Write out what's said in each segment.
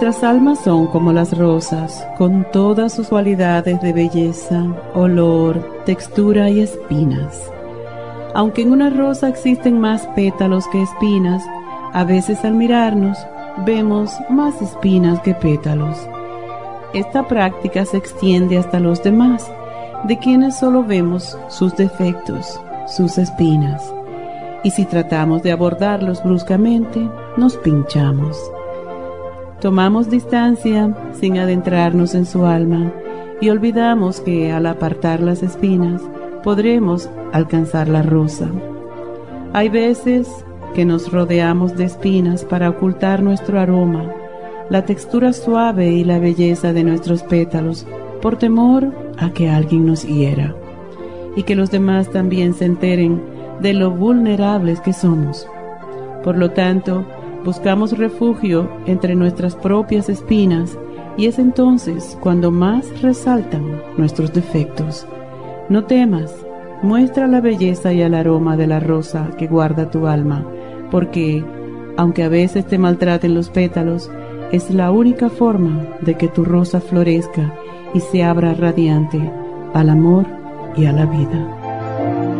Nuestras almas son como las rosas, con todas sus cualidades de belleza, olor, textura y espinas. Aunque en una rosa existen más pétalos que espinas, a veces al mirarnos vemos más espinas que pétalos. Esta práctica se extiende hasta los demás, de quienes solo vemos sus defectos, sus espinas. Y si tratamos de abordarlos bruscamente, nos pinchamos. Tomamos distancia sin adentrarnos en su alma y olvidamos que al apartar las espinas podremos alcanzar la rosa. Hay veces que nos rodeamos de espinas para ocultar nuestro aroma, la textura suave y la belleza de nuestros pétalos por temor a que alguien nos hiera y que los demás también se enteren de lo vulnerables que somos. Por lo tanto, buscamos refugio entre nuestras propias espinas y es entonces cuando más resaltan nuestros defectos. No temas, muestra la belleza y el aroma de la rosa que guarda tu alma, porque, aunque a veces te maltraten los pétalos, es la única forma de que tu rosa florezca y se abra radiante al amor y a la vida.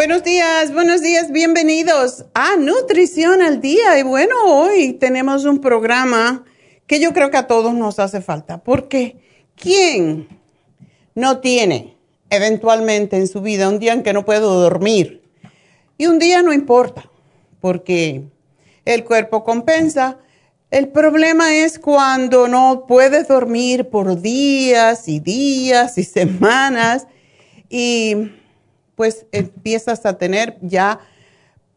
Buenos días, buenos días, bienvenidos a Nutrición al Día. Y bueno, hoy tenemos un programa que yo creo que a todos nos hace falta. Porque, ¿quién no tiene eventualmente en su vida un día en que no puedo dormir? Y un día no importa, porque el cuerpo compensa. El problema es cuando no puedes dormir por días y días y semanas y pues empiezas a tener ya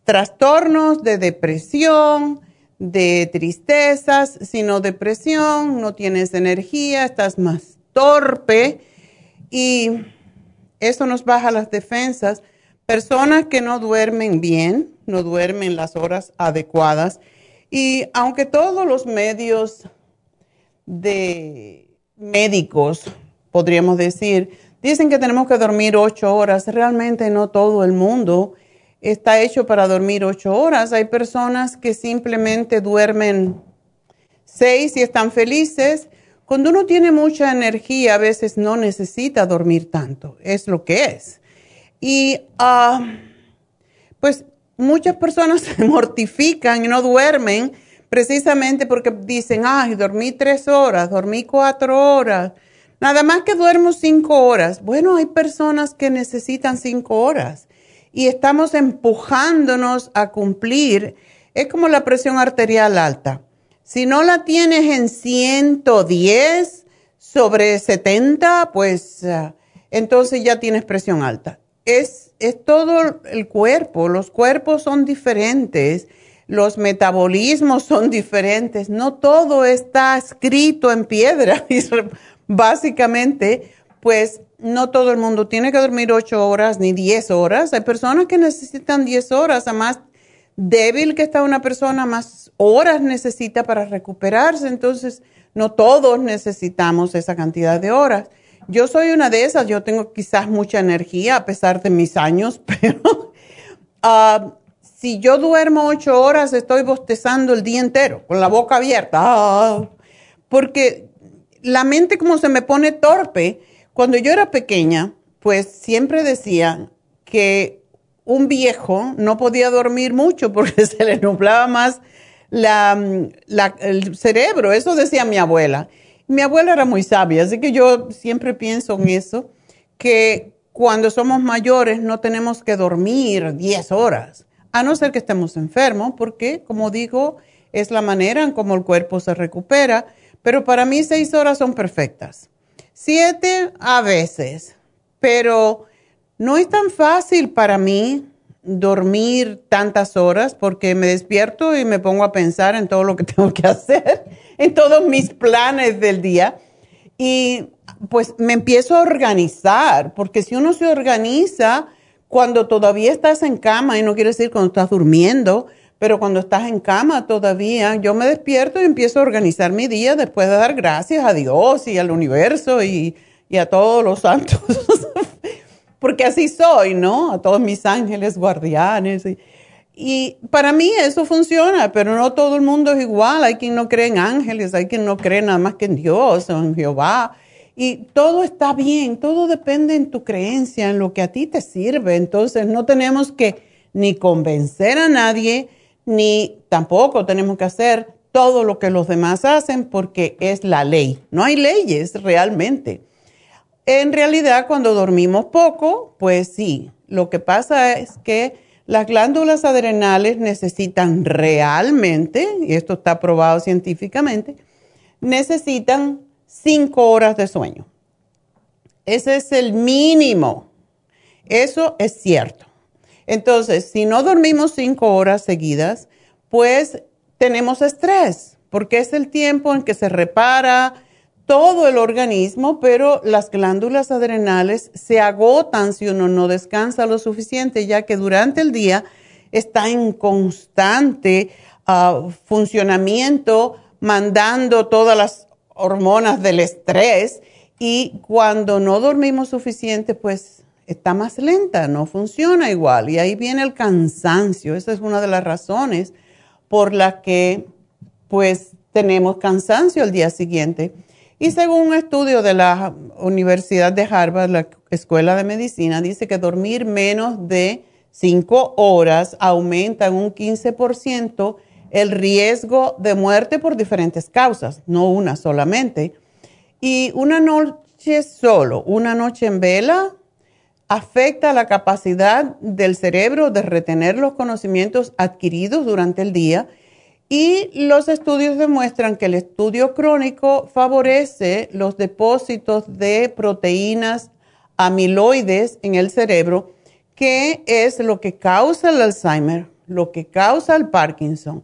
trastornos de depresión, de tristezas, sino depresión, no tienes energía, estás más torpe. Y eso nos baja las defensas. Personas que no duermen bien, no duermen las horas adecuadas. Y aunque todos los medios de médicos, podríamos decir, dicen que tenemos que dormir ocho horas, realmente no todo el mundo está hecho para dormir ocho horas. Hay personas que simplemente duermen seis y están felices. Cuando uno tiene mucha energía, a veces no necesita dormir tanto. Es lo que es. Y ah, pues muchas personas se mortifican y no duermen precisamente porque dicen, ay, dormí tres horas, dormí cuatro horas. Nada más que duermo cinco horas. Bueno, hay personas que necesitan cinco horas y estamos empujándonos a cumplir. Es como la presión arterial alta. Si no la tienes en 110 sobre 70, pues ah, entonces ya tienes presión alta. Es, es todo el cuerpo, los cuerpos son diferentes, los metabolismos son diferentes, no todo está escrito en piedra, básicamente, pues no todo el mundo tiene que dormir ocho horas ni diez horas. Hay personas que necesitan diez horas. A más débil que está una persona, más horas necesita para recuperarse. Entonces, no todos necesitamos esa cantidad de horas. Yo soy una de esas. Yo tengo quizás mucha energía a pesar de mis años, pero ah, si yo duermo ocho horas, estoy bostezando el día entero, con la boca abierta. Ah, porque la mente como se me pone torpe cuando yo era pequeña, pues siempre decían que un viejo no podía dormir mucho porque se le nublaba más el cerebro. Eso decía mi abuela. Mi abuela era muy sabia, así que yo siempre pienso en eso, que cuando somos mayores no tenemos que dormir 10 horas, a no ser que estemos enfermos, porque, como digo, es la manera en cómo el cuerpo se recupera, pero para mí 6 horas son perfectas. Siete a veces, pero no es tan fácil para mí dormir tantas horas porque me despierto y me pongo a pensar en todo lo que tengo que hacer, en todos mis planes del día. Y pues me empiezo a organizar, porque si uno se organiza cuando todavía estás en cama, y no quiere decir cuando estás durmiendo, pero cuando estás en cama todavía, yo me despierto y empiezo a organizar mi día después de dar gracias a Dios y al universo y, a todos los santos. Porque así soy, ¿no? A todos mis ángeles guardianes. Y, y para mí eso funciona, pero no todo el mundo es igual. Hay quien no cree en ángeles, hay quien no cree nada más que en Dios o en Jehová. Y todo está bien, todo depende en tu creencia, en lo que a ti te sirve. Entonces no tenemos que ni convencer a nadie, ni tampoco tenemos que hacer todo lo que los demás hacen porque es la ley. No hay leyes realmente. En realidad, cuando dormimos poco, pues sí, lo que pasa es que las glándulas adrenales necesitan realmente, y esto está probado científicamente, necesitan cinco horas de sueño. Ese es el mínimo. Eso es cierto. Entonces, si no dormimos cinco horas seguidas, pues tenemos estrés, porque es el tiempo en que se repara todo el organismo, pero las glándulas adrenales se agotan si uno no descansa lo suficiente, ya que durante el día está en constante ah, funcionamiento, mandando todas las hormonas del estrés y cuando no dormimos suficiente, pues está más lenta, no funciona igual. Y ahí viene el cansancio. Esa es una de las razones por las que pues tenemos cansancio al día siguiente. Y según un estudio de la Universidad de Harvard, la Escuela de Medicina, dice que dormir menos de 5 horas aumenta en un 15% el riesgo de muerte por diferentes causas, no una solamente. Y una noche solo, una noche en vela, afecta la capacidad del cerebro de retener los conocimientos adquiridos durante el día y los estudios demuestran que el estudio crónico favorece los depósitos de proteínas amiloides en el cerebro qué es lo que causa el Alzheimer, lo que causa el Parkinson.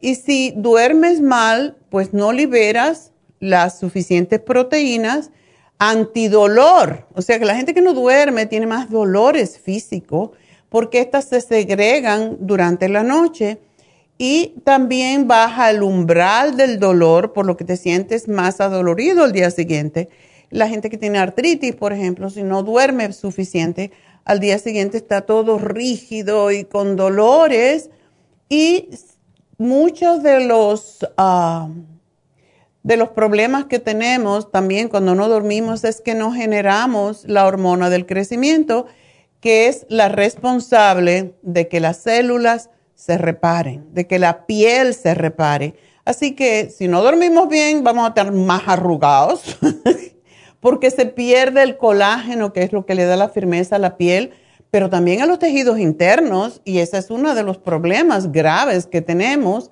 Y si duermes mal, pues no liberas las suficientes proteínas antidolor. O sea que la gente que no duerme tiene más dolores físicos porque estas se segregan durante la noche y también baja el umbral del dolor, por lo que te sientes más adolorido el día siguiente. La gente que tiene artritis, por ejemplo, si no duerme suficiente, al día siguiente está todo rígido y con dolores. Y muchos de los, ah, de los problemas que tenemos también cuando no dormimos es que no generamos la hormona del crecimiento, que es la responsable de que las células se reparen, de que la piel se repare. Así que si no dormimos bien, vamos a estar más arrugados, porque se pierde el colágeno, que es lo que le da la firmeza a la piel, pero también a los tejidos internos, y ese es uno de los problemas graves que tenemos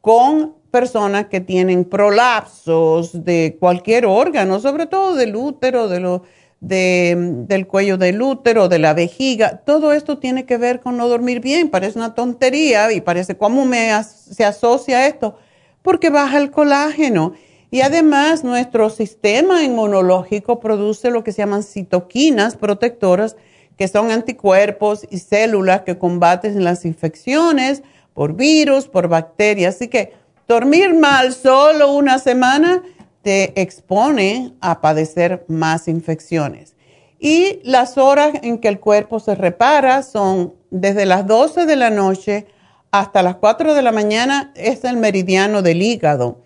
con personas que tienen prolapsos de cualquier órgano, sobre todo del útero, de los del cuello del útero, de la vejiga, todo esto tiene que ver con no dormir bien. Parece una tontería y parece cómo me se asocia esto, porque baja el colágeno. Y además nuestro sistema inmunológico produce lo que se llaman citoquinas protectoras, que son anticuerpos y células que combaten las infecciones por virus, por bacterias. Así que dormir mal solo una semana te expone a padecer más infecciones. Y las horas en que el cuerpo se repara son desde las 12 de la noche hasta las 4 de la mañana, es el meridiano del hígado.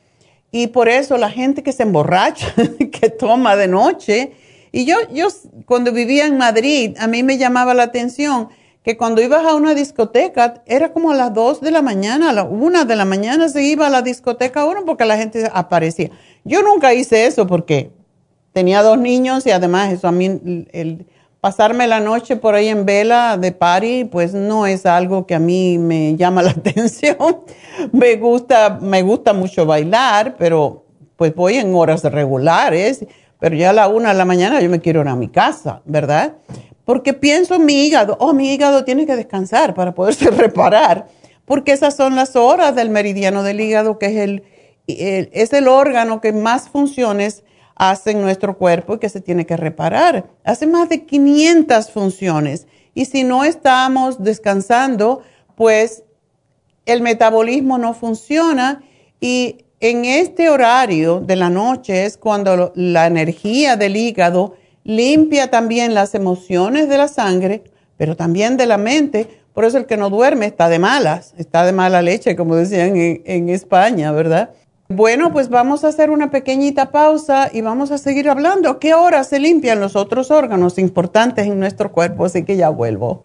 Y por eso la gente que se emborracha, que toma de noche, y yo, yo cuando vivía en Madrid, a mí me llamaba la atención que cuando ibas a una discoteca, era como a las 2 de la mañana, a la 1 de la mañana se iba a la discoteca uno porque la gente aparecía. Yo nunca hice eso porque tenía dos niños y además eso a mí, el pasarme la noche por ahí en vela de party, pues no es algo que a mí me llama la atención. me gusta, me gusta mucho bailar, pero pues voy en horas regulares, pero ya a la una de la mañana yo me quiero ir a mi casa, ¿verdad? Porque pienso en mi hígado, oh, mi hígado tiene que descansar para poderse reparar, porque esas son las horas del meridiano del hígado, que es el es el órgano que más funciones hace en nuestro cuerpo y que se tiene que reparar. Hace más de 500 funciones. Y si no estamos descansando, pues el metabolismo no funciona y en este horario de la noche es cuando la energía del hígado limpia también las emociones de la sangre, pero también de la mente. Por eso el que no duerme está de malas, está de mala leche, como decían en, España, ¿verdad? Bueno, pues vamos a hacer una pequeñita pausa y vamos a seguir hablando. ¿Qué hora se limpian los otros órganos importantes en nuestro cuerpo? Así que ya vuelvo.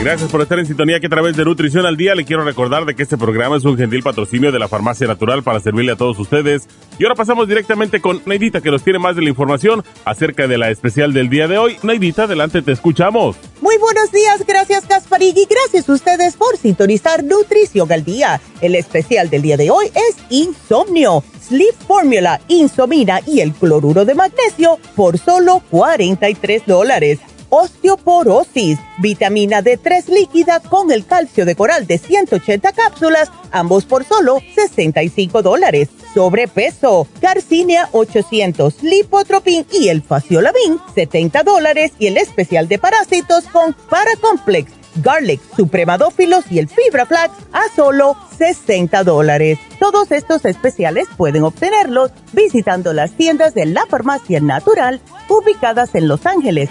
Gracias por estar en sintonía que a través de Nutrición al Día le quiero recordar de que este programa es un gentil patrocinio de la Farmacia Natural para servirle a todos ustedes. Y ahora pasamos directamente con Neidita que nos tiene más de la información acerca de la especial del día de hoy. Neidita, adelante, te escuchamos. Muy buenos días, gracias Gasparig y gracias a ustedes por sintonizar Nutrición al Día. El especial del día de hoy es Insomnio, Sleep Formula, Insomina y el cloruro de magnesio por solo 43 dólares osteoporosis, vitamina D3 líquida con el calcio de coral de 180 cápsulas, ambos por solo 65 dólares. Sobrepeso, Garcinia 800, Lipotropin y el Faciolabin, 70 dólares y el especial de parásitos con Paracomplex, Garlic, Supremadófilos y el Fibra Flax a solo 60 dólares. Todos estos especiales pueden obtenerlos visitando las tiendas de la farmacia natural ubicadas en Los Ángeles,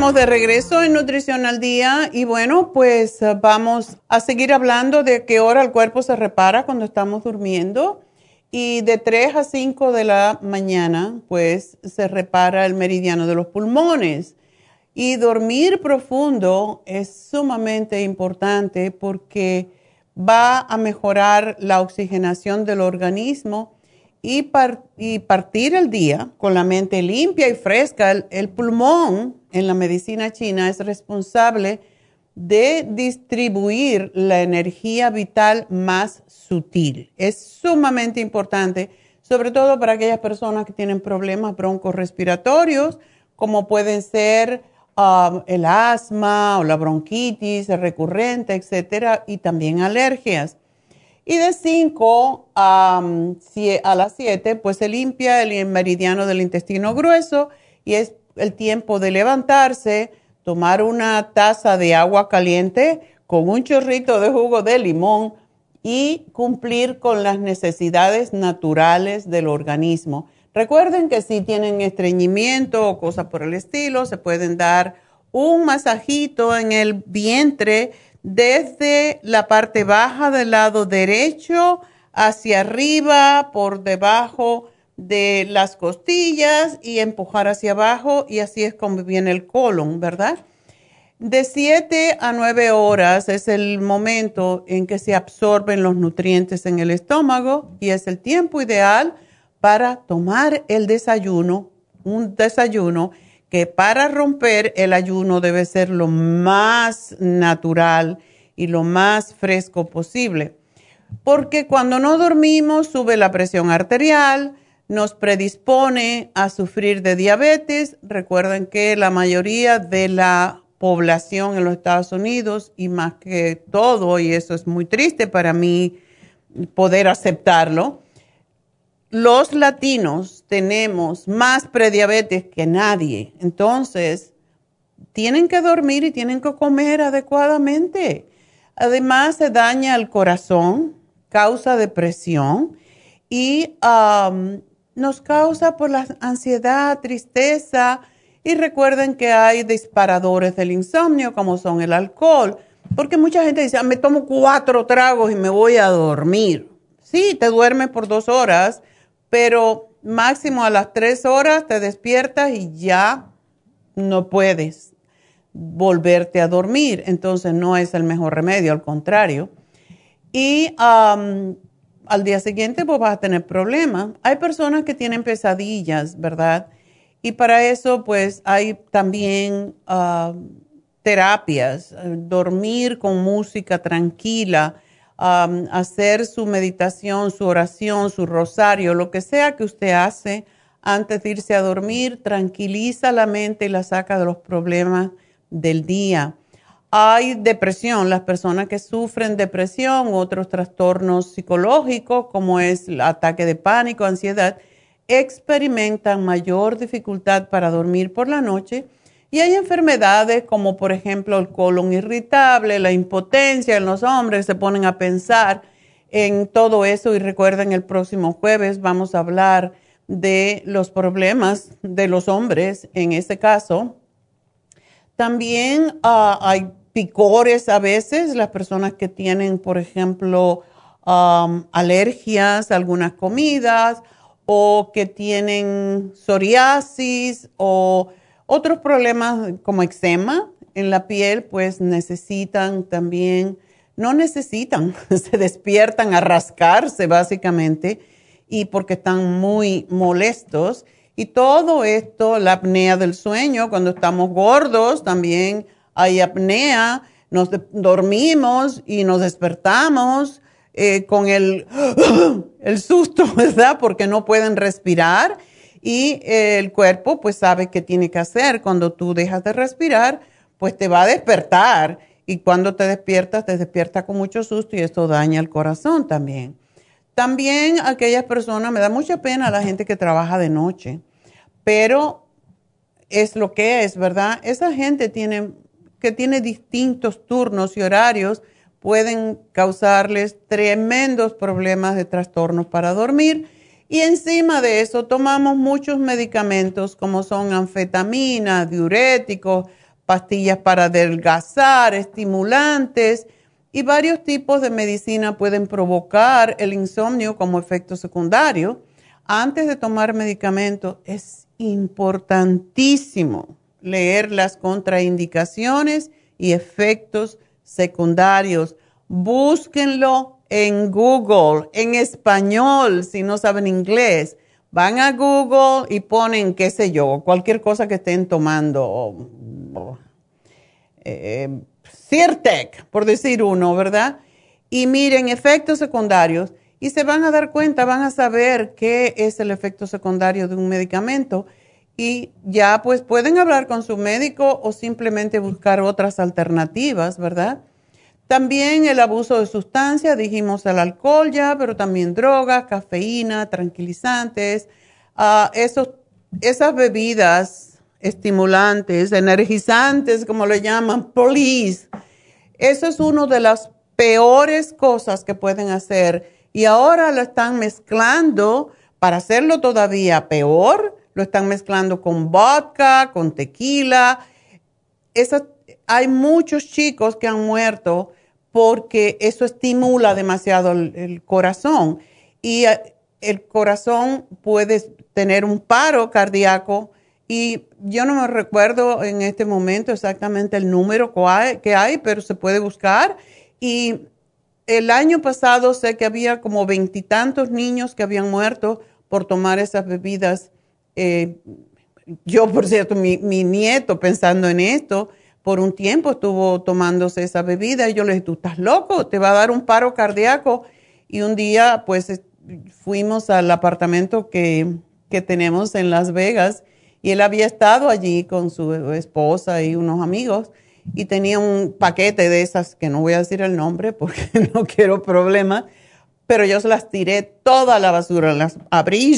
Estamos de regreso en Nutrición al Día y bueno, pues eh, vamos a seguir hablando de qué hora el cuerpo se repara cuando estamos durmiendo y de 3 a 5 de la mañana pues se repara el meridiano de los pulmones. Y dormir profundo es sumamente importante porque va a mejorar la oxigenación del organismo y, partir el día con la mente limpia y fresca. el pulmón en la medicina china es responsable de distribuir la energía vital más sutil. Es sumamente importante, sobre todo para aquellas personas que tienen problemas broncorespiratorios, como pueden ser um, el asma o la bronquitis recurrente, etcétera, y también alergias. Y de 5 a, las 7, pues se limpia el meridiano del intestino grueso y es el tiempo de levantarse, tomar una taza de agua caliente con un chorrito de jugo de limón y cumplir con las necesidades naturales del organismo. Recuerden que si tienen estreñimiento o cosas por el estilo, se pueden dar un masajito en el vientre desde la parte baja del lado derecho hacia arriba, por debajo de las costillas y empujar hacia abajo y así es como viene el colon, ¿verdad? De 7 a 9 horas es el momento en que se absorben los nutrientes en el estómago y es el tiempo ideal para tomar el desayuno, un desayuno que para romper el ayuno debe ser lo más natural y lo más fresco posible. Porque cuando no dormimos sube la presión arterial, nos predispone a sufrir de diabetes. Recuerden que la mayoría de la población en los Estados Unidos y más que todo, y eso es muy triste para mí poder aceptarlo, los latinos tenemos más prediabetes que nadie. Entonces, tienen que dormir y tienen que comer adecuadamente. Además, se daña el corazón, causa depresión y nos causa por la ansiedad, tristeza y recuerden que hay disparadores del insomnio como son el alcohol, porque mucha gente dice, ah, me tomo cuatro tragos y me voy a dormir. Sí, te duermes por dos horas, pero máximo a las tres horas te despiertas y ya no puedes volverte a dormir. Entonces no es el mejor remedio, al contrario. Y al día siguiente pues vas a tener problemas. Hay personas que tienen pesadillas, ¿verdad? Y para eso pues hay también ah, terapias, dormir con música tranquila, hacer su meditación, su oración, su rosario, lo que sea que usted hace antes de irse a dormir, tranquiliza la mente y la saca de los problemas del día. Hay depresión, las personas que sufren depresión, otros trastornos psicológicos como es el ataque de pánico, ansiedad, experimentan mayor dificultad para dormir por la noche y hay enfermedades como por ejemplo el colon irritable, la impotencia en los hombres, se ponen a pensar en todo eso y recuerden el próximo jueves vamos a hablar de los problemas de los hombres en ese caso. También ah, hay picores a veces, las personas que tienen, por ejemplo, alergias a algunas comidas o que tienen psoriasis o otros problemas como eczema en la piel, pues necesitan también, no necesitan, se despiertan a rascarse básicamente y porque están muy molestos. Y todo esto, la apnea del sueño, cuando estamos gordos también hay apnea, nos dormimos y nos despertamos eh, con el, el susto, ¿verdad? Porque no pueden respirar y el cuerpo pues sabe qué tiene que hacer. Cuando tú dejas de respirar, pues te va a despertar y cuando te despiertas, te despierta con mucho susto y esto daña el corazón también. También aquellas personas, me da mucha pena la gente que trabaja de noche, pero es lo que es, ¿verdad? Esa gente tiene que tiene distintos turnos y horarios pueden causarles tremendos problemas de trastornos para dormir. Y encima de eso tomamos muchos medicamentos como son anfetaminas, diuréticos, pastillas para adelgazar, estimulantes y varios tipos de medicina pueden provocar el insomnio como efecto secundario. Antes de tomar medicamentos es importantísimo leer las contraindicaciones y efectos secundarios. Búsquenlo en Google, en español, si no saben inglés. Van a Google y ponen, qué sé yo, cualquier cosa que estén tomando. Eh, por decir uno, ¿verdad? Y miren efectos secundarios y se van a dar cuenta, van a saber qué es el efecto secundario de un medicamento y ya pues pueden hablar con su médico o simplemente buscar otras alternativas, ¿verdad? También el abuso de sustancias, dijimos el alcohol ya, pero también drogas, cafeína, tranquilizantes, uh, esos, esas bebidas estimulantes, energizantes, como le llaman, police. Eso es una de las peores cosas que pueden hacer y ahora lo están mezclando para hacerlo todavía peor lo están mezclando con vodka, con tequila. hay muchos chicos que han muerto porque eso estimula demasiado el, corazón. Y eh, el corazón puede tener un paro cardíaco y yo no me recuerdo en este momento exactamente el número que hay, pero se puede buscar. Y el año pasado sé que había como veintitantos niños que habían muerto por tomar esas bebidas eh, yo, por cierto, mi, nieto pensando en esto, por un tiempo estuvo tomándose esa bebida y yo le dije, tú estás loco, te va a dar un paro cardíaco. Y un día, pues, fuimos al apartamento que, que tenemos en Las Vegas y él había estado allí con su esposa y unos amigos y tenía un paquete de esas, que no voy a decir el nombre porque no quiero problemas, pero yo se las tiré toda la basura, las abrí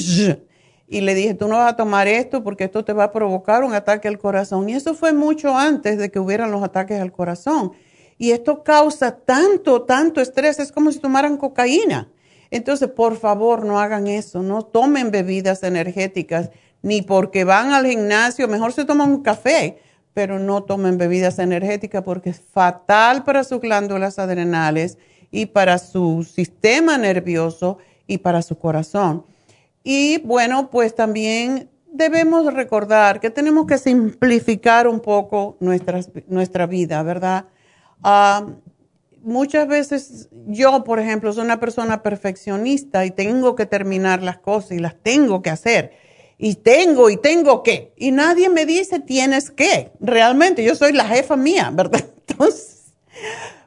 y le dije, tú no vas a tomar esto porque esto te va a provocar un ataque al corazón. Y eso fue mucho antes de que hubieran los ataques al corazón. Y esto causa tanto, tanto estrés, es como si tomaran cocaína. Entonces, por favor, no hagan eso, no tomen bebidas energéticas, ni porque van al gimnasio, mejor se toman un café, pero no tomen bebidas energéticas porque es fatal para sus glándulas adrenales y para su sistema nervioso y para su corazón. Y bueno, pues también debemos recordar que tenemos que simplificar un poco nuestra vida, ¿verdad? Ah, muchas veces yo, por ejemplo, soy una persona perfeccionista y tengo que terminar las cosas y las tengo que hacer. Y tengo y tengo que. Y nadie me dice tienes que. Realmente, yo soy la jefa mía, ¿verdad? Entonces,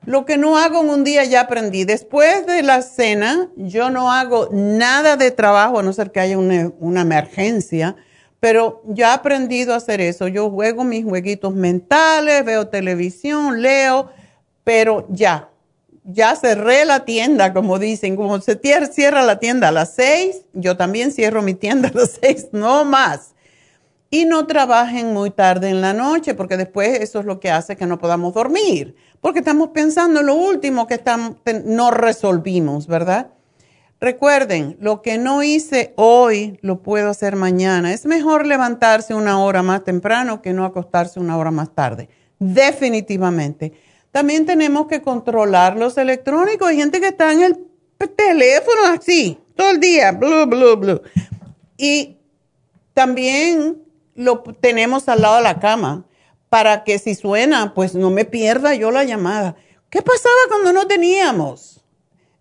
lo que no hago en un día ya aprendí. Después de la cena, yo no hago nada de trabajo, a no ser que haya una, emergencia, pero ya he aprendido a hacer eso. Yo juego mis jueguitos mentales, veo televisión, leo, pero ya, ya cerré la tienda, como dicen, como se cierra la tienda a las seis, yo también cierro mi tienda a las seis, no más. Y no trabajen muy tarde en la noche, porque después eso es lo que hace que no podamos dormir, porque estamos pensando en lo último que no resolvimos, ¿verdad? Recuerden, lo que no hice hoy lo puedo hacer mañana. Es mejor levantarse una hora más temprano que no acostarse una hora más tarde. Definitivamente. También tenemos que controlar los electrónicos. Hay gente que está en el teléfono así, todo el día, blu, blu, blu. Y también lo tenemos al lado de la cama para que si suena, pues no me pierda yo la llamada. ¿Qué pasaba cuando no teníamos?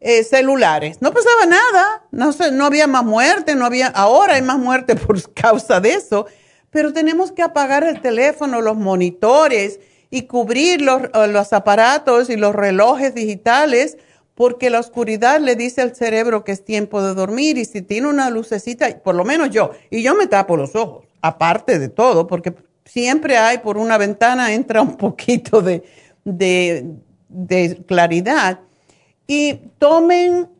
Eh, celulares. No pasaba nada, no, no había más muerte, no había, ahora hay más muerte por causa de eso, pero tenemos que apagar el teléfono, los monitores y cubrir los, eh, los aparatos y los relojes digitales porque la oscuridad le dice al cerebro que es tiempo de dormir y si tiene una lucecita, por lo menos yo, y yo me tapo los ojos, aparte de todo, porque siempre hay por una ventana entra un poquito de, de, claridad y tomen,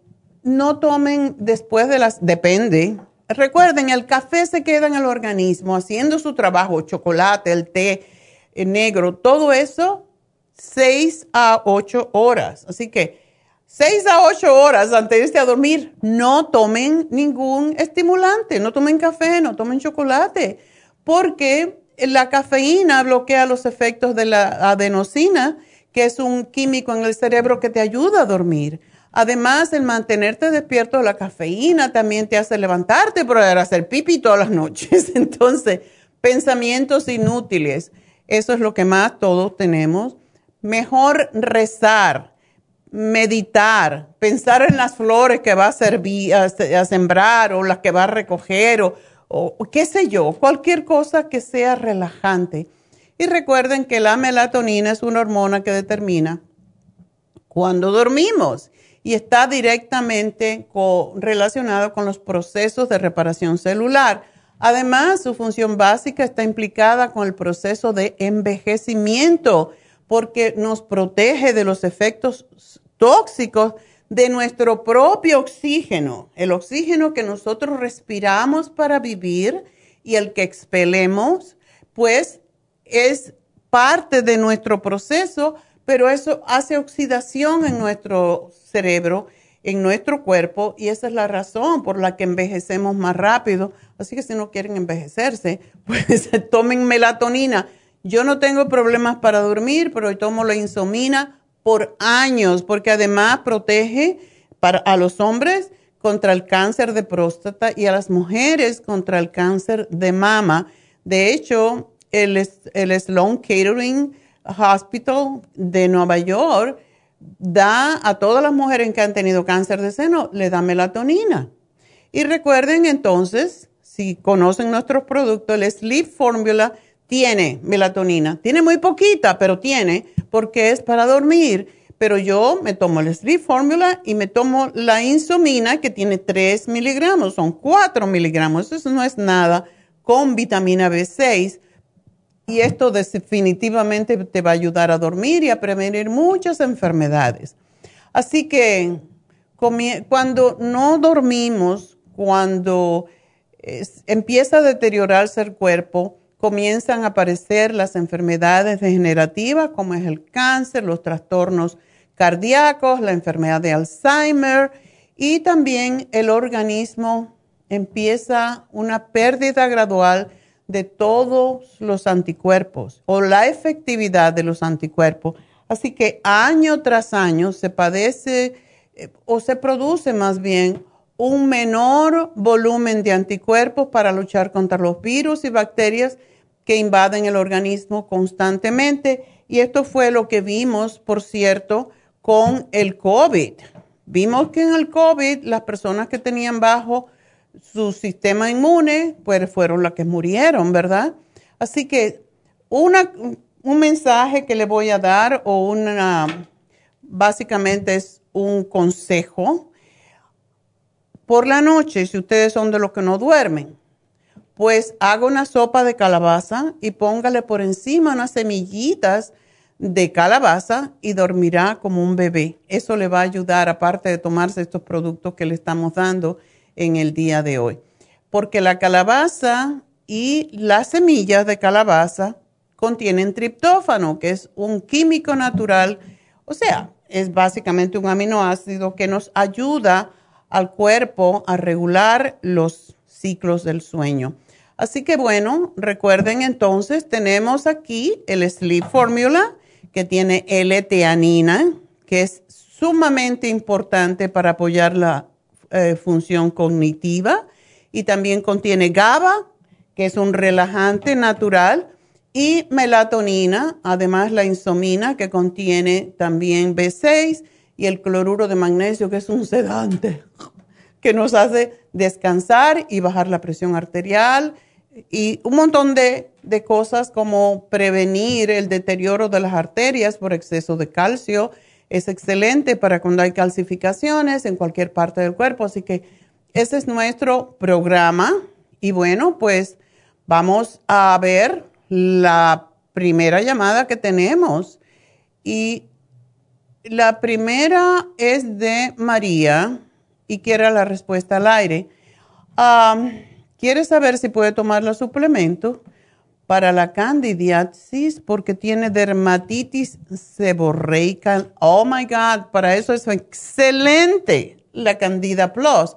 no tomen después de las, depende. Recuerden, el café se queda en el organismo haciendo su trabajo, chocolate, el té el negro, todo eso, seis a ocho horas. Así que seis a ocho horas antes de irse a dormir, no tomen ningún estimulante, no tomen café, no tomen chocolate, porque la cafeína bloquea los efectos de la adenosina que es un químico en el cerebro que te ayuda a dormir. Además, el mantenerte despierto, la cafeína también te hace levantarte para hacer pipi todas las noches. Entonces, pensamientos inútiles, eso es lo que más todos tenemos. Mejor rezar, meditar, pensar en las flores que va a, servir, a, sembrar o las que va a recoger o, qué sé yo, cualquier cosa que sea relajante. Y recuerden que la melatonina es una hormona que determina cuando dormimos y está directamente relacionado con los procesos de reparación celular. Además, su función básica está implicada con el proceso de envejecimiento porque nos protege de los efectos tóxicos de nuestro propio oxígeno, el oxígeno que nosotros respiramos para vivir y el que expelemos, pues es parte de nuestro proceso, pero eso hace oxidación en nuestro cerebro, en nuestro cuerpo, y esa es la razón por la que envejecemos más rápido. Así que si no quieren envejecerse, pues tomen melatonina. Yo no tengo problemas para dormir, pero hoy tomo la insomina por años, porque además protege para, a los hombres contra el cáncer de próstata y a las mujeres contra el cáncer de mama. De hecho, el, Sloan Catering Hospital de Nueva York da a todas las mujeres que han tenido cáncer de seno, le da melatonina. Y recuerden entonces, si conocen nuestros productos, el Sleep Formula tiene melatonina. Tiene muy poquita, pero tiene, porque es para dormir. Pero yo me tomo el Sleep Formula y me tomo la insomina, que tiene 3 miligramos, son 4 miligramos. Eso no es nada, con vitamina B6 y esto definitivamente te va a ayudar a dormir y a prevenir muchas enfermedades. Así que cuando no dormimos, cuando empieza a deteriorarse el cuerpo, comienzan a aparecer las enfermedades degenerativas como es el cáncer, los trastornos cardíacos, la enfermedad de Alzheimer y también el organismo empieza una pérdida gradual de todos los anticuerpos o la efectividad de los anticuerpos. Así que año tras año se padece eh, o se produce más bien un menor volumen de anticuerpos para luchar contra los virus y bacterias que invaden el organismo constantemente. Y esto fue lo que vimos, por cierto, con el COVID. Vimos que en el COVID las personas que tenían bajo su sistema inmune, pues fueron las que murieron, ¿verdad? Así que una, un mensaje que le voy a dar o una, básicamente es un consejo. Por la noche, si ustedes son de los que no duermen, pues haga una sopa de calabaza y póngale por encima unas semillitas de calabaza y dormirá como un bebé. Eso le va a ayudar, aparte de tomarse estos productos que le estamos dando en el día de hoy. Porque la calabaza y las semillas de calabaza contienen triptófano, que es un químico natural, o sea, es básicamente un aminoácido que nos ayuda al cuerpo a regular los ciclos del sueño. Así que bueno, recuerden entonces, tenemos aquí el Sleep Formula que tiene L-teanina, que es sumamente importante para apoyar la eh, función cognitiva y también contiene GABA, que es un relajante natural, y melatonina, además la insomina, que contiene también B6 y el cloruro de magnesio, que es un sedante, que nos hace descansar y bajar la presión arterial y un montón de, cosas como prevenir el deterioro de las arterias por exceso de calcio. Es excelente para cuando hay calcificaciones en cualquier parte del cuerpo. Así que ese es nuestro programa. Y bueno, pues vamos a ver la primera llamada que tenemos. Y la primera es de María y quiere la respuesta al aire. quiere saber si puede tomar los suplementos para la candidiasis porque tiene dermatitis seborreica. Oh my God, para eso es excelente la Candida Plus,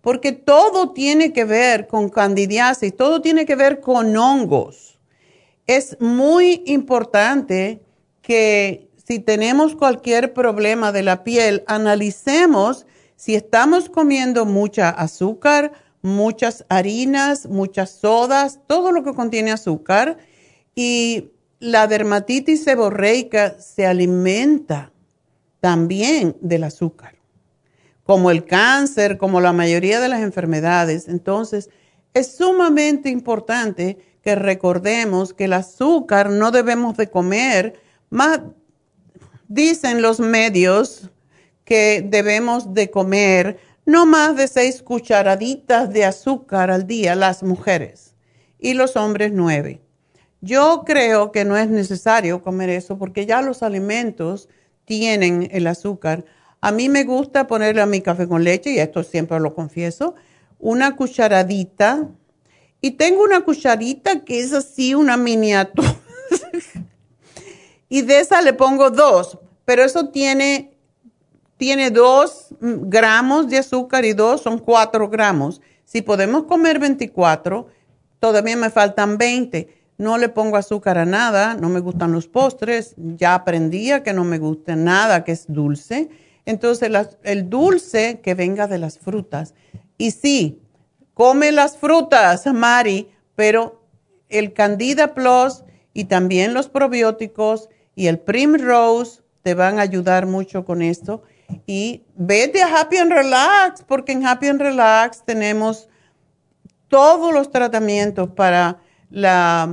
porque todo tiene que ver con candidiasis, todo tiene que ver con hongos. Es muy importante que si tenemos cualquier problema de la piel, analicemos si estamos comiendo mucha azúcar, muchas harinas, muchas sodas, todo lo que contiene azúcar, y la dermatitis seborreica se alimenta también del azúcar, como el cáncer, como la mayoría de las enfermedades. Entonces, es sumamente importante que recordemos que el azúcar no debemos de comer más, dicen los medios, que debemos de comer no más de seis cucharaditas de azúcar al día las mujeres y los hombres nueve. Yo creo que no es necesario comer eso porque ya los alimentos tienen el azúcar. A mí me gusta ponerle a mi café con leche, y esto siempre lo confieso, una cucharadita. Y tengo una cucharita que es así, una miniatura. y de esa le pongo dos, pero eso tiene tiene dos gramos de azúcar y dos son cuatro gramos. Si podemos comer 24, todavía me faltan 20. No le pongo azúcar a nada, no me gustan los postres, ya aprendí a que no me gusta nada que es dulce. Entonces, el dulce que venga de las frutas. Y sí, come las frutas, Mari, pero el Candida Plus y también los probióticos y el Primrose te van a ayudar mucho con esto y vete a Happy and Relax, porque en Happy and Relax tenemos todos los tratamientos para la,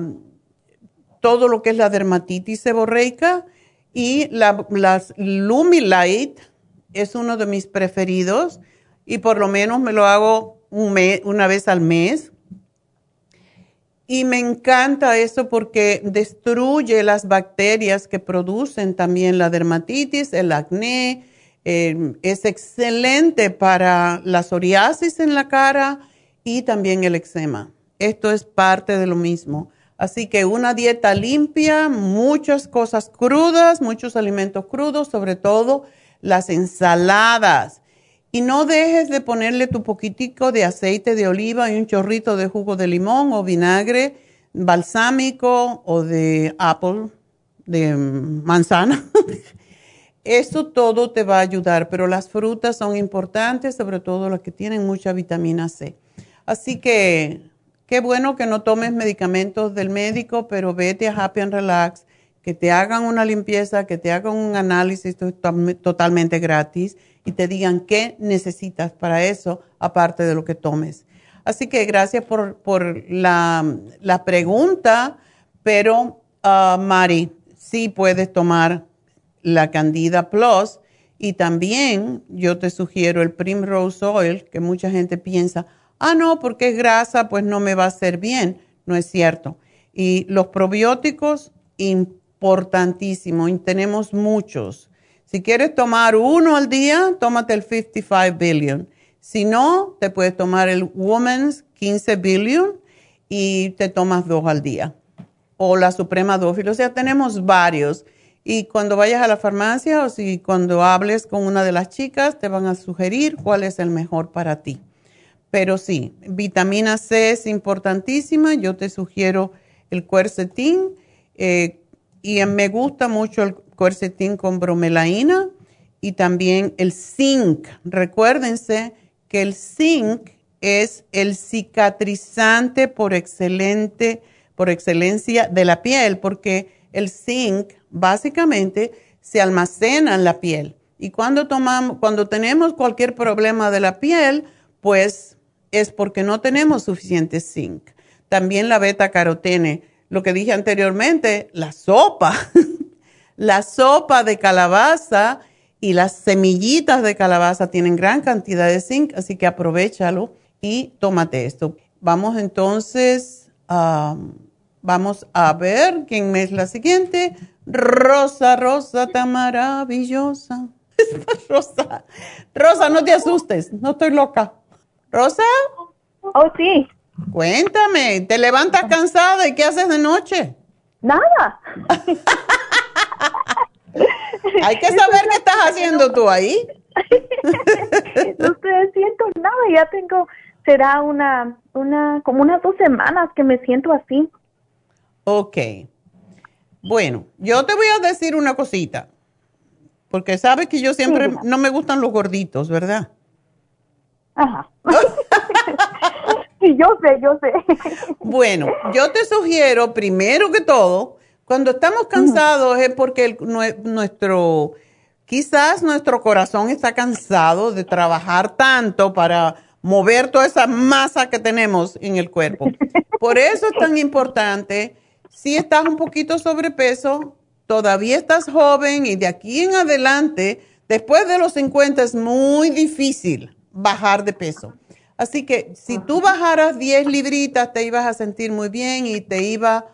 todo lo que es la dermatitis seborreica y la, las Lumilight es uno de mis preferidos y por lo menos me lo hago una vez al mes. Y me encanta eso porque destruye las bacterias que producen también la dermatitis, el acné, eh, es excelente para la psoriasis en la cara y también el eczema. Esto es parte de lo mismo. Así que una dieta limpia, muchas cosas crudas, muchos alimentos crudos, sobre todo las ensaladas. Y no dejes de ponerle tu poquitico de aceite de oliva y un chorrito de jugo de limón o vinagre balsámico o de apple, de manzana. Esto todo te va a ayudar, pero las frutas son importantes, sobre todo las que tienen mucha vitamina C. Así que qué bueno que no tomes medicamentos del médico, pero vete a Happy and Relax, que te hagan una limpieza, que te hagan un análisis totalmente gratis y te digan qué necesitas para eso, aparte de lo que tomes. Así que gracias por, la, pregunta, pero uh, Mari, sí puedes tomar la Candida Plus y también yo te sugiero el Primrose Oil, que mucha gente piensa, ah, no, porque es grasa, pues no me va a hacer bien. No es cierto. Y los probióticos, importantísimo, y tenemos muchos. Si quieres tomar uno al día, tómate el 55 billion. Si no, te puedes tomar el Woman's 15 billion y te tomas dos al día. O la Suprema Dófilo. O sea, tenemos varios. Y cuando vayas a la farmacia o si cuando hables con una de las chicas, te van a sugerir cuál es el mejor para ti. Pero sí, vitamina C es importantísima. Yo te sugiero el cuercetín. Eh, y me gusta mucho el cuercetín con bromelaína y también el zinc. Recuérdense que el zinc es el cicatrizante por excelente, por excelencia de la piel, porque el zinc básicamente se almacena en la piel. Y cuando tomamos, cuando tenemos cualquier problema de la piel, pues es porque no tenemos suficiente zinc. También la beta carotene, lo que dije anteriormente, la sopa, la sopa de calabaza y las semillitas de calabaza tienen gran cantidad de zinc, así que aprovechalo y tómate esto. Vamos entonces, vamos a ver quién es la siguiente. Rosa, Rosa, tan maravillosa. Rosa, Rosa, no te asustes, no estoy loca. Rosa. Oh, sí. Cuéntame, ¿te levantas cansada y qué haces de noche? Nada. Hay que saber qué estás haciendo tú ahí. no estoy haciendo nada, ya tengo, será una, una, como unas dos semanas que me siento así. Ok. Bueno, yo te voy a decir una cosita, porque sabes que yo siempre no me gustan los gorditos, ¿verdad? Ajá. sí, yo sé, yo sé. bueno, yo te sugiero, primero que todo, cuando estamos cansados es porque nuestro, quizás nuestro corazón está cansado de trabajar tanto para mover toda esa masa que tenemos en el cuerpo. Por eso es tan importante, si estás un poquito sobrepeso, todavía estás joven y de aquí en adelante, después de los 50 es muy difícil bajar de peso. Así que si tú bajaras 10 libritas, te ibas a sentir muy bien y te iba,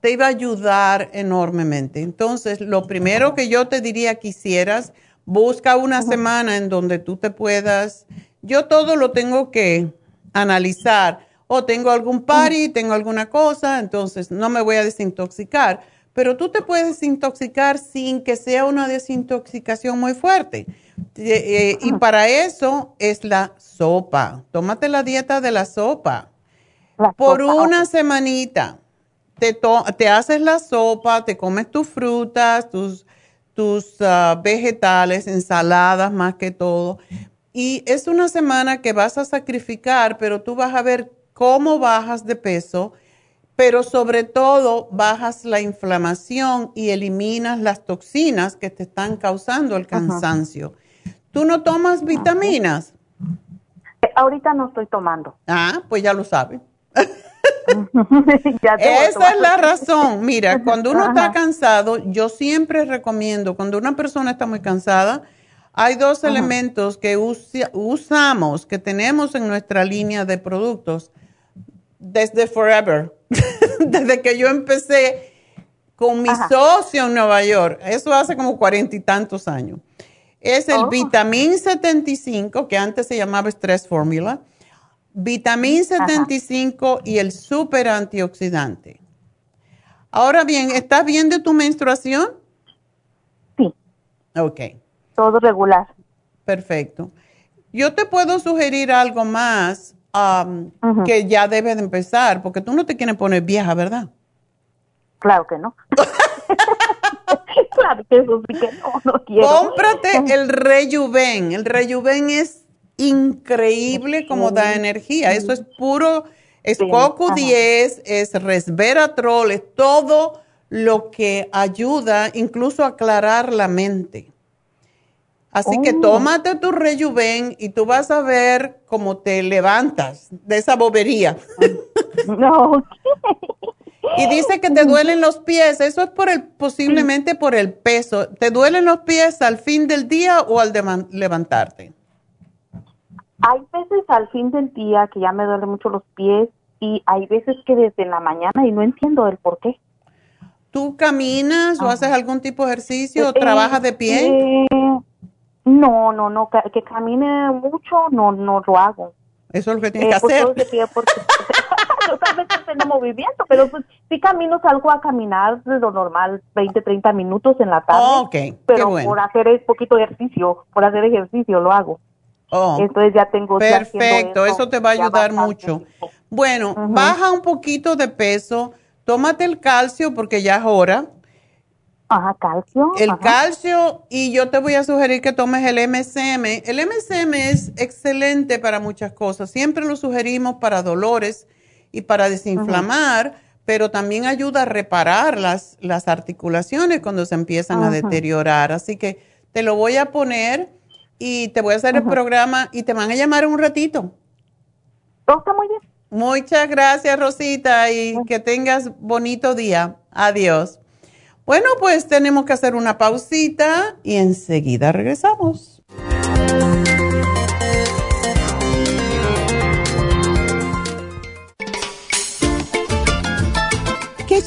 te iba a ayudar enormemente. Entonces, lo primero que yo te diría que hicieras, busca una semana en donde tú te puedas, yo todo lo tengo que analizar. O tengo algún party, tengo alguna cosa, entonces no me voy a desintoxicar. Pero tú te puedes desintoxicar sin que sea una desintoxicación muy fuerte. Eh, y para eso es la sopa. Tómate la dieta de la sopa. Por una semanita. Te, te, haces la sopa, te comes tus frutas, tus, tus ah, vegetales, ensaladas más que todo. Y es una semana que vas a sacrificar, pero tú vas a ver cómo bajas de peso, pero sobre todo bajas la inflamación y eliminas las toxinas que te están causando el cansancio. ¿Tú no tomas vitaminas? Eh, ahorita no estoy tomando. Ah, pues ya lo sabe. Esa es la razón. Mira, cuando uno está cansado, yo siempre recomiendo, cuando una persona está muy cansada, hay dos elementos que usamos, que tenemos en nuestra línea de productos desde forever, desde que yo empecé con mi socio en Nueva York. Eso hace como cuarenta y tantos años es el oh. vitamín 75, que antes se llamaba Stress Formula, vitamín 75 y el super antioxidante. Ahora bien, ¿estás bien de tu menstruación? Sí. Ok. Todo regular. Perfecto. Yo te puedo sugerir algo más um, que ya debe de empezar, porque tú no te quieres poner vieja, ¿verdad? Claro que no. claro que eso sí que no, no quiero. Cómprate el Rejuven. El Rejuven es increíble como da energía. Eso es puro, es Coco 10, es resveratrol, es todo lo que ayuda incluso a aclarar la mente. Así que oh. tómate tu Rejuven y tú vas a ver cómo te levantas de esa bobería. No. Y dice que te duelen los pies. Eso es por el, posiblemente por el peso. ¿Te duelen los pies al fin del día o al de levantarte? Hay veces al fin del día que ya me duelen mucho los pies y hay veces que desde la mañana y no entiendo el por qué. ¿Tú caminas o haces algún tipo de ejercicio o eh, trabajas de pie? Eh, no, no, no, que, camine mucho no no lo hago. Eso es lo que tienes que hacer. De pie porque, totalmente en movimiento, pero pues sí camino, salgo a caminar de lo normal, 20, 30 minutos en la tarde. Oh, pero por hacer un poquito de ejercicio, por hacer ejercicio lo hago. Oh, Entonces ya tengo... Perfecto, eso, te va a ayudar mucho. Bueno, baja un poquito de peso, tómate el calcio porque ya es hora. Ajá, calcio. El calcio y yo te voy a sugerir que tomes el MSM. El MSM es excelente para muchas cosas. Siempre lo sugerimos para dolores y para desinflamar, pero también ayuda a reparar las, las articulaciones cuando se empiezan a deteriorar. Así que te lo voy a poner y te voy a hacer el programa y te van a llamar en un ratito. Todo está muy bien. Muchas gracias, Rosita, y que tengas bonito día. Adiós. Bueno, pues tenemos que hacer una pausita y enseguida regresamos.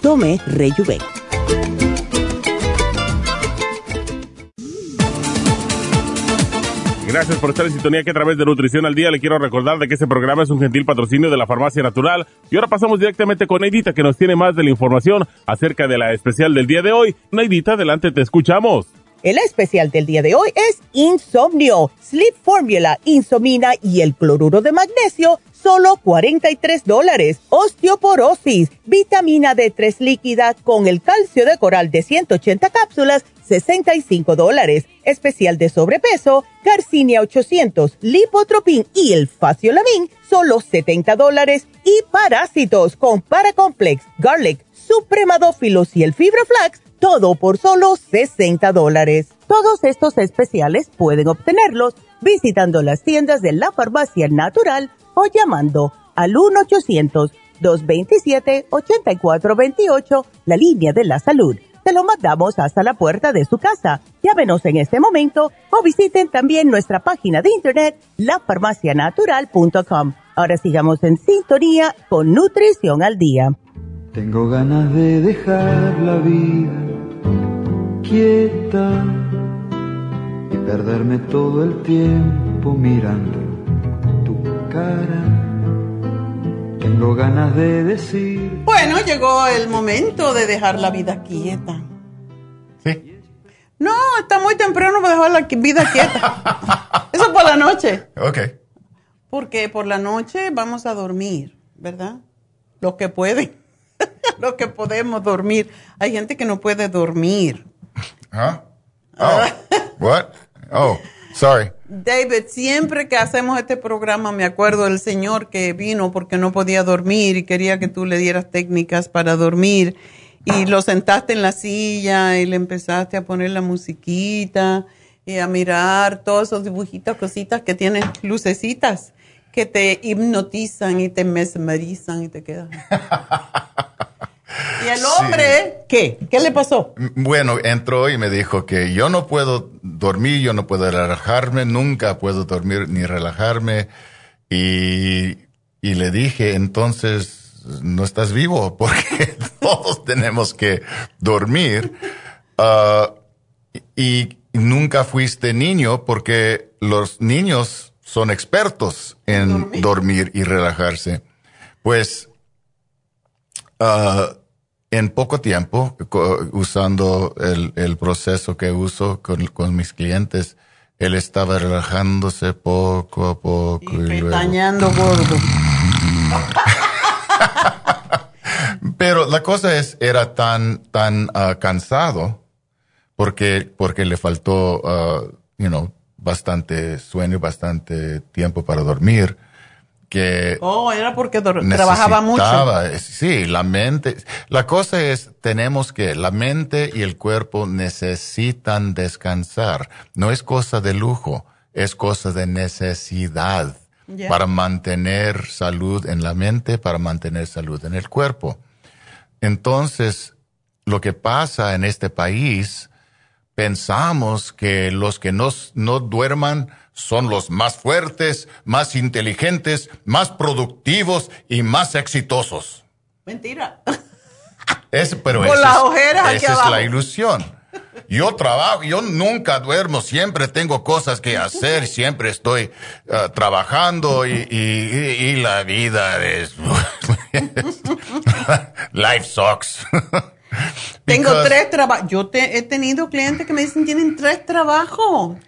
Tome Rejuven. Gracias por estar en sintonía que a través de Nutrición al Día le quiero recordar de que este programa es un gentil patrocinio de la Farmacia Natural. Y ahora pasamos directamente con Neidita que nos tiene más de la información acerca de la especial del día de hoy. Neidita, adelante, te escuchamos. El especial del día de hoy es Insomnio, Sleep Formula, Insomina y el cloruro de magnesio, solo 43 dólares. Osteoporosis, vitamina D3 líquida con el calcio de coral de 180 cápsulas, 65 dólares. Especial de sobrepeso, Garcinia 800, Lipotropin y el Faciolamin, solo 70 dólares. Y parásitos con Paracomplex, Garlic, Supremadófilos y el Fibroflax, todo por solo 60 dólares. Todos estos especiales pueden obtenerlos visitando las tiendas de la farmacia natural o llamando al 1-800-227-8428, la línea de la salud te lo mandamos hasta la puerta de su casa. Llávenos en este momento o visiten también nuestra página de internet, lafarmacianatural.com. Ahora sigamos en sintonía con Nutrición al Día. Tengo ganas de dejar la vida quieta y perderme todo el tiempo mirando tu cara tengo ganas de decir. Bueno, llegó el momento de dejar la vida quieta. ¿Sí? No, está muy temprano para dejar la vida quieta. Eso por la noche. Ok. Porque por la noche vamos a dormir, ¿verdad? Los que pueden. Los que podemos dormir. Hay gente que no puede dormir. ¿Ah? Oh. What? Oh, sorry. David, siempre que hacemos este programa me acuerdo del señor que vino porque no podía dormir y quería que tú le dieras técnicas para dormir y lo sentaste en la silla y le empezaste a poner la musiquita y a mirar todos esos dibujitos, cositas que tienen lucecitas que te hipnotizan y te mesmerizan y te quedan. ¿Y el hombre qué? ¿Qué le pasó? Bueno, entró y me dijo que yo no puedo dormir, yo no puedo relajarme, nunca puedo dormir ni relajarme. Y, y le dije, entonces, no estás vivo porque todos tenemos que dormir. Uh, y nunca fuiste niño porque los niños son expertos en dormir, y relajarse. Pues ah, en poco tiempo, usando el, proceso que uso con, mis clientes, él estaba relajándose poco a poco. Y, gordo. Pero la cosa es, era tan, tan ah, cansado porque, porque le faltó, uh, you know, bastante sueño, bastante tiempo para dormir. Que oh, era porque trabajaba mucho. Sí, la mente. La cosa es, tenemos que, la mente y el cuerpo necesitan descansar. No es cosa de lujo, es cosa de necesidad para mantener salud en la mente, para mantener salud en el cuerpo. Entonces, lo que pasa en este país pensamos que los que no, no duerman son los más fuertes, más inteligentes, más productivos y más exitosos. Mentira. Es, pero Con esa, es, la ilusión. Yo trabajo, yo nunca duermo, siempre tengo cosas que hacer, siempre estoy uh, trabajando y, y, y, la vida es... Life sucks. Tengo tres trabajos. Yo he tenido clientes que me dicen tienen tres trabajos.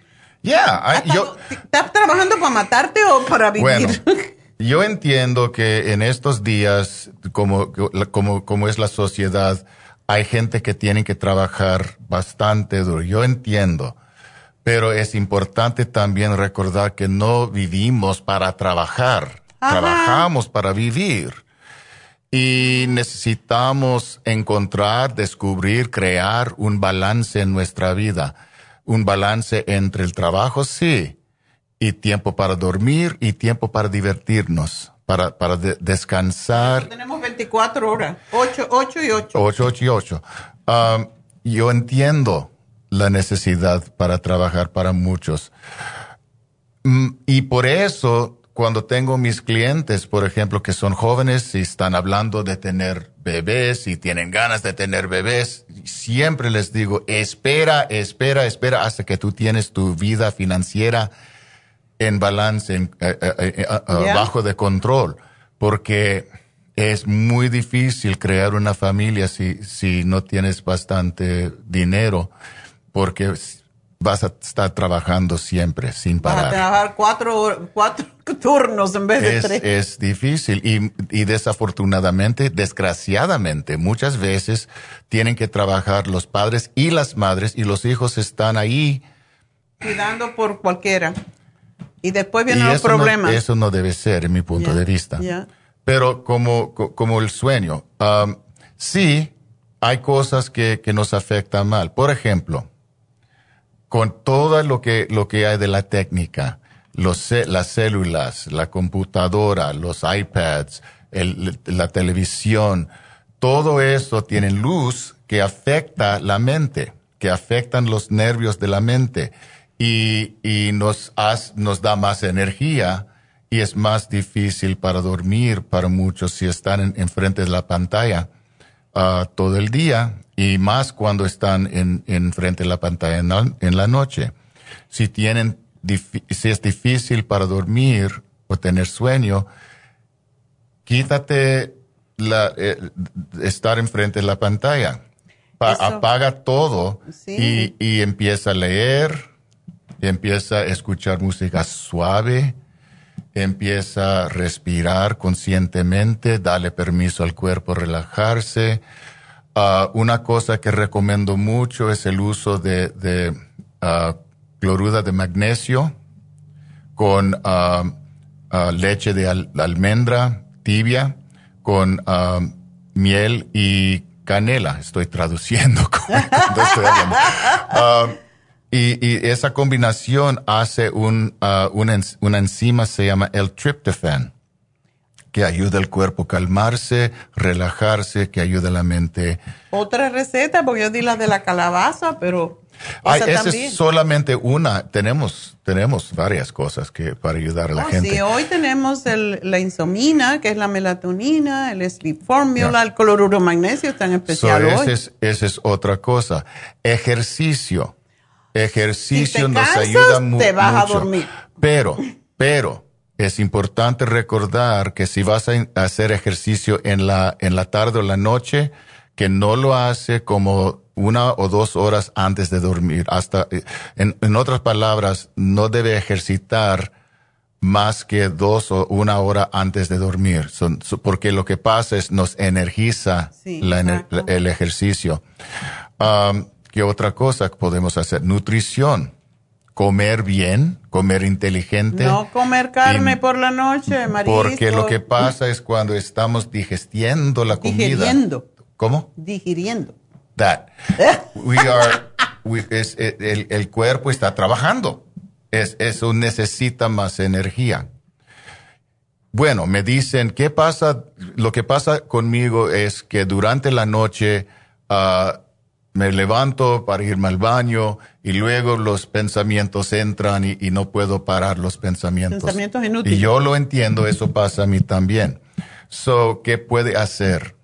Yeah, yo, ¿Estás trabajando para matarte o para vivir? yo entiendo que en estos días, como, como, como es la sociedad, hay gente que tiene que trabajar bastante duro. Yo entiendo. Pero es importante también recordar que no vivimos para trabajar. Trabajamos para vivir. Y necesitamos encontrar, descubrir, crear un balance en nuestra vida. Un balance entre el trabajo, sí, y tiempo para dormir y tiempo para divertirnos, para, para descansar. Tenemos 24 horas, 8, 8 y 8. 8, 8 y 8. Um, yo entiendo la necesidad para trabajar para muchos. Mm, y por eso cuando tengo mis clientes, por ejemplo, que son jóvenes y están hablando de tener bebés y tienen ganas de tener bebés, siempre les digo, espera, espera, espera hasta que tú tienes tu vida financiera en balance, en, eh, eh, eh, bajo de control, porque es muy difícil crear una familia si, si no tienes bastante dinero, porque vas a estar trabajando siempre sin parar. Vas a trabajar cuatro, cuatro turnos en vez de tres. Es difícil y, y, desafortunadamente, desgraciadamente, muchas veces tienen que trabajar los padres y las madres y los hijos están ahí. Cuidando por cualquiera. Y después vienen los problemas. eso no debe ser, en mi punto de vista. Pero como, como el sueño, um, sí hay cosas que, que nos afectan mal. Por ejemplo, con todo lo que, lo que hay de la técnica, los, las células, la computadora, los iPads, la televisión, todo eso tiene luz que afecta la mente, que afectan los nervios de la mente y, y nos, nos da más energía y es más difícil para dormir para muchos si están enfrente de la pantalla uh, todo el día y más cuando están en, en frente de la pantalla en la, noche. Si tienen, si es difícil para dormir o tener sueño, quítate la, eh, estar enfrente de la pantalla. apaga todo y, y empieza a leer, empieza a escuchar música suave, empieza a respirar conscientemente, dale permiso al cuerpo relajarse, Ah, una cosa que recomiendo mucho es el uso de, de uh, clorura de magnesio con ah, leche de almendra tibia, con miel y canela. Estoy traduciendo. y, esa combinación hace un, una, una enzima, se llama el tryptophan que ayuda al cuerpo a calmarse, relajarse, que ayuda a la mente. Otra receta, porque yo di la de la calabaza, pero... Esa, es solamente una. Tenemos, tenemos varias cosas que para ayudar a la oh, gente. Sí, hoy tenemos el, la insomina, que es la melatonina, el sleep formula, el cloruro magnesio, tan especial hoy. Esa es, otra cosa. Ejercicio. Ejercicio nos ayuda mucho. Te vas a dormir. Pero Pero es importante recordar que si vas a hacer ejercicio en la, en la tarde o la noche, que no lo hace como una o dos horas antes de dormir. Hasta, eh, en, en otras palabras, no debe ejercitar más que dos o una hora antes de dormir, porque lo que pasa es nos energiza el ejercicio. Um, ¿Qué otra cosa podemos hacer? Nutrición. Comer bien, comer inteligente. No comer carne por la noche, marisco. Porque lo que pasa es cuando estamos digestiendo la comida. Digiriendo. ¿Cómo? Digiriendo. That. We are, el, el cuerpo está trabajando eso necesita más energía. Bueno, me dicen, ¿qué pasa? Lo que pasa conmigo es que durante la noche ah, me levanto para irme al baño y luego los pensamientos entran y, no puedo parar los pensamientos. Pensamientos inútiles. Y yo lo entiendo, eso pasa a mí también. So, ¿qué puede hacer?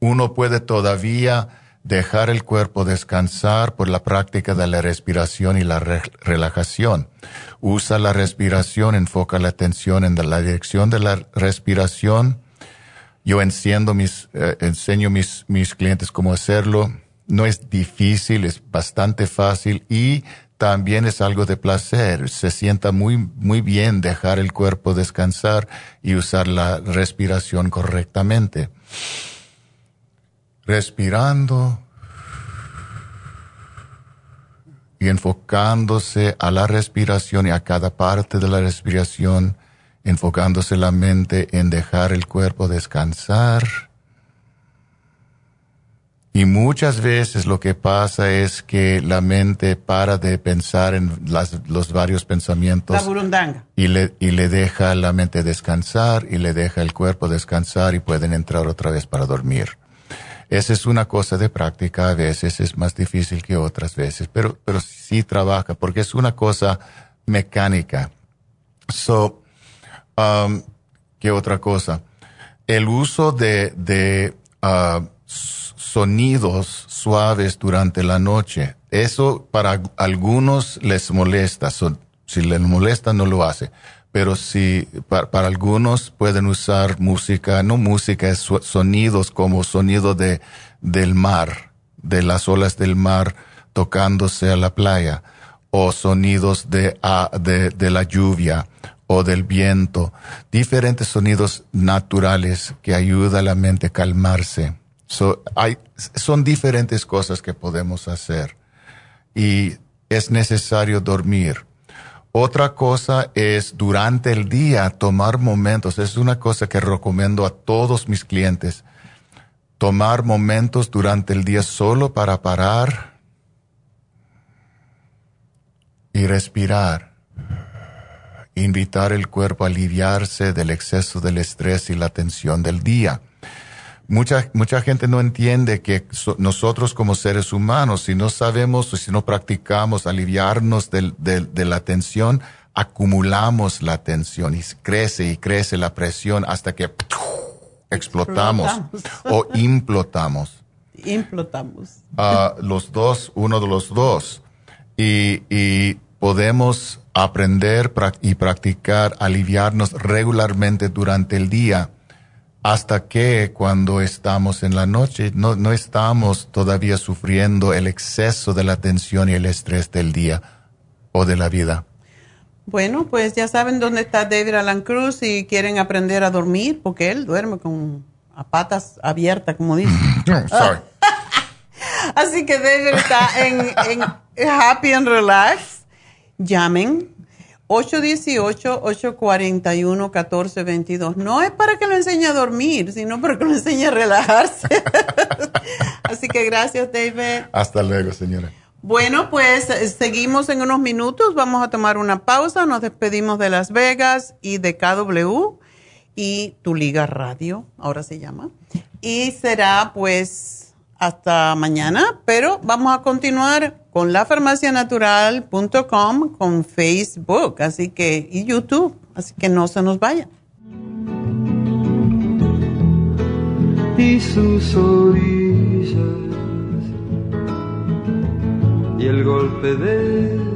Uno puede todavía dejar el cuerpo descansar por la práctica de la respiración y la relajación. Usa la respiración, enfoca la atención en la dirección de la respiración. Yo enciendo mis, eh, enseño mis, mis clientes cómo hacerlo. No es difícil, es bastante fácil y también es algo de placer. Se sienta muy, muy bien dejar el cuerpo descansar y usar la respiración correctamente respirando y enfocándose a la respiración y a cada parte de la respiración, enfocándose la mente en dejar el cuerpo descansar. Y muchas veces lo que pasa es que la mente para de pensar en los varios pensamientos. Y le, y le deja la mente descansar y le deja el cuerpo descansar y pueden entrar otra vez para dormir. Esa es una cosa de práctica, a veces es más difícil que otras veces, pero, pero sí trabaja porque es una cosa mecánica. So, um, ¿qué otra cosa? El uso de, de uh, sonidos suaves durante la noche, eso para algunos les molesta. si les molesta, no lo hace pero sí, para, algunos pueden usar música, no música, es sonidos como sonido de, del mar, de las olas del mar tocándose a la playa, o sonidos de, de, de la lluvia o del viento, diferentes sonidos naturales que ayudan a la mente a calmarse. Hay, son diferentes cosas que podemos hacer y es necesario dormir otra cosa es durante el día tomar momentos. Es una cosa que recomiendo a todos mis clientes. Tomar momentos durante el día solo para parar y respirar. Invitar el cuerpo a aliviarse del exceso del estrés y la tensión del día mucha, mucha gente no entiende que nosotros como seres humanos, si no sabemos o si no practicamos aliviarnos de la tensión, acumulamos la tensión y crece y crece la presión hasta que explotamos, o implotamos. Implotamos. Uh, los dos, uno de los dos. Y, y podemos aprender y practicar aliviarnos regularmente durante el día hasta que cuando estamos en la noche no, no estamos todavía sufriendo el exceso de la tensión y el estrés del día o de la vida. Bueno, pues ya saben dónde está David Alan Cruz si quieren aprender a dormir, porque él duerme con a patas abiertas, como dice. sorry. Así que David está en, en Happy and Relax. Llamen 818-841-1422. No es para que lo enseñe a dormir, sino para que lo enseñe a relajarse. Así que gracias, David. Hasta luego, señora. Bueno, pues eh, seguimos en unos minutos. Vamos a tomar una pausa. Nos despedimos de Las Vegas y de KW y Tu Liga Radio, ahora se llama. Y será pues hasta mañana, pero vamos a continuar con lafarmacianatural.com, con Facebook, así que y YouTube, así que no se nos vayan. Y sus orillas y el golpe de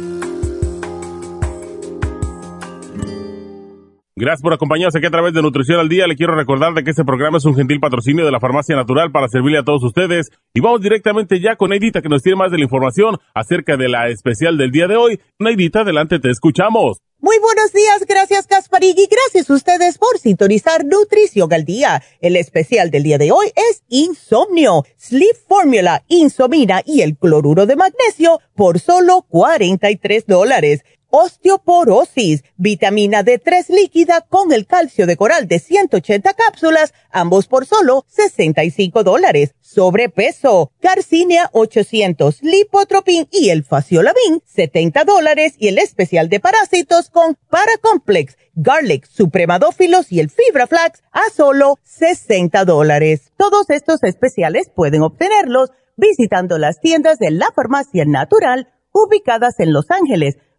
Gracias por acompañarnos aquí a través de Nutrición al Día. Le quiero recordar de que este programa es un gentil patrocinio de la Farmacia Natural para servirle a todos ustedes. Y vamos directamente ya con Neidita que nos tiene más de la información acerca de la especial del día de hoy. Neidita, adelante, te escuchamos. Muy buenos días, gracias Gasparigui, gracias a ustedes por sintonizar Nutrición al Día. El especial del día de hoy es Insomnio, Sleep Formula, Insomina y el cloruro de magnesio por solo 43 dólares osteoporosis, vitamina D3 líquida con el calcio de coral de 180 cápsulas, ambos por solo 65 dólares. Sobrepeso, Garcinia 800, Lipotropin y el Faciolabin, 70 dólares y el especial de parásitos con Paracomplex, Garlic, Supremadófilos y el Fibra Flax a solo 60 dólares. Todos estos especiales pueden obtenerlos visitando las tiendas de la farmacia natural ubicadas en Los Ángeles,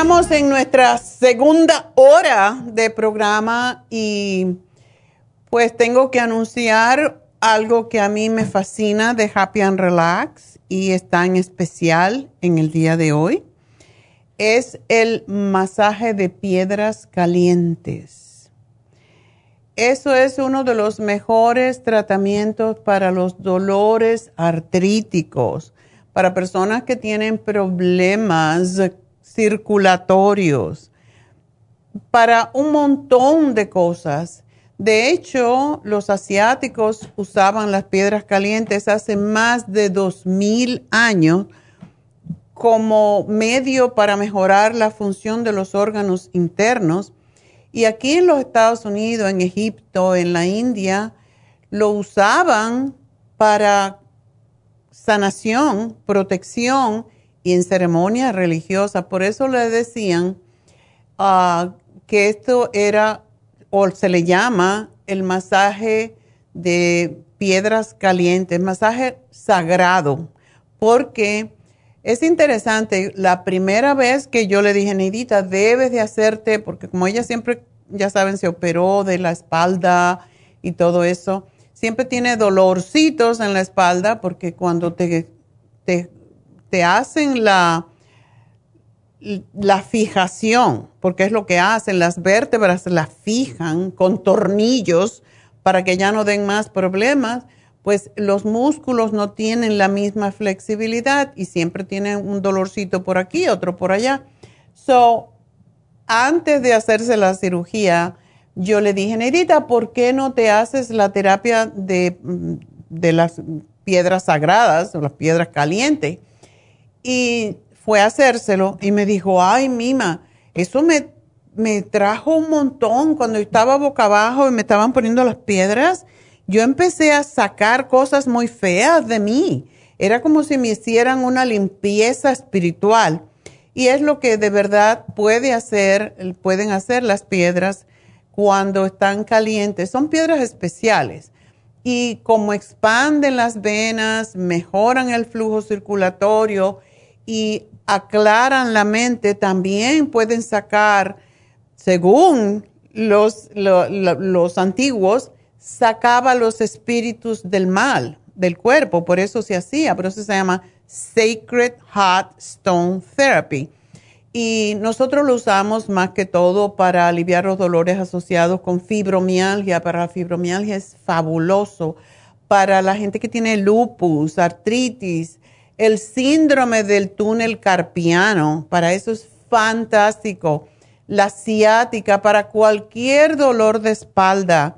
Entramos en nuestra segunda hora de programa y pues tengo que anunciar algo que a mí me fascina de Happy and Relax y está en especial en el día de hoy. Es el masaje de piedras calientes. Eso es uno de los mejores tratamientos para los dolores artríticos, para personas que tienen problemas circulatorios, para un montón de cosas. De hecho, los asiáticos usaban las piedras calientes hace más de dos mil años como medio para mejorar la función de los órganos internos. Y aquí en los Estados Unidos, en Egipto, en la India, lo usaban para sanación, protección y en ceremonia religiosa. Por eso le decían ah, que esto era, o se le llama, el masaje de piedras calientes, masaje sagrado, porque es interesante, la primera vez que yo le dije, Neidita, debes de hacerte, porque como ella siempre, ya saben, se operó de la espalda y todo eso, siempre tiene dolorcitos en la espalda, porque cuando te, te hacen la, la fijación, porque es lo que hacen, las vértebras las fijan con tornillos para que ya no den más problemas, pues los músculos no tienen la misma flexibilidad y siempre tienen un dolorcito por aquí, otro por allá. So, antes de hacerse la cirugía, yo le dije, Nedita, ¿por qué no te haces la terapia de, de las piedras sagradas o las piedras calientes? Y fue a hacérselo y me dijo, ay, Mima, eso me me trajo un montón cuando estaba boca abajo y me estaban poniendo las piedras. Yo empecé a sacar cosas muy feas de mí. Era como si me hicieran una limpieza espiritual. Y es lo que de verdad puede hacer, pueden hacer las piedras cuando están calientes. Son piedras especiales. Y como expanden las venas, mejoran el flujo circulatorio y aclaran la mente, también pueden sacar según los, los antiguos, sacaba los espíritus del mal del cuerpo, por eso se hacía, por eso se llama Sacred Hot Stone Therapy. Y nosotros lo usamos más que todo para aliviar los dolores asociados con fibromialgia. Para la fibromialgia es fabuloso. Para la gente que tiene lupus, artritis, el síndrome del túnel carpiano, para eso es fantástico la ciática, para cualquier dolor de espalda,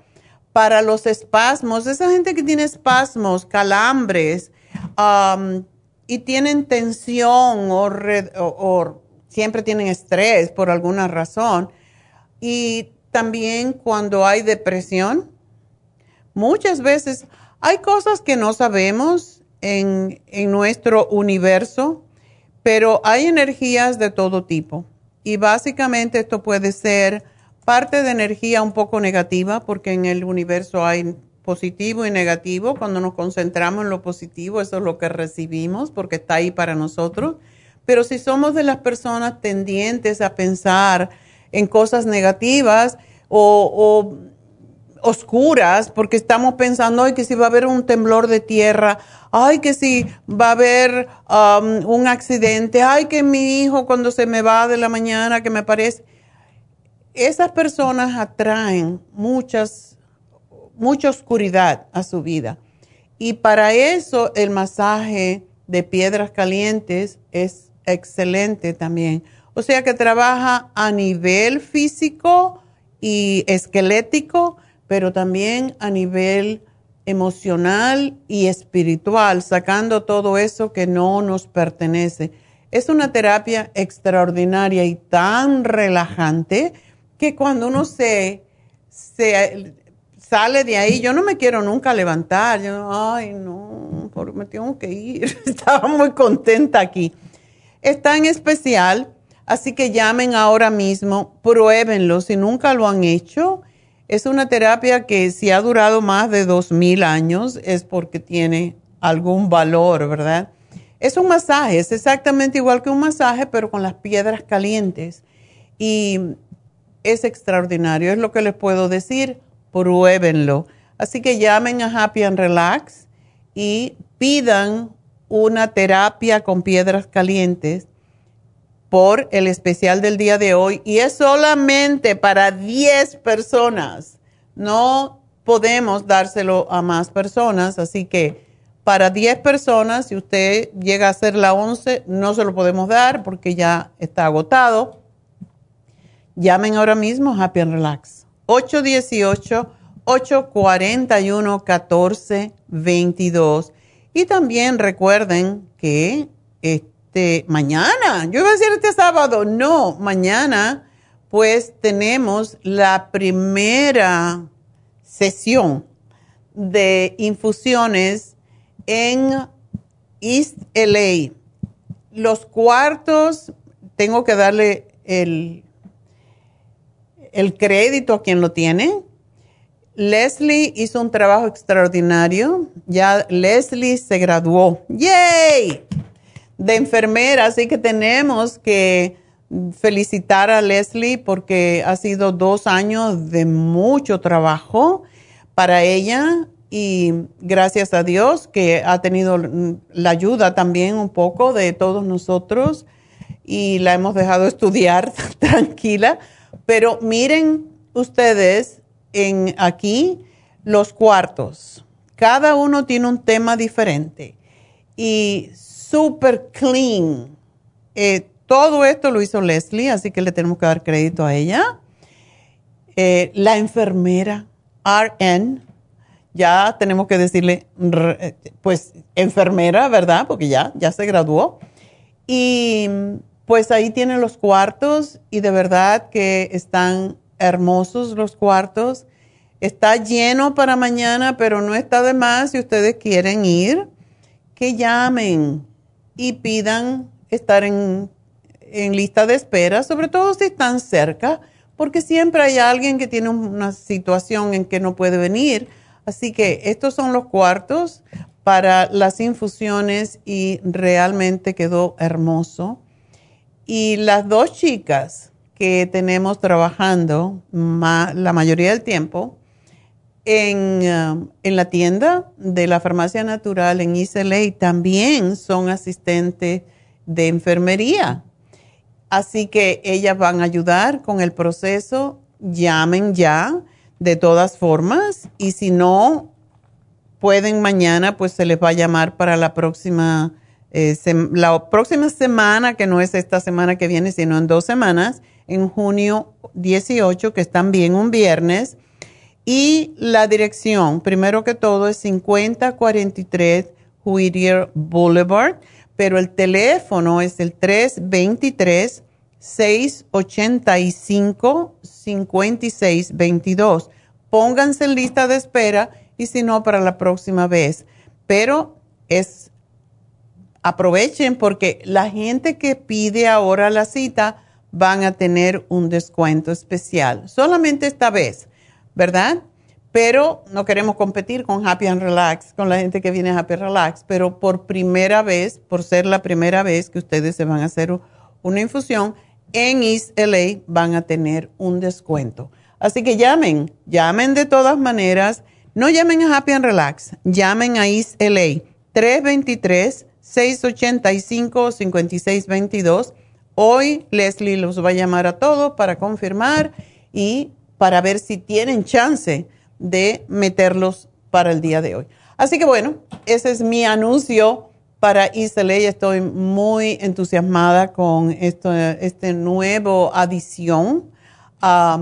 para los espasmos, esa gente que tiene espasmos, calambres um, y tienen tensión o, siempre tienen estrés por alguna razón. Y también cuando hay depresión, muchas veces hay cosas que no sabemos en, en nuestro universo, pero hay energías de todo tipo. Y básicamente esto puede ser parte de energía un poco negativa, porque en el universo hay positivo y negativo. Cuando nos concentramos en lo positivo, eso es lo que recibimos, porque está ahí para nosotros. Pero si somos de las personas tendientes a pensar en cosas negativas o, oscuras, porque estamos pensando hoy que si va a haber un temblor de tierra, ay, que si va a haber um, un accidente, ay, que mi hijo cuando se me va de la mañana, que me parece. Esas personas atraen muchas, mucha oscuridad a su vida. Y para eso el masaje de piedras calientes es excelente también. O sea que trabaja a nivel físico y esquelético, pero también a nivel emocional y espiritual, sacando todo eso que no nos pertenece. Es una terapia extraordinaria y tan relajante que cuando uno se, se sale de ahí, yo no me quiero nunca levantar, yo, ay, no, me tengo que ir, estaba muy contenta aquí. Está en especial, así que llamen ahora mismo, pruébenlo si nunca lo han hecho es una terapia que si ha durado más de dos mil años es porque tiene algún valor, ¿verdad? Es un masaje, es exactamente igual que un masaje, pero con las piedras calientes. Y es extraordinario, es lo que les puedo decir, pruébenlo. Así que llamen a Happy and Relax y pidan una terapia con piedras calientes por el especial del día de hoy y es solamente para 10 personas. No podemos dárselo a más personas, así que para 10 personas, si usted llega a ser la 11, no se lo podemos dar porque ya está agotado. Llamen ahora mismo Happy and Relax. 818-841-1422. Y también recuerden que este, mañana, yo iba a decir este sábado, no, mañana pues tenemos la primera sesión de infusiones en East LA. Los cuartos, tengo que darle el, el crédito a quien lo tiene. Leslie hizo un trabajo extraordinario. Ya Leslie se graduó. ¡Yay! De enfermera. Así que tenemos que felicitar a Leslie porque ha sido dos años de mucho trabajo para ella y gracias a Dios que ha tenido la ayuda también un poco de todos nosotros y la hemos dejado estudiar tranquila. Pero miren ustedes en aquí los cuartos. Cada uno tiene un tema diferente y super clean. Eh, todo esto lo hizo Leslie, así que le tenemos que dar crédito a ella. Eh, la enfermera RN ya tenemos que decirle, pues, enfermera, ¿verdad? Porque ya, ya se graduó. Y pues ahí tienen los cuartos y de verdad que están hermosos los cuartos. Está lleno para mañana, pero no está de más si ustedes quieren ir, que llamen y pidan estar en, en lista de espera, sobre todo si están cerca, porque siempre hay alguien que tiene una situación en que no puede venir Así que estos son los cuartos para las infusiones y realmente quedó hermoso. Y las dos chicas que tenemos trabajando la mayoría del tiempo en, uh, en, la tienda de la farmacia natural en ISLA también son asistentes de enfermería. Así que ellas van a ayudar con el proceso. Llamen ya de todas formas y si no pueden mañana, pues se les va a llamar para la próxima, eh, la próxima semana, que no es esta semana que viene, sino en dos semanas, en junio 18, que están bien un viernes. Y la dirección, primero que todo, es 5043 Whittier Boulevard, pero el teléfono es el 323 685-5622. Pónganse en lista de espera y si no, para la próxima vez. Pero es, aprovechen porque la gente que pide ahora la cita van a tener un descuento especial. Solamente esta vez, ¿verdad? Pero no queremos competir con Happy and Relax, con la gente que viene a Happy Relax, pero por primera vez, por ser la primera vez que ustedes se van a hacer una infusión, en East LA van a tener un descuento. Así que llamen, llamen de todas maneras. No llamen a Happy and Relax, llamen a East LA 323-685-5622. Hoy Leslie los va a llamar a todos para confirmar y para ver si tienen chance de meterlos para el día de hoy. Así que bueno, ese es mi anuncio para Isla estoy muy entusiasmada con esto, este nuevo adición a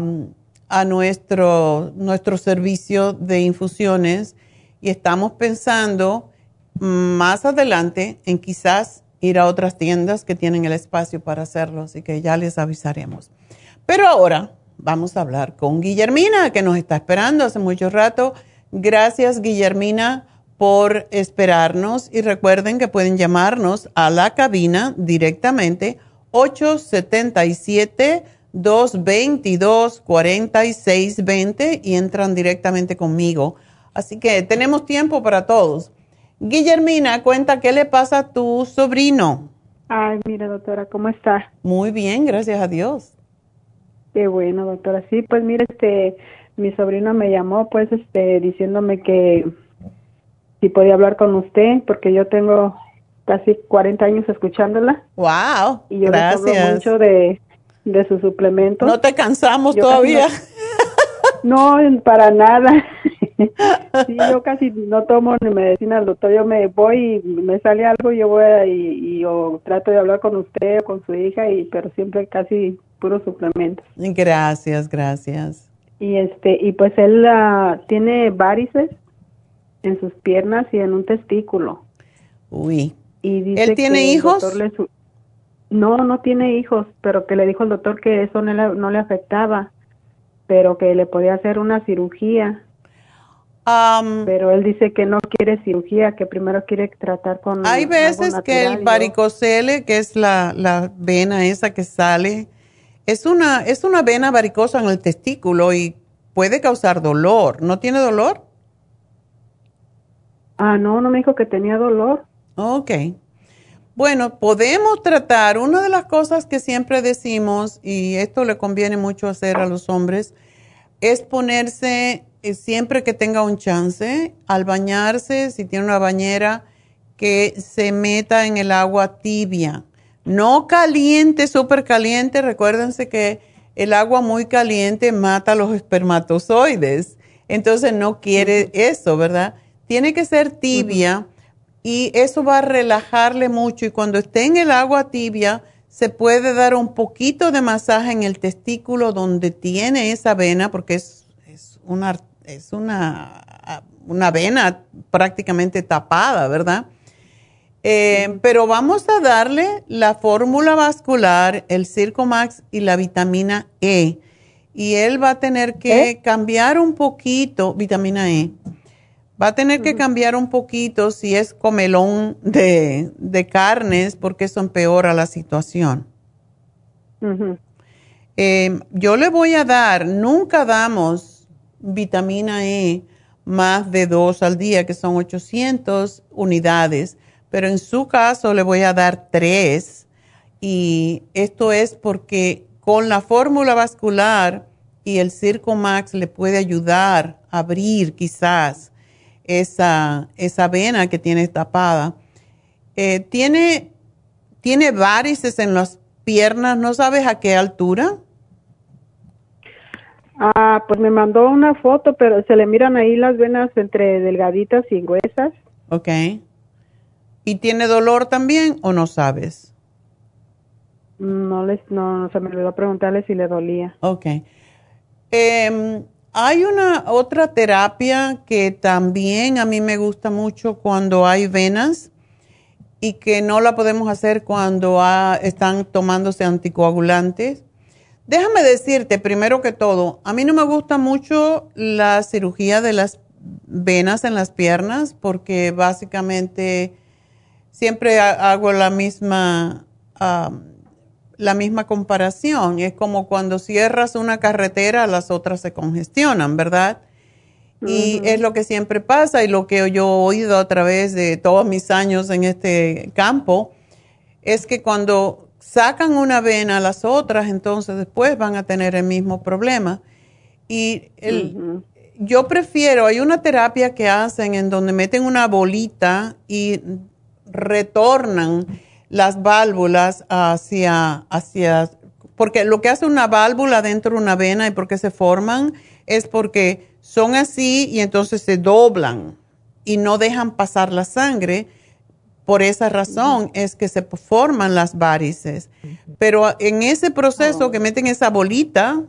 nuestro, nuestro servicio de infusiones y estamos pensando más adelante en quizás ir a otras tiendas que tienen el espacio para hacerlo, así que ya les avisaremos. Pero ahora vamos a hablar con Guillermina, que nos está esperando hace mucho rato. Gracias, Guillermina por esperarnos y recuerden que pueden llamarnos a la cabina directamente 877-222-4620 y entran directamente conmigo. Así que tenemos tiempo para todos. Guillermina, cuenta qué le pasa a tu sobrino. Ay, mira, doctora, ¿cómo está? Muy bien, gracias a Dios. Qué bueno, doctora. Sí, pues mire, este, mi sobrino me llamó, pues, este, diciéndome que si podía hablar con usted, porque yo tengo casi 40 años escuchándola. ¡Wow! Y yo Gracias. mucho de, de sus suplementos. ¿No te cansamos todavía? No, para nada. sí, yo casi no tomo ni medicina al doctor. Yo me voy y me sale algo, yo voy y, y trato de hablar con usted o con su hija, y pero siempre casi puros suplementos. Gracias, gracias. Y este y pues él uh, tiene varices en sus piernas y en un testículo. Uy. Y dice ¿Él tiene hijos? No, no tiene hijos, pero que le dijo el doctor que eso no le, no le afectaba, pero que le podía hacer una cirugía. pero él dice que no quiere cirugía, que primero quiere tratar con... Hay veces que el varicocele, que es la, la vena esa que sale, es una, es una vena varicosa en el testículo y puede causar dolor. ¿No tiene dolor? Ah, no, no me dijo que tenía dolor. Ok. Bueno, podemos tratar, una de las cosas que siempre decimos, y esto le conviene mucho hacer a los hombres, es ponerse eh, siempre que tenga un chance, al bañarse, si tiene una bañera, que se meta en el agua tibia. No caliente, súper caliente. Recuérdense que el agua muy caliente mata los espermatozoides. Entonces no quiere eso, ¿verdad? Tiene que ser tibia y eso va a relajarle mucho. Y cuando esté en el agua tibia, se puede dar un poquito de masaje en el testículo donde tiene esa vena, porque es, una, es una, una vena prácticamente tapada, ¿verdad? Eh, pero vamos a darle la fórmula vascular, el Circomax y la vitamina E. Y él va a tener que ¿Eh? cambiar un poquito, vitamina E. Va a tener que cambiar un poquito si es comelón de, carnes, porque eso empeora la situación. Eh, yo le voy a dar, nunca damos vitamina E más de dos al día, que son 800 unidades pero en su caso le voy a dar tres y esto es porque con la fórmula vascular y el Circo Max le puede ayudar a abrir quizás esa, esa vena que tiene tapada. Eh, tiene, tiene varices en las piernas, ¿no sabes a qué altura? Ah, pues me mandó una foto, pero se le miran ahí las venas entre delgaditas y gruesas. Ok. ¿Y tiene dolor también o no sabes? No, les, no, se me olvidó preguntarle si le dolía. Ok. Em, hay una otra terapia que también a mí me gusta mucho cuando hay venas y que no la podemos hacer cuando están tomándose anticoagulantes. Déjame decirte, primero que todo, a mí no me gusta mucho la cirugía de las venas en las piernas porque básicamente siempre hago la misma, la misma comparación. Es como cuando cierras una carretera, las otras se congestionan, ¿verdad? Y es lo que siempre pasa y lo que yo he oído a través de todos mis años en este campo, es que cuando sacan una vena a las otras, entonces después van a tener el mismo problema. Y yo prefiero, hay una terapia que hacen en donde meten una bolita y retornan las válvulas hacia, hacia, porque lo que hace una válvula dentro de una vena y por qué se forman es porque son así y entonces se doblan y no dejan pasar la sangre. Por esa razón es que se forman las varices. Pero en ese proceso que meten esa bolita,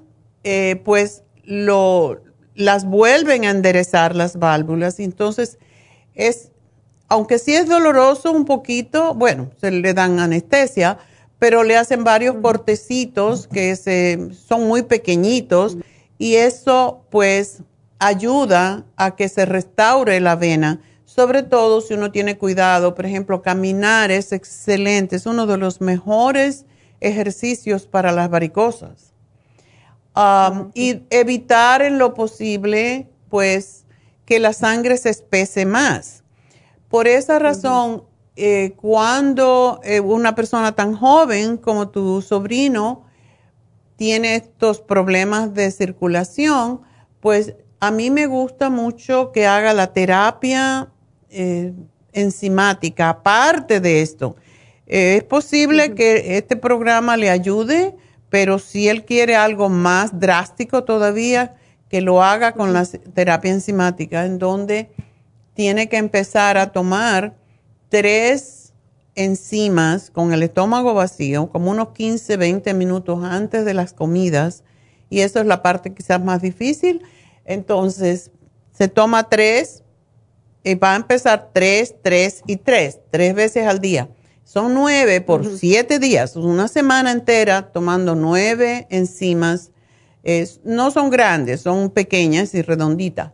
eh, pues lo, las vuelven a enderezar las válvulas. Entonces es aunque sí es doloroso un poquito, bueno, se le dan anestesia, pero le hacen varios cortecitos que se, son muy pequeñitos y eso pues ayuda a que se restaure la vena, sobre todo si uno tiene cuidado, por ejemplo, caminar es excelente, es uno de los mejores ejercicios para las varicosas. Um, y evitar en lo posible pues que la sangre se espese más por esa razón, eh, cuando eh, una persona tan joven como tu sobrino tiene estos problemas de circulación, pues a mí me gusta mucho que haga la terapia eh, enzimática, aparte de esto. es posible que este programa le ayude, pero si él quiere algo más drástico todavía, que lo haga con la terapia enzimática, en donde tiene que empezar a tomar tres enzimas con el estómago vacío, como unos 15, 20 minutos antes de las comidas, y eso es la parte quizás más difícil. Entonces, se toma tres y va a empezar tres, tres y tres, tres veces al día. Son nueve por siete días, una semana entera tomando nueve enzimas. no son grandes, son pequeñas y redonditas.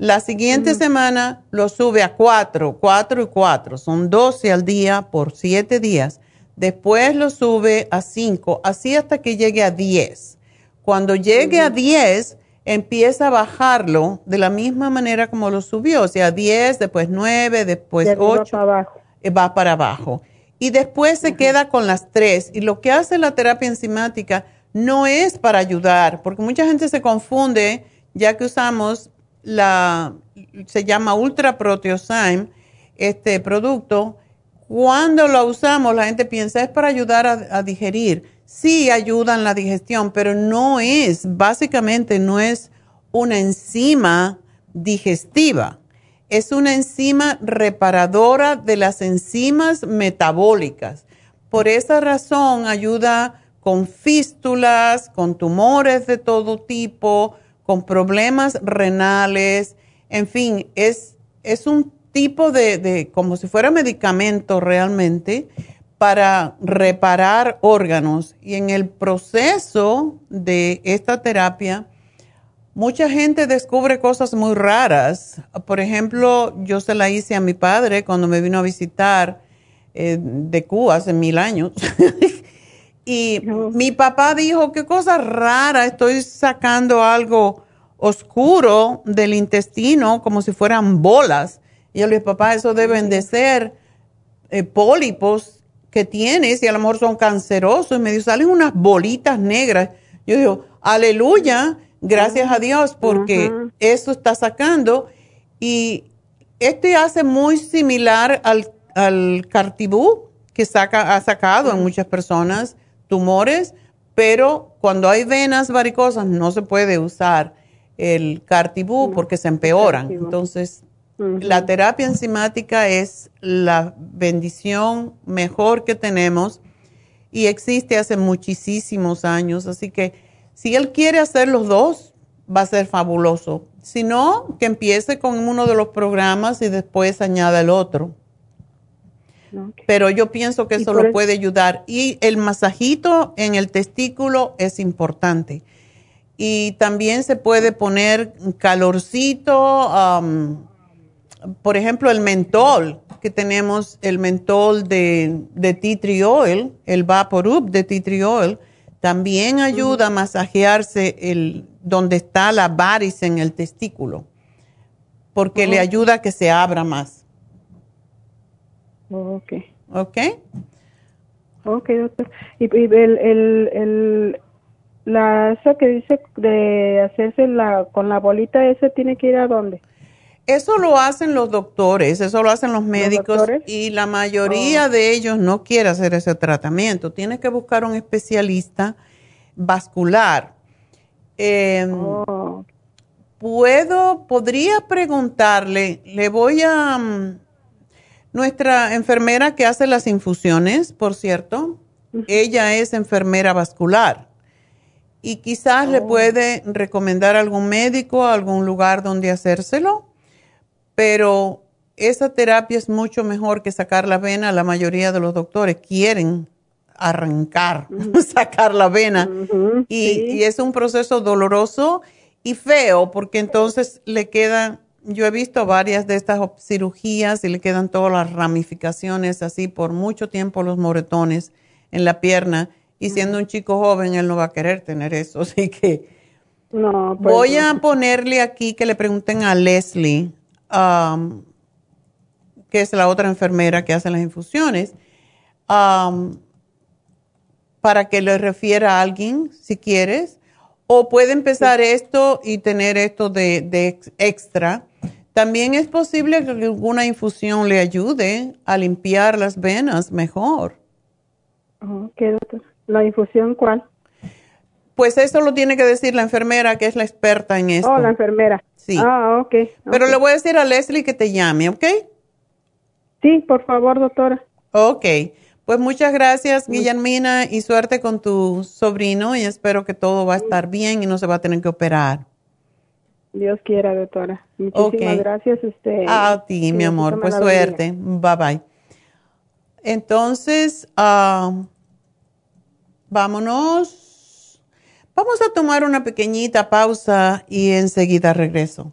La siguiente semana lo sube a cuatro, cuatro y cuatro. Son 12 al día por siete días. después lo sube a 5, así hasta que llegue a 10. Cuando llegue a 10, empieza a bajarlo de la misma manera como lo subió, o sea, 10, después 9, después 8. abajo. Eh, va para abajo. Y después se queda con las 3. Y lo que hace la terapia enzimática no es para ayudar, porque mucha gente se confunde, ya que usamos la, se llama Ultra Proteosyme, este producto, cuando lo usamos la gente piensa es para ayudar a, a digerir sí ayuda en la digestión, pero no es, básicamente no es una enzima digestiva. Es una enzima reparadora de las enzimas metabólicas. Por esa razón ayuda con fístulas, con tumores de todo tipo, con problemas renales, en fin, es, es un tipo de, como si fuera medicamento realmente, para reparar órganos. Y en el proceso de esta terapia, mucha gente descubre cosas muy raras. Por ejemplo, yo se la hice a mi padre cuando me vino a visitar eh, de Cuba hace mil años. y mi papá dijo, qué cosa rara, estoy sacando algo oscuro del intestino como si fueran bolas. Y yo le dije, papá, eso deben de ser eh, pólipos que tienes y a lo mejor son cancerosos. Y me dijo, salen unas bolitas negras. Yo digo, aleluya, gracias a Dios porque eso está sacando. Y este hace muy similar al, al cartibú que saca, ha sacado en muchas personas tumores, pero cuando hay venas varicosas no se puede usar el cartibú porque se empeoran. Entonces, la terapia enzimática es la bendición mejor que tenemos y existe hace muchísimos años, así que si él quiere hacer los dos, va a ser fabuloso. Si no, que empiece con uno de los programas y después añada el otro. Pero yo pienso que eso lo puede ayudar. Y el masajito en el testículo es importante. Y también se puede poner calorcito, por ejemplo, el mentol, que tenemos el mentol de, de tea tree oil, el Vaporub de tea tree oil, también ayuda a masajearse el, donde está la varice en el testículo, porque le ayuda a que se abra más. Ok. Ok. Ok, doctor. Y, el, el, el, la, eso que dice de hacerse la, con la bolita, ¿ese tiene que ir a dónde? Eso lo hacen los doctores, eso lo hacen los médicos y la mayoría oh. de ellos no quiere hacer ese tratamiento. Tienes que buscar un especialista vascular. Em, oh. Puedo, podría preguntarle, le voy a... Nuestra enfermera que hace las infusiones, por cierto, ella es enfermera vascular y quizás le oh. puede recomendar algún médico, algún lugar donde hacérselo pero esa terapia es mucho mejor que sacar la vena. La mayoría de los doctores quieren arrancar, sacar la vena. y, es un proceso doloroso y feo porque entonces le quedan, yo he visto varias de estas cirugías y le quedan todas las ramificaciones así por mucho tiempo los moretones en la pierna. Y siendo un chico joven, él no va a querer tener eso. Así que no, pues voy a ponerle aquí que le pregunten a Leslie Um, que es la otra enfermera que hace las infusiones, um, para que le refiera a alguien si quieres, o puede empezar esto y tener esto de, extra. También es posible que alguna infusión le ayude a limpiar las venas mejor. ¿Qué doctor? ¿La infusión cuál? Pues eso lo tiene que decir la enfermera que es la experta en esto. Oh, la enfermera. Sí. Ah, ok. Pero le voy a decir a Leslie que te llame, ¿ok? Sí, por favor, doctora. Ok. Pues muchas gracias, Guillermina, y suerte con tu sobrino y espero que todo va a estar bien y no se va a tener que operar. Dios quiera, doctora. Muchísimas gracias. Este, a ti, mi amor. Pues suerte. Bye bye. Entonces, ah, vámonos Vamos a tomar una pequeñita pausa y enseguida regreso.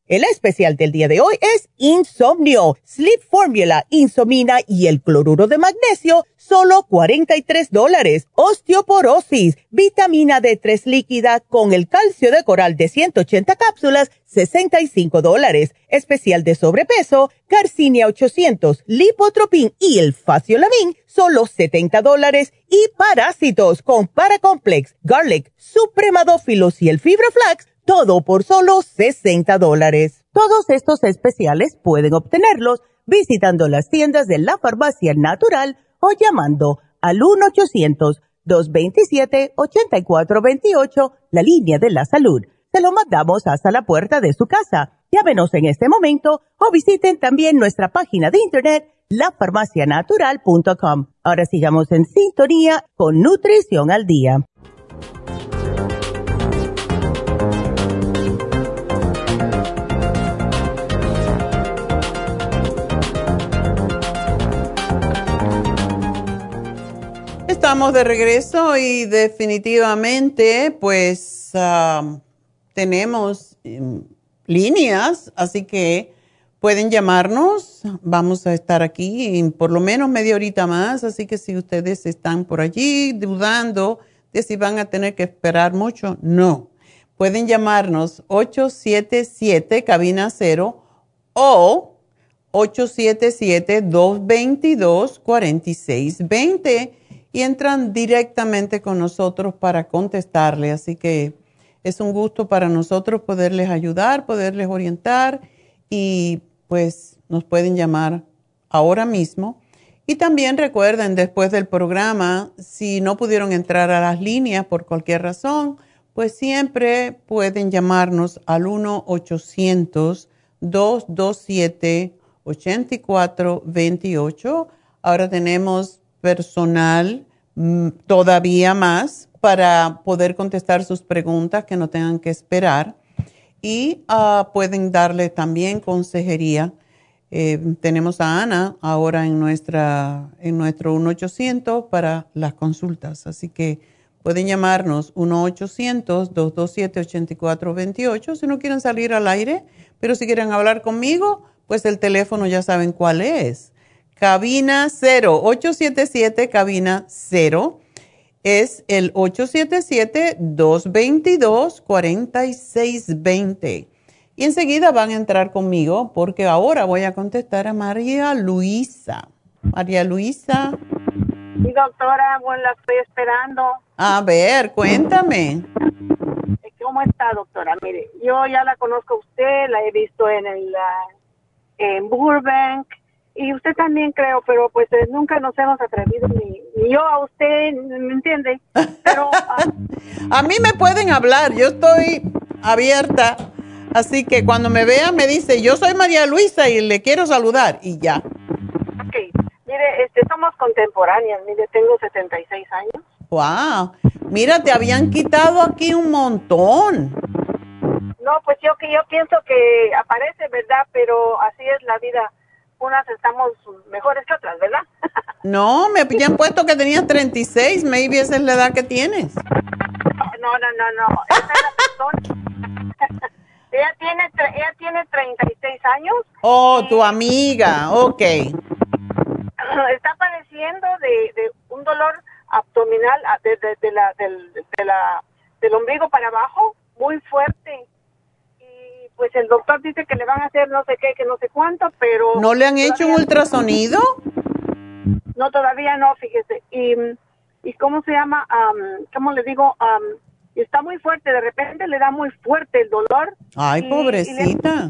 El especial del día de hoy es Insomnio, Sleep Formula, Insomina y el cloruro de magnesio, solo 43 dólares. Osteoporosis, vitamina D3 líquida con el calcio de coral de 180 cápsulas, 65 dólares. Especial de sobrepeso, Carcinia 800, Lipotropin y el Faciolamin, solo 70 dólares. Y parásitos con Paracomplex, Garlic, Supremadófilos y el Fibra Flax, todo por solo 60 dólares. Todos estos especiales pueden obtenerlos visitando las tiendas de la farmacia natural o llamando al 1-800-227-8428, la línea de la salud. Se lo mandamos hasta la puerta de su casa. Llámenos en este momento o visiten también nuestra página de internet lafarmacianatural.com. Ahora sigamos en sintonía con Nutrición al Día. Estamos de regreso y definitivamente pues tenemos um, líneas, así que pueden llamarnos. Vamos a estar aquí en por lo menos media horita más, así que si ustedes están por allí dudando de si van a tener que esperar mucho, no. Pueden llamarnos 877 cabina 0 o 877-222-4620 y entran directamente con nosotros para contestarle. Así que es un gusto para nosotros poderles ayudar, poderles orientar y pues nos pueden llamar ahora mismo. Y también recuerden, después del programa, si no pudieron entrar a las líneas por cualquier razón, pues siempre pueden llamarnos al 1-800-227-8428. Ahora tenemos personal mm, todavía más para poder contestar sus preguntas que no tengan que esperar. Y ah, pueden darle también consejería. Eh, tenemos a Ana ahora en, nuestra, en nuestro 1-800 para las consultas, así que pueden llamarnos 1-800-227-8428 si no quieren salir al aire, pero si quieren hablar conmigo, pues el teléfono ya saben cuál es cabina 0, 877 cabina 0 es el 877-222-4620. Y enseguida van a entrar conmigo porque ahora voy a contestar a María Luisa. María Luisa. Sí, doctora, bueno, la estoy esperando. A ver, cuéntame. ¿Cómo está, doctora? Mire, yo ya la conozco a usted, la he visto en el en Burbank y usted también creo, pero pues eh, nunca nos hemos atrevido, ni, yo a usted, ¿me entiende? Pero, ah, a mí me pueden hablar, yo estoy abierta, así que cuando me vean me dice, yo soy María Luisa y le quiero saludar y ya. Ok, mire, este, somos contemporáneas, mire, tengo 76 años. Wow, mira, te habían quitado aquí un montón. No, pues yo que yo pienso que aparece, ¿verdad? Pero así es la vida unas estamos mejores que otras, ¿verdad? no, me habían puesto que tenías 36, maybe esa es la edad que tienes. No, no, no, no, esa es la persona. Ella tiene, ella tiene 36 años. Oh, tu amiga, ok. Está padeciendo de, de un dolor abdominal desde de, la, del, de la, del ombligo para abajo, muy fuerte. Pues el doctor dice que le van a hacer no sé qué, que no sé cuánto, pero... ¿No le han hecho un ultrasonido? No, todavía no, fíjese. Y, y ¿cómo se llama? Um, ¿Cómo le digo? Um, está muy fuerte, de repente le da muy fuerte el dolor. Ay, pobrecita.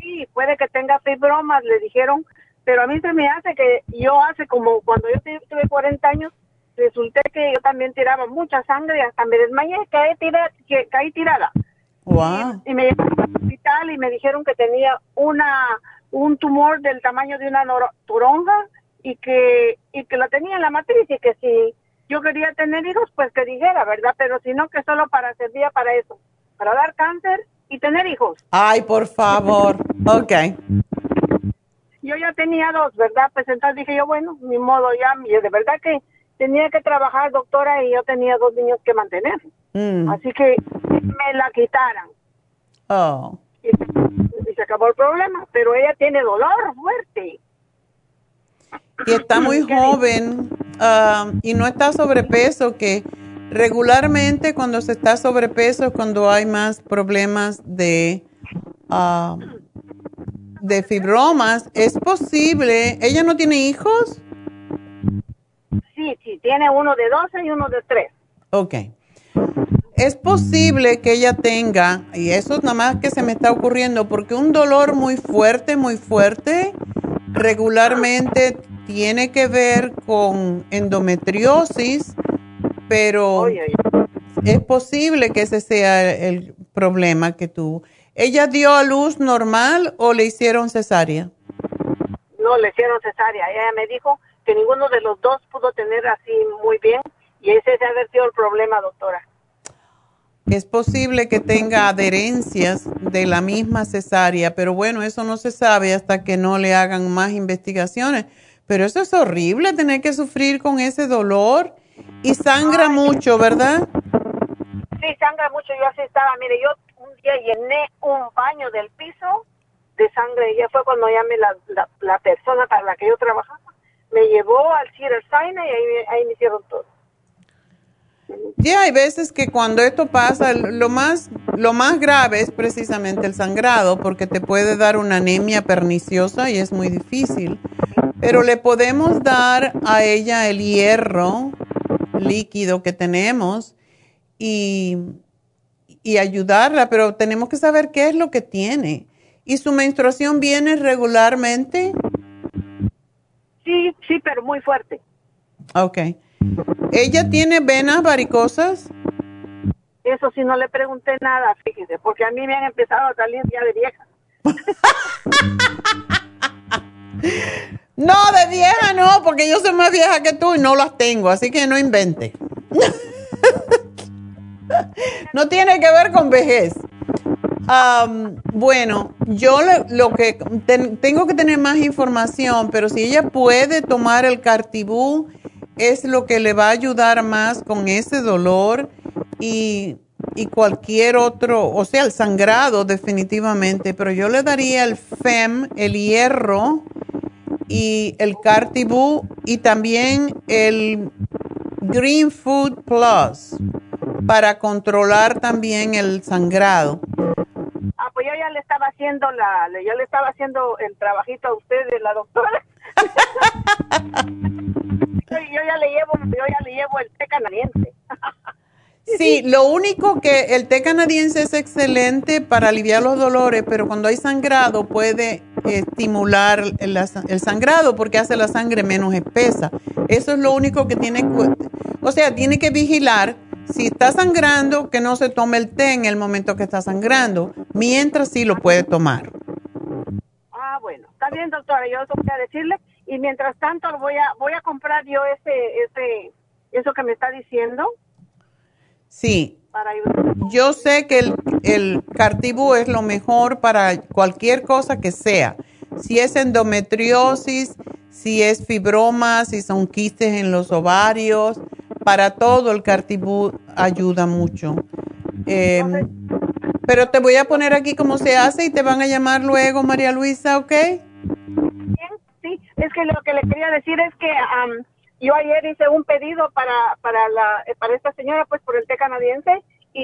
sí, puede que tenga fibromas, le dijeron, pero a mí se me hace que yo hace como cuando yo tuve 40 años, resulté que yo también tiraba mucha sangre hasta me desmayé, caí, tira, que, caí tirada. Wow. Y, me llevaron al hospital y me dijeron que tenía una un tumor del tamaño de una toronja y que y que lo tenía en la matriz y que si yo quería tener hijos, pues que dijera, ¿verdad? Pero si no, que solo para servía para eso, para dar cáncer y tener hijos. Ay, por favor. ok. Yo ya tenía dos, ¿verdad? Pues entonces dije yo, bueno, mi modo ya, de verdad que tenía que trabajar, doctora, y yo tenía dos niños que mantener. Mm. Así que me la quitaran. Oh. Y, y, se acabó el problema, pero ella tiene dolor fuerte. Y está muy joven um, y no está sobrepeso, que regularmente cuando se está sobrepeso es cuando hay más problemas de, um, de fibromas. ¿Es posible? ¿Ella no tiene hijos? Sí, sí, tiene uno de 12 y uno de 3. Ok. Es posible que ella tenga, y eso es nada más que se me está ocurriendo, porque un dolor muy fuerte, muy fuerte, regularmente tiene que ver con endometriosis, pero es posible que ese sea el problema que tuvo. ¿Ella dio a luz normal o le hicieron cesárea? No, le hicieron cesárea. Ella me dijo que ninguno de los dos pudo tener así muy bien y ese se ha sido el problema, doctora. Es posible que tenga adherencias de la misma cesárea, pero bueno, eso no se sabe hasta que no le hagan más investigaciones. Pero eso es horrible tener que sufrir con ese dolor y sangra mucho, ¿verdad? Sí, sangra mucho. Yo así estaba. Mire, yo un día llené un baño del piso de sangre. Y ya fue cuando llamé la, la, la persona para la que yo trabajaba. Me llevó al Cedar Sinai y ahí, ahí me hicieron todo. Ya hay veces que cuando esto pasa, lo más, lo más grave es precisamente el sangrado, porque te puede dar una anemia perniciosa y es muy difícil. Pero le podemos dar a ella el hierro líquido que tenemos y, y ayudarla, pero tenemos que saber qué es lo que tiene. ¿Y su menstruación viene regularmente? Sí, sí, pero muy fuerte. Ok. ¿Ella tiene venas varicosas? Eso sí, no le pregunté nada, fíjese, porque a mí me han empezado a salir ya de vieja. no, de vieja no, porque yo soy más vieja que tú y no las tengo, así que no invente. no tiene que ver con vejez. Bueno, yo lo que tengo que tener más información, pero si ella puede tomar el cartibú es lo que le va a ayudar más con ese dolor y, cualquier otro, o sea, el sangrado definitivamente, pero yo le daría el FEM, el hierro y el Cartibú y también el Green Food Plus para controlar también el sangrado. Ya le estaba haciendo la, yo le estaba haciendo el trabajito a usted de la doctora. yo ya le llevo, yo ya le llevo el té canadiense. Sí, lo único que el té canadiense es excelente para aliviar los dolores, pero cuando hay sangrado puede estimular el, el, sangrado porque hace la sangre menos espesa. Eso es lo único que tiene, o sea, tiene que vigilar si está sangrando que no se tome el té en el momento que está sangrando, mientras sí lo puede tomar. Ah, bueno, está bien, doctora, yo eso voy a decirle y mientras tanto voy a voy a comprar yo ese ese eso que me está diciendo. Sí. yo sé que el, el cartibú es lo mejor para cualquier cosa que sea. Si es endometriosis, si es fibroma, si son quistes en los ovarios, para todo el cartibú ayuda mucho. Eh, Pero te voy a poner aquí cómo se hace y te van a llamar luego, María Luisa, ¿ok? Sí, es que lo que le quería decir es que yo ayer hice un pedido para para la eh, para esta señora, pues por el té canadiense y,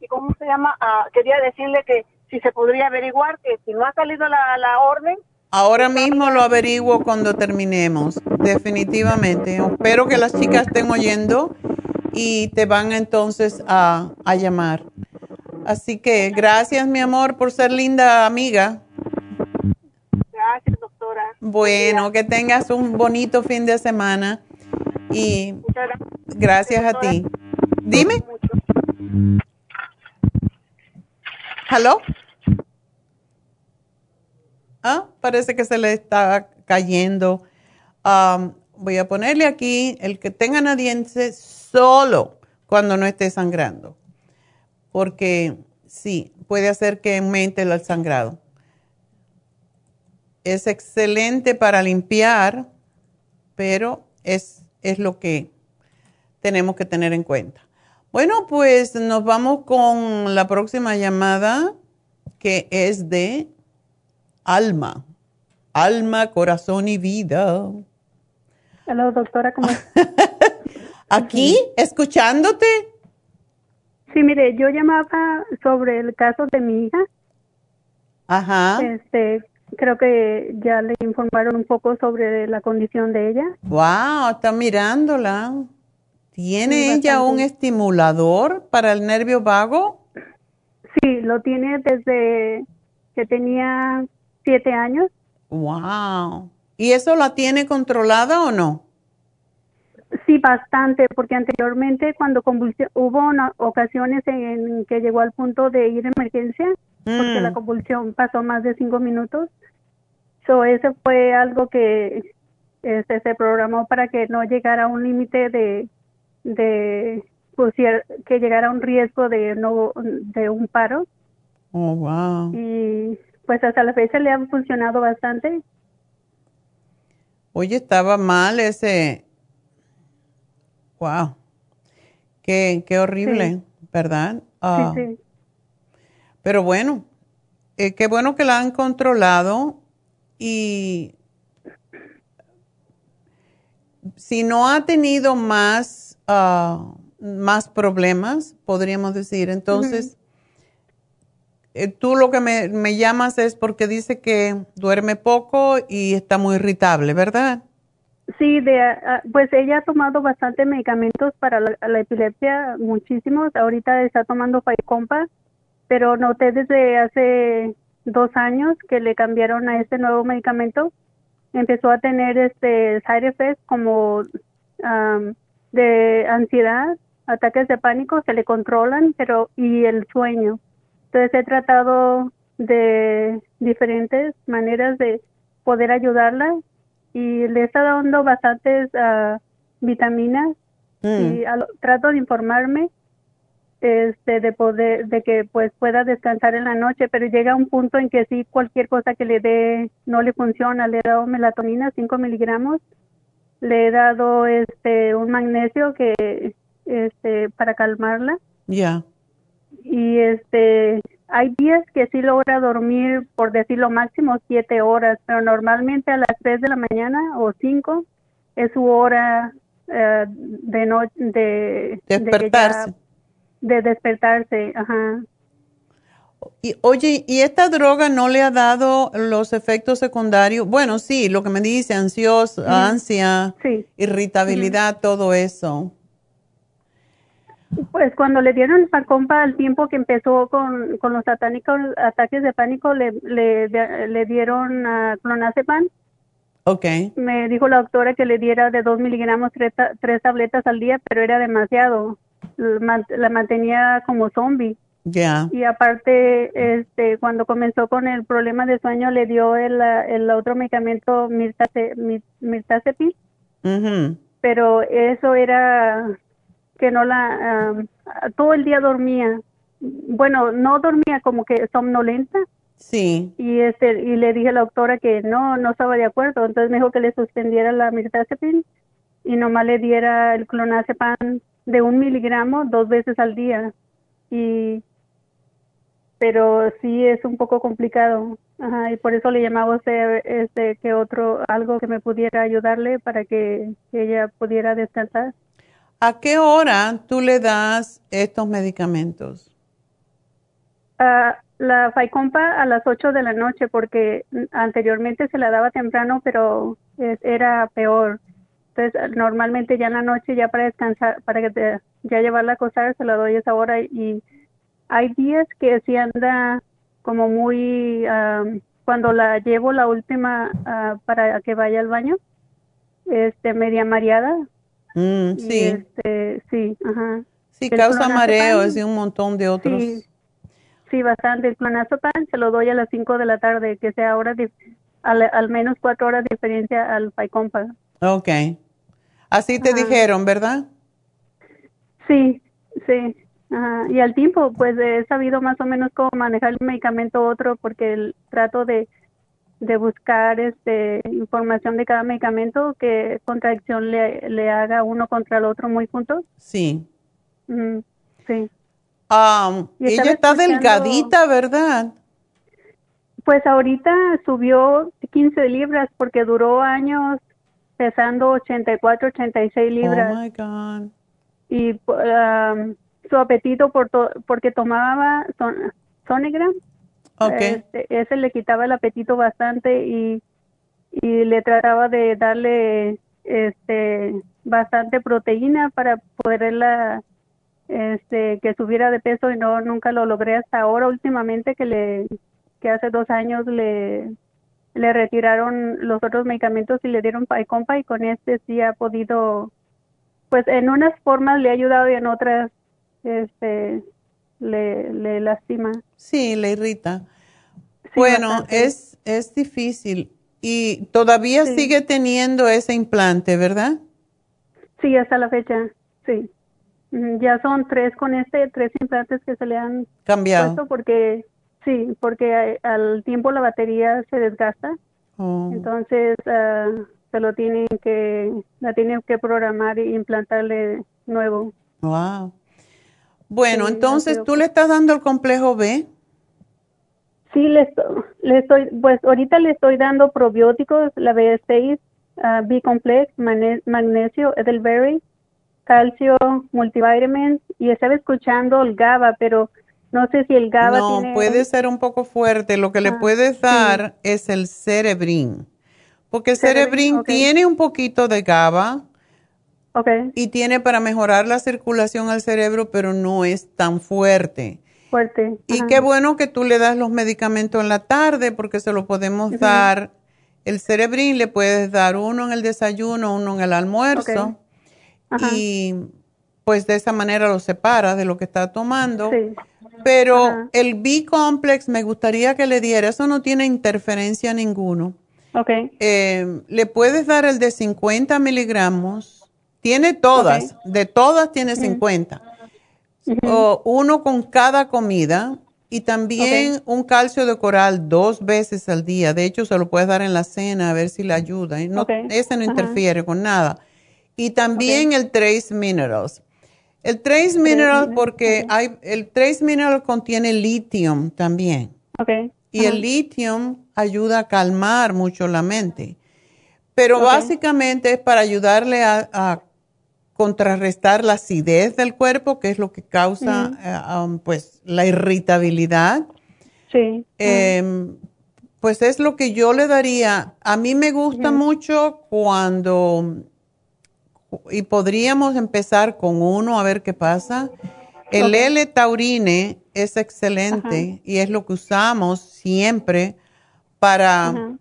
y cómo se llama, Ah, quería decirle que si se podría averiguar que si no ha salido la, la orden, Ahora mismo lo averiguo cuando terminemos, definitivamente. Espero que las chicas estén oyendo y te van entonces a, a llamar. Así que gracias, mi amor, por ser linda amiga. gracias doctora. Bueno, que tengas un bonito fin de semana y gracias. gracias a ti. Dime. ¿Hello? Ah, parece que se le está cayendo. Voy a ponerle aquí el que tenga canadiense solo cuando no esté sangrando. Porque sí, puede hacer que aumente el sangrado. Es excelente para limpiar, pero es, es lo que tenemos que tener en cuenta. Bueno, pues nos vamos con la próxima llamada, que es de Alma. Alma, corazón y vida. Hola, doctora, ¿cómo está? Aquí, escuchándote. Sí, mire, yo llamaba sobre el caso de mi hija. Ajá. Este, creo que ya le informaron un poco sobre la condición de ella. Wow, está mirándola. ¿Tiene Sí, ella un estimulador para el nervio vago? Sí, lo tiene desde que tenía siete años. Wow. ¿Y eso la tiene controlada o no? Sí, bastante, porque anteriormente cuando convulsión, hubo una- ocasiones en que llegó al punto de ir a emergencia, porque Mm. la convulsión pasó más de cinco minutos. So, ese fue algo que este, se programó para que no llegara a un límite de, de pusier- que llegara un riesgo de no de un paro Oh, wow. y pues hasta la fecha le ha funcionado bastante. Oye, estaba mal ese. Wow. Qué, qué horrible, Sí. ¿verdad? Ah, Sí, sí. Pero bueno, eh, qué bueno que la han controlado y si no ha tenido más, ah, más problemas, podríamos decir, entonces eh, tú lo que me, me llamas es porque dice que duerme poco y está muy irritable, ¿verdad? Sí, de, ah, pues ella ha tomado bastante medicamentos para la, la epilepsia, muchísimos. Ahorita está tomando Fycompa, pero noté desde hace dos años que le cambiaron a este nuevo medicamento. Empezó a tener este side effects como de ansiedad, ataques de pánico, se le controlan, pero y el sueño. Entonces he tratado de diferentes maneras de poder ayudarla y le está dando bastantes ah, vitaminas y a lo- trato de informarme este de poder de que pues pueda descansar en la noche pero llega un punto en que sí cualquier cosa que le dé no le funciona le he dado melatonina 5 miligramos le he dado este un magnesio que este para calmarla Ya. y este hay días que sí logra dormir por decirlo máximo siete horas pero normalmente a las tres de la mañana o cinco es su hora eh, de noche de de que ya- Despertarse. de despertarse ajá Y, oye, ¿y esta droga no le ha dado los efectos secundarios? Bueno, sí, lo que me dice, ansioso, Ujú. ansia, Sí. irritabilidad, todo eso. Pues cuando le dieron el Farcompa al tiempo que empezó con, con los satánicos ataques de pánico, le, le, le dieron uh, clonazepam. Ok. Me dijo la doctora que le diera de dos miligramos tres, tres tabletas al día, pero era demasiado. La mantenía como zombie. Ya. Y aparte, este, cuando comenzó con el problema de sueño, le dio el, el otro medicamento mirtaze, mir- mirtazepam Ujú. pero eso era que no la ah, todo el día dormía bueno no dormía como que somnolenta Sí. y este y le dije a la doctora que no no estaba de acuerdo entonces me dijo que le suspendiera la mirtazepam y nomás le diera el clonazepam de un miligramo dos veces al día y pero sí es un poco complicado. Ajá, y por eso le llamaba a usted este, que otro, algo que me pudiera ayudarle para que, ella pudiera descansar. ¿A qué hora tú le das estos medicamentos? Ah, la Faicompa a las 8 de la noche porque anteriormente se la daba temprano, pero era peor. Entonces, normalmente ya en la noche, ya para descansar, para que ya llevarla a acostar, se la doy a esa hora y hay días que sí anda como muy, cuando la llevo la última ah, para que vaya al baño, este, media mareada. Mm, sí. este, sí, ajá. Sí, causa mareo, y un montón de otros. Sí, bastante. El clonazepam se lo doy a las 5 de la tarde, que sea ahora al, al, menos cuatro horas de diferencia al Faicompa. Ok. Así te dijeron, ¿verdad? Sí, sí. Y al tiempo, pues he sabido más o menos cómo manejar el medicamento otro porque el, trato de, de buscar este información de cada medicamento que contradicción le, le haga uno contra el otro muy juntos. Sí. sí. Um, ella está delgadita, ¿verdad? Pues ahorita subió 15 libras porque duró años pesando 84, 86 libras. Oh my God. Y um, su apetito por porque tomaba son. Okay. Este, ese le quitaba el apetito bastante y, y le trataba de darle este bastante proteína para poderla este que subiera de peso y no nunca lo logré hasta ahora últimamente que le que hace dos años le le retiraron los otros medicamentos y le dieron Paicompa y con este sí ha podido pues en unas formas le ha ayudado y en otras este le, le lastima. Sí, le irrita. bueno, es, es difícil. Y todavía sigue teniendo ese implante, ¿verdad? Sí, hasta la fecha, sí. Ya son tres con este, tres implantes que se le han cambiado. porque, sí, porque al tiempo la batería se desgasta. Oh. Entonces, ah, se lo tienen que, la tienen que programar e implantarle nuevo. Wow. Bueno, entonces, ¿tú le estás dando el complejo B? Sí, le estoy, le estoy, pues ahorita le estoy dando probióticos, la B6, uh, B-complex, magnesio, Edelberry, calcio, multivitamins, y estaba escuchando el GABA, pero no sé si el GABA no, puede ser un poco fuerte. Lo que le ah, puedes dar es el Cerebrin, porque el Cerebrin, tiene un poquito de GABA, y tiene para mejorar la circulación al cerebro, pero no es tan fuerte. Fuerte. Y qué bueno que tú le das los medicamentos en la tarde, porque se lo podemos dar. El cerebrín le puedes dar uno en el desayuno, uno en el almuerzo. Y pues de esa manera lo separa de lo que está tomando. Pero el B-complex me gustaría que le diera, eso no tiene interferencia ninguno. Okay. Eh, le puedes dar el de 50 miligramos tiene todas, de todas tiene 50. o uno con cada comida y también un calcio de coral dos veces al día. De hecho, se lo puedes dar en la cena a ver si le ayuda. No, Ese no interfiere con nada. Y también el Trace Minerals. El Trace Minerals porque hay, el Trace Mineral contiene litio también. Y el litio ayuda a calmar mucho la mente. Pero básicamente es para ayudarle a contrarrestar la acidez del cuerpo, que es lo que causa eh, um, pues la irritabilidad. Sí. Em, pues es lo que yo le daría. A mí me gusta mucho cuando, y podríamos empezar con uno a ver qué pasa. El L-taurine es excelente y es lo que usamos siempre para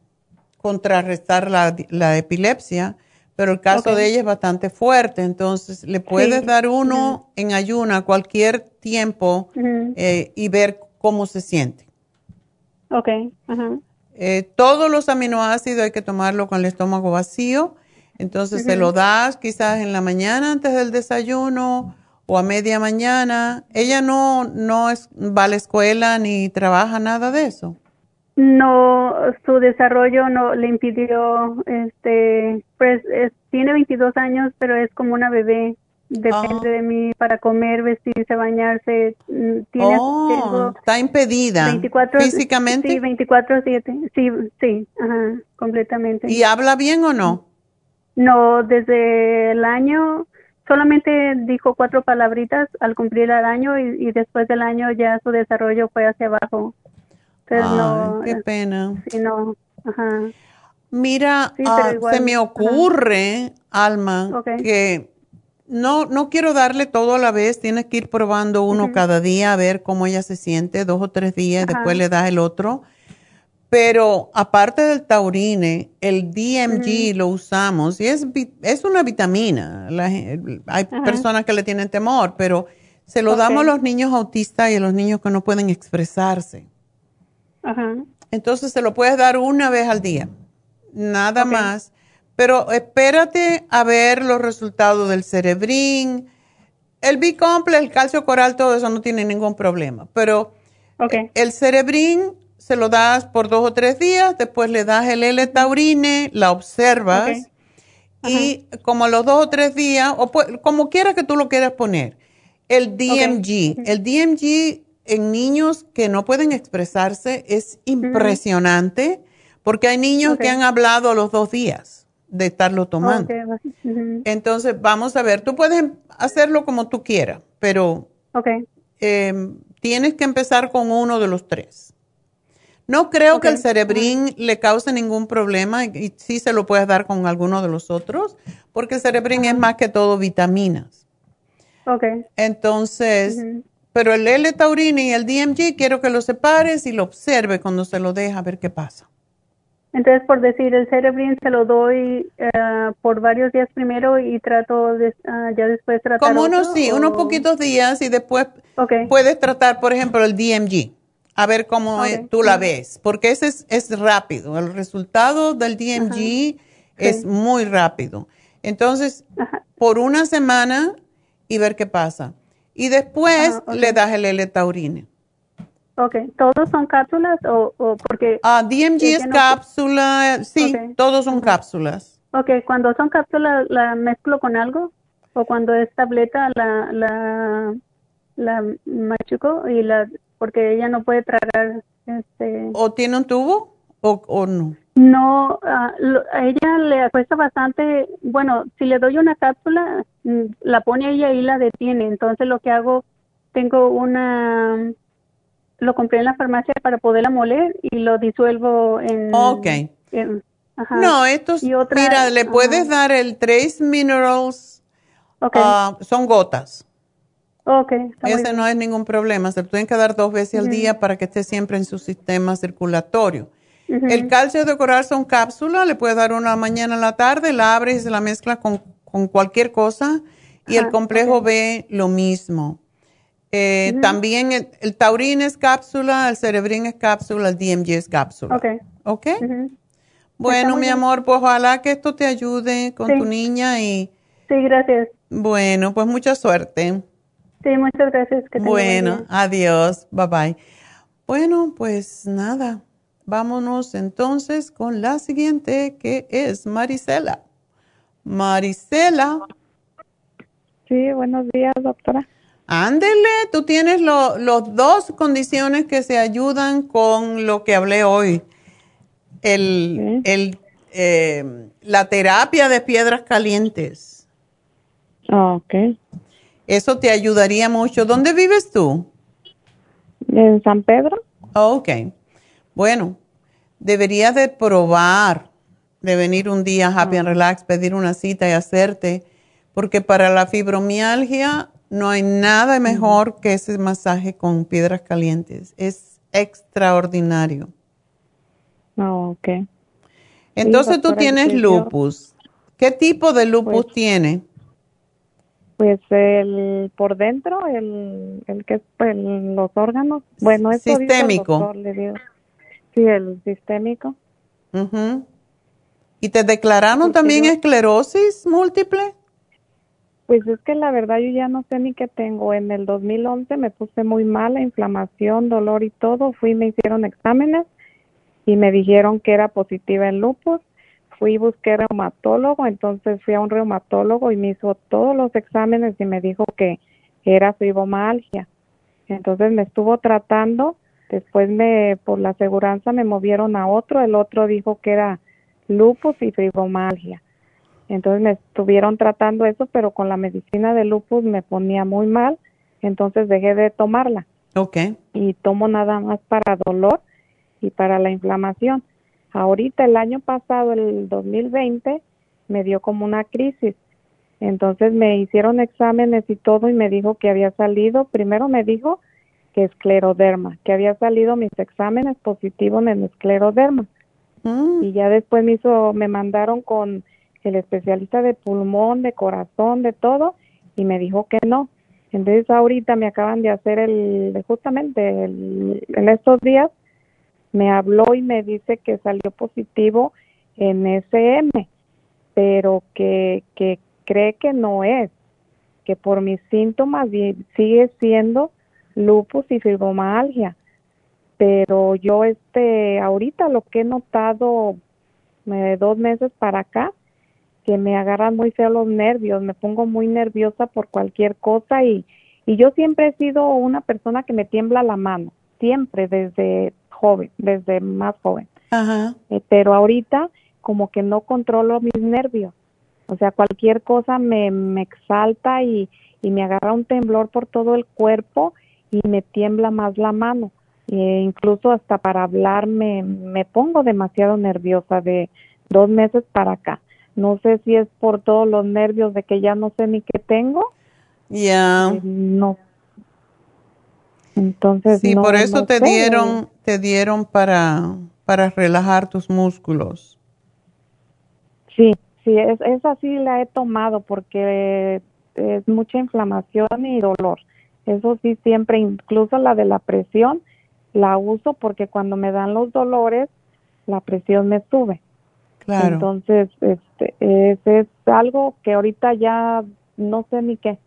contrarrestar la, la epilepsia pero el caso de ella es bastante fuerte, entonces le puedes dar uno en ayuna cualquier tiempo eh, y ver cómo se siente. Ok. Eh, todos los aminoácidos hay que tomarlo con el estómago vacío, entonces se lo das quizás en la mañana antes del desayuno o a media mañana. Ella no, no es, va a la escuela ni trabaja nada de eso no su desarrollo no le impidió este pues tiene 22 años pero es como una bebé depende de mí para comer, vestirse, bañarse. mm, Tiene, Oh, está impedida 24 físicamente. Sí, 24/7. Sí, sí, ajá, completamente. ¿Y habla bien o no? No, desde el año solamente dijo cuatro palabritas al cumplir el año y, y después del año ya su desarrollo fue hacia abajo. No. Qué pena. Sí, no. Ajá. Mira, Sí, ah, se me ajá. ocurre, Alma, que no, no quiero darle todo a la vez, tienes que ir probando uno cada día a ver cómo ella se siente, dos o tres días, Ajá. después le das el otro. Pero aparte del taurine, el DMG lo usamos y es, es una vitamina. La hay Ajá. personas que le tienen temor, pero se lo damos a los niños autistas y a los niños que no pueden expresarse. Ajá. Entonces se lo puedes dar una vez al día, nada más. Pero espérate a ver los resultados del cerebrín. El B-complex, el calcio coral, todo eso no tiene ningún problema. Pero el cerebrín se lo das por dos o tres días, después le das el L-taurine, la observas. Y como a los dos o tres días, o pu- como quiera que tú lo quieras poner, el DMG. El DMG en niños que no pueden expresarse es impresionante porque hay niños que han hablado a los dos días de estarlo tomando. Entonces, vamos a ver, tú puedes hacerlo como tú quieras, pero Ok. eh, tienes que empezar con uno de los tres. No creo que el cerebrín le cause ningún problema y, sí se lo puedes dar con alguno de los otros, porque el cerebrín es más que todo vitaminas. Ok. Entonces, pero el L-taurine y el DMG quiero que lo separes y lo observe cuando se lo deja a ver qué pasa. Entonces, por decir, el Cerebrin se lo doy eh, por varios días primero y trato de, ah, ya después tratar Como unos, sí, o- unos poquitos días y después puedes tratar, por ejemplo, el DMG, a ver cómo es- tú la ves, porque ese es, es rápido. El resultado del DMG es muy rápido. Entonces, por una semana y ver qué pasa. Y después le das el L-taurine. Ok, ¿todos son cápsulas o, o porque? Ah, DMG es no- cápsula, sí, Ok. todos son cápsulas. Ok, cuando son cápsulas, ¿la mezclo con algo? ¿O cuando es tableta, la, la, la machuco y la, porque ella no puede tragar, este... ¿O tiene un tubo o, o no? No, ah, a ella le cuesta bastante, bueno, si le doy una cápsula, mm, la pone ella y la detiene. Entonces lo que hago, tengo una, lo compré en la farmacia para poderla moler y lo disuelvo en... Ok. en- ajá. No, estos, Y otra- mira, le ajá. puedes dar el Trace Minerals, ah, son gotas. Ok, Ese no es ningún problema, se lo tienen que dar dos veces al día para que esté siempre en su sistema circulatorio. El calcio de coral son cápsulas, le puedes dar una mañana en la tarde, la abres y se la mezclas con, con cualquier cosa. Y el complejo B lo mismo. Eh. También el, el taurín es cápsula, el cerebrín es cápsula, el DMG es cápsula. Ok. ¿Ok? Bueno, mi bien. amor, pues ojalá que esto te ayude con Sí. tu niña y Sí, gracias. bueno, pues mucha suerte. Sí, muchas gracias. Que Bueno, adiós, bye bye. Bueno, pues nada, vámonos entonces con la siguiente que es Marisela. Marisela. Sí, buenos días, doctora. Ándele, tú tienes lo- los dos condiciones que se ayudan con lo que hablé hoy. El, el, eh, la terapia de piedras calientes. Ok. Eso te ayudaría mucho. ¿Dónde vives tú? En San Pedro. Ok. Bueno, deberías de probar de venir un día a Happy and Relax, pedir una cita y hacerte, porque para la fibromialgia no hay nada mejor que ese masaje con piedras calientes. Es extraordinario. Ah, ok. Entonces tú doctora, tienes lupus. ¿Qué tipo de lupus Pues- tiene? Pues el por dentro, el, el que es pues, los órganos. Bueno, el Sistémico. doctor, le digo. Sí, el sistémico. Ujú. ¿Y te declararon también esclerosis múltiple? Pues es que la verdad yo ya no sé ni qué tengo. En el 2011 me puse muy mala, inflamación, dolor y todo. Fui, me hicieron exámenes y me dijeron que era positiva en lupus. fui y busqué reumatólogo, entonces fui a un reumatólogo y me hizo todos los exámenes y me dijo que era fibromialgia. Entonces me estuvo tratando, después me por la aseguranza me movieron a otro, el otro dijo que era lupus y fibromialgia. Entonces me estuvieron tratando eso, pero con la medicina de lupus me ponía muy mal, entonces dejé de tomarla. Ok. Y tomo nada más para dolor y para la inflamación. Ahorita el año pasado, el 2020, me dio como una crisis. Entonces me hicieron exámenes y todo y me dijo que había salido, primero me dijo que escleroderma, que había salido mis exámenes positivos en escleroderma. Y ya después me hizo, me mandaron con el especialista de pulmón, de corazón, de todo, y me dijo que no. Entonces ahorita me acaban de hacer el, justamente el, en estos días, me habló y me dice que salió positivo en SM, pero que, que cree que no es, que por mis síntomas sigue siendo lupus y fibromialgia. Pero yo este ahorita lo que he notado eh, dos meses para acá que me agarran muy feo los nervios, me pongo muy nerviosa por cualquier cosa y, y yo siempre he sido una persona que me tiembla la mano, siempre desde joven, desde más joven. Eh, pero ahorita como que no controlo mis nervios. O sea, cualquier cosa me, me exalta y, y me agarra un temblor por todo el cuerpo y me tiembla más la mano. E incluso hasta para hablar me, me pongo demasiado nerviosa de dos meses para acá. No sé si es por todos los nervios de que ya no sé ni qué tengo. Ya. Eh, no. Entonces. Sí, no, por eso no te sé. dieron, te dieron para, para relajar tus músculos. Sí, sí, es, esa sí la he tomado porque es mucha inflamación y dolor. Eso sí, siempre, incluso la de la presión, la uso porque cuando me dan los dolores, la presión me sube. Claro. Entonces, este, es, es algo que ahorita ya no sé ni qué,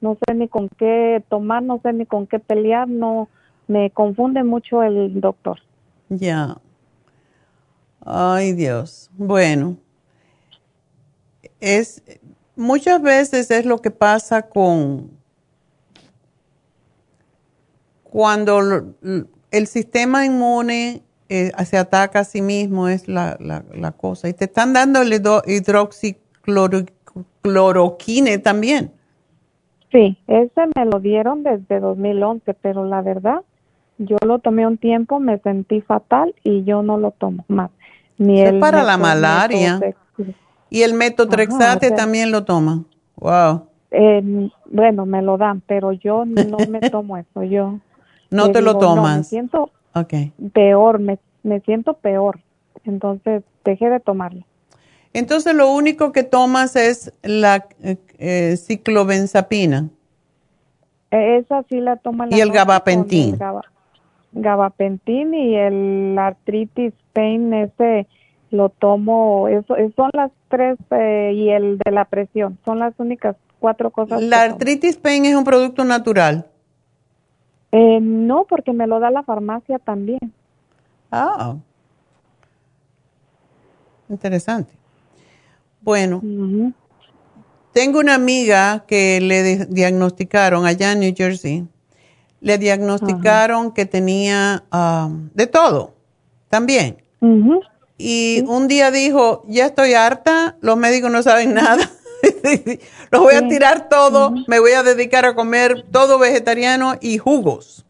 no sé ni con qué tomar, no sé ni con qué pelear, no, me confunde mucho el doctor. Ya. Ay, Dios. Bueno. Es muchas veces es lo que pasa con cuando el sistema inmune eh, se ataca a sí mismo es la, la, la cosa. Y te están dando el hidro- hidroxicloroquine también. Sí, ese me lo dieron desde 2011, pero la verdad, yo lo tomé un tiempo, me sentí fatal y yo no lo tomo más. Ni es el para la malaria. Y el metotrexate Ajá, o sea- también lo toman. Wow. Eh, bueno, me lo dan, pero yo no me tomo eso. Yo No te lo no, me tomas. siento Ok. peor, me, me siento peor. Entonces dejé de tomarlo. Entonces lo único que tomas es la eh, eh, ciclobenzapina. Eh, Esa sí la toma la Y el gabapentin. el gaba- gabapentin y el artritis pain ese lo tomo. Eso, es- son las tres eh, y el de la presión. Son las únicas cuatro cosas. La tomo. artritis pain es un producto natural. Eh, no, porque me lo da la farmacia también. Ah. Interesante. Bueno, tengo una amiga que le di- diagnosticaron allá en New Jersey. Le diagnosticaron que tenía ah, de todo también. Y un día dijo, ya estoy harta, los médicos no saben nada. Los voy a tirar todo, me voy a dedicar a comer todo vegetariano y jugos.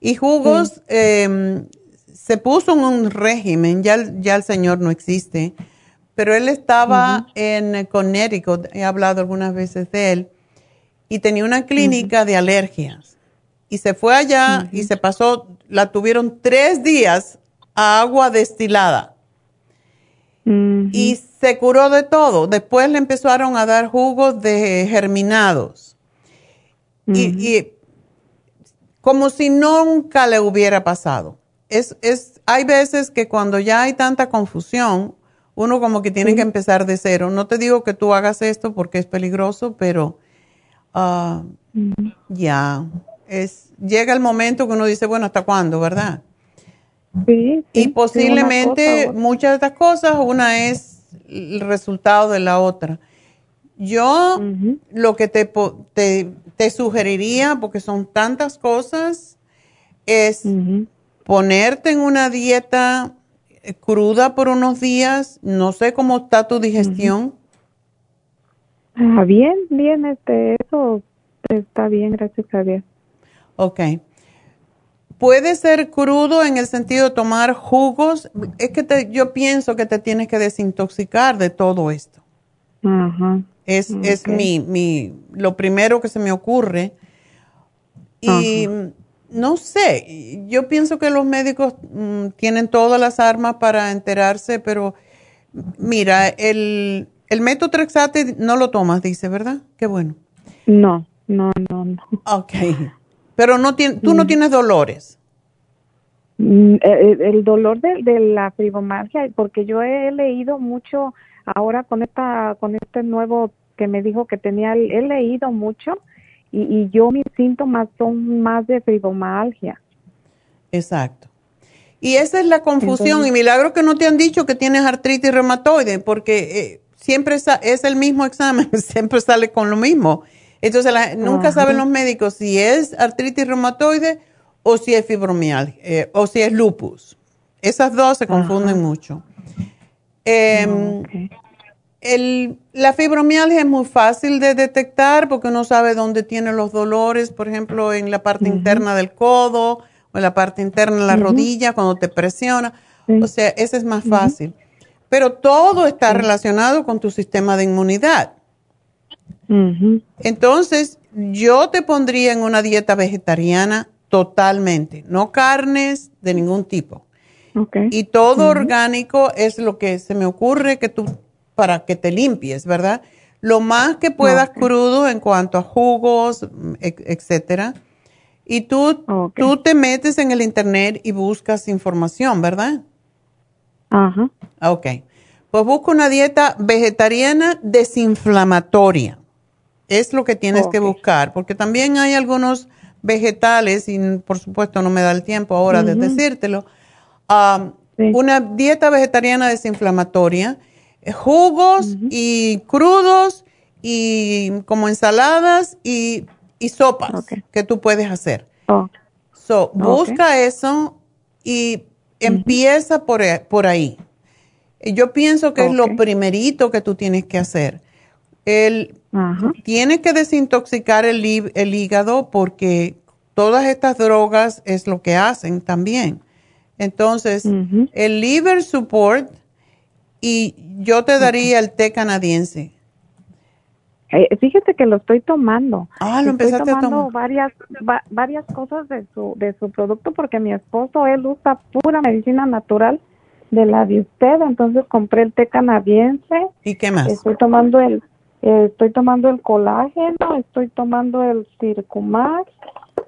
Y jugos, eh, se puso en un régimen, ya, ya el señor no existe, pero él estaba en Connecticut, he hablado algunas veces de él, y tenía una clínica de alergias. Y se fue allá y se pasó, la tuvieron tres días a agua destilada. Y se curó de todo. Después le empezaron a dar jugos de germinados. y, y como si nunca le hubiera pasado. Es, es, hay veces que cuando ya hay tanta confusión, uno como que tiene que empezar de cero. No te digo que tú hagas esto porque es peligroso, pero ah, ya, es, llega el momento que uno dice, bueno, ¿hasta cuándo, verdad? Sí, y posiblemente cosa muchas de estas cosas, una es el resultado de la otra. Yo lo que te, te, sugeriría, porque son tantas cosas, es ponerte en una dieta cruda por unos días. No sé cómo está tu digestión. Ah, bien, bien, este, eso está bien, gracias a Dios. Ok. Puede ser crudo en el sentido de tomar jugos. Es que yo pienso que te tienes que desintoxicar de todo esto. Es, es mi, mi, lo primero que se me ocurre. Y no sé, yo pienso que los médicos mm, tienen todas las armas para enterarse, pero mira, el, el metotrexate no lo tomas, dice, ¿verdad? Qué bueno. No, no, no, no. Ok. Pero no tú no mm. tienes dolores. Mm, el, el dolor de, de, la fibromialgia, porque yo he leído mucho ahora con esta con este nuevo que me dijo que tenía, he leído mucho y, yo mis síntomas son más de fibromialgia. Exacto. Y esa es la confusión y milagro que no te han dicho que tienes artritis reumatoide porque eh, siempre es el mismo examen, siempre sale con lo mismo. Entonces nunca saben los médicos si es artritis reumatoide o si es fibromialgia eh, o si es lupus. Esas dos se confunden mucho. Em, el, la fibromialgia es muy fácil de detectar porque uno sabe dónde tiene los dolores, por ejemplo, en la parte interna del codo o en la parte interna de la rodilla, cuando te presiona. O sea, ese es más fácil. Pero todo está relacionado con tu sistema de inmunidad. Entonces, yo te pondría en una dieta vegetariana totalmente, no carnes de ningún tipo. Y todo orgánico es lo que se me ocurre que tú para que te limpies, ¿verdad? Lo más que puedas crudo en cuanto a jugos, etcétera. Y tú, tú te metes en el internet y buscas información, ¿verdad? Ajá. Ok. Pues busca una dieta vegetariana desinflamatoria. Es lo que tienes que buscar, porque también hay algunos vegetales, y por supuesto no me da el tiempo ahora de decírtelo, um, una dieta vegetariana desinflamatoria jugos y crudos y como ensaladas y, sopas que tú puedes hacer. Oh. So, busca eso y empieza por, e, por, ahí. Yo pienso que es lo primerito que tú tienes que hacer. El, tienes que desintoxicar el, el hígado porque todas estas drogas es lo que hacen también. Entonces, el liver support y yo te daría el té canadiense. Eh, fíjate que lo estoy tomando. Ah, lo empezaste estoy tomando a tomar. varias varias cosas de su de su producto porque mi esposo él usa pura medicina natural de la de usted, entonces compré el té canadiense. ¿Y qué más? Estoy tomando el eh, estoy tomando el colágeno, estoy tomando el Circumax,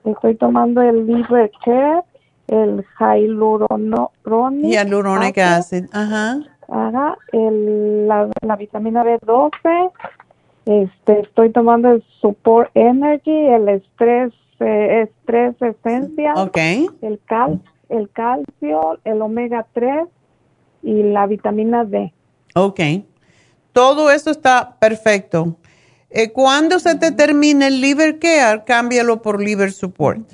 estoy tomando el Liver Care, el Hyaluronic y Hyaluronic acid, ajá Haga el, la, la, vitamina B12, este, estoy tomando el Support Energy, el Estrés, eh, Estrés Esencia, el, cal, el calcio, el omega 3 y la vitamina D. Ok. Todo eso está perfecto. Eh, cuando se te termine el Liver Care, cámbialo por Liver Support.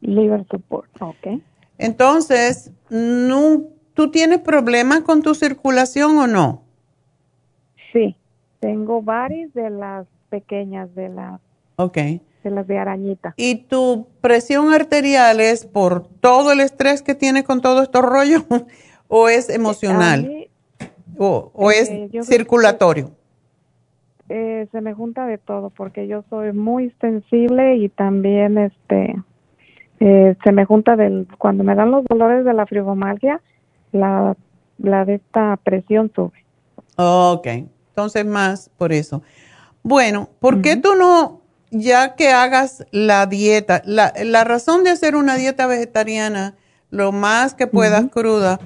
Liver Support, ok. Entonces, ¿Tú tienes problemas con tu circulación o no? Sí, tengo varias de las pequeñas, de las, okay. de las de arañita. ¿Y tu presión arterial es por todo el estrés que tienes con todo estos rollos o es emocional? O, es eh, circulatorio? Eh, se me junta de todo porque yo soy muy sensible y también este eh, se me junta del cuando me dan los dolores de la fibromialgia la, la de esta presión sube. Ok, entonces más por eso. Bueno, ¿por qué tú no, ya que hagas la dieta, la, la, razón de hacer una dieta vegetariana lo más que puedas cruda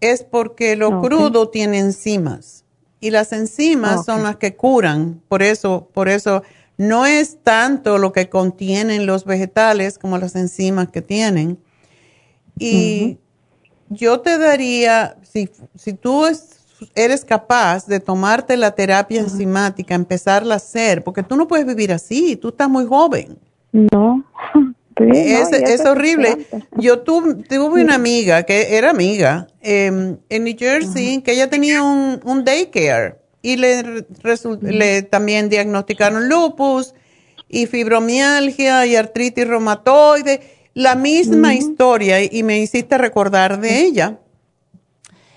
es porque lo crudo tiene enzimas y las enzimas son las que curan, por eso, por eso no es tanto lo que contienen los vegetales como las enzimas que tienen. Y yo te daría, si, si tú eres capaz de tomarte la terapia enzimática, empezarla a hacer, porque tú no puedes vivir así, tú estás muy joven. No. es, horrible. Yo tuve, tuve una amiga que era amiga em, en New Jersey, que ella tenía un, un daycare y le, le también diagnosticaron lupus y fibromialgia y artritis reumatoide, la misma historia y me hiciste recordar de ella.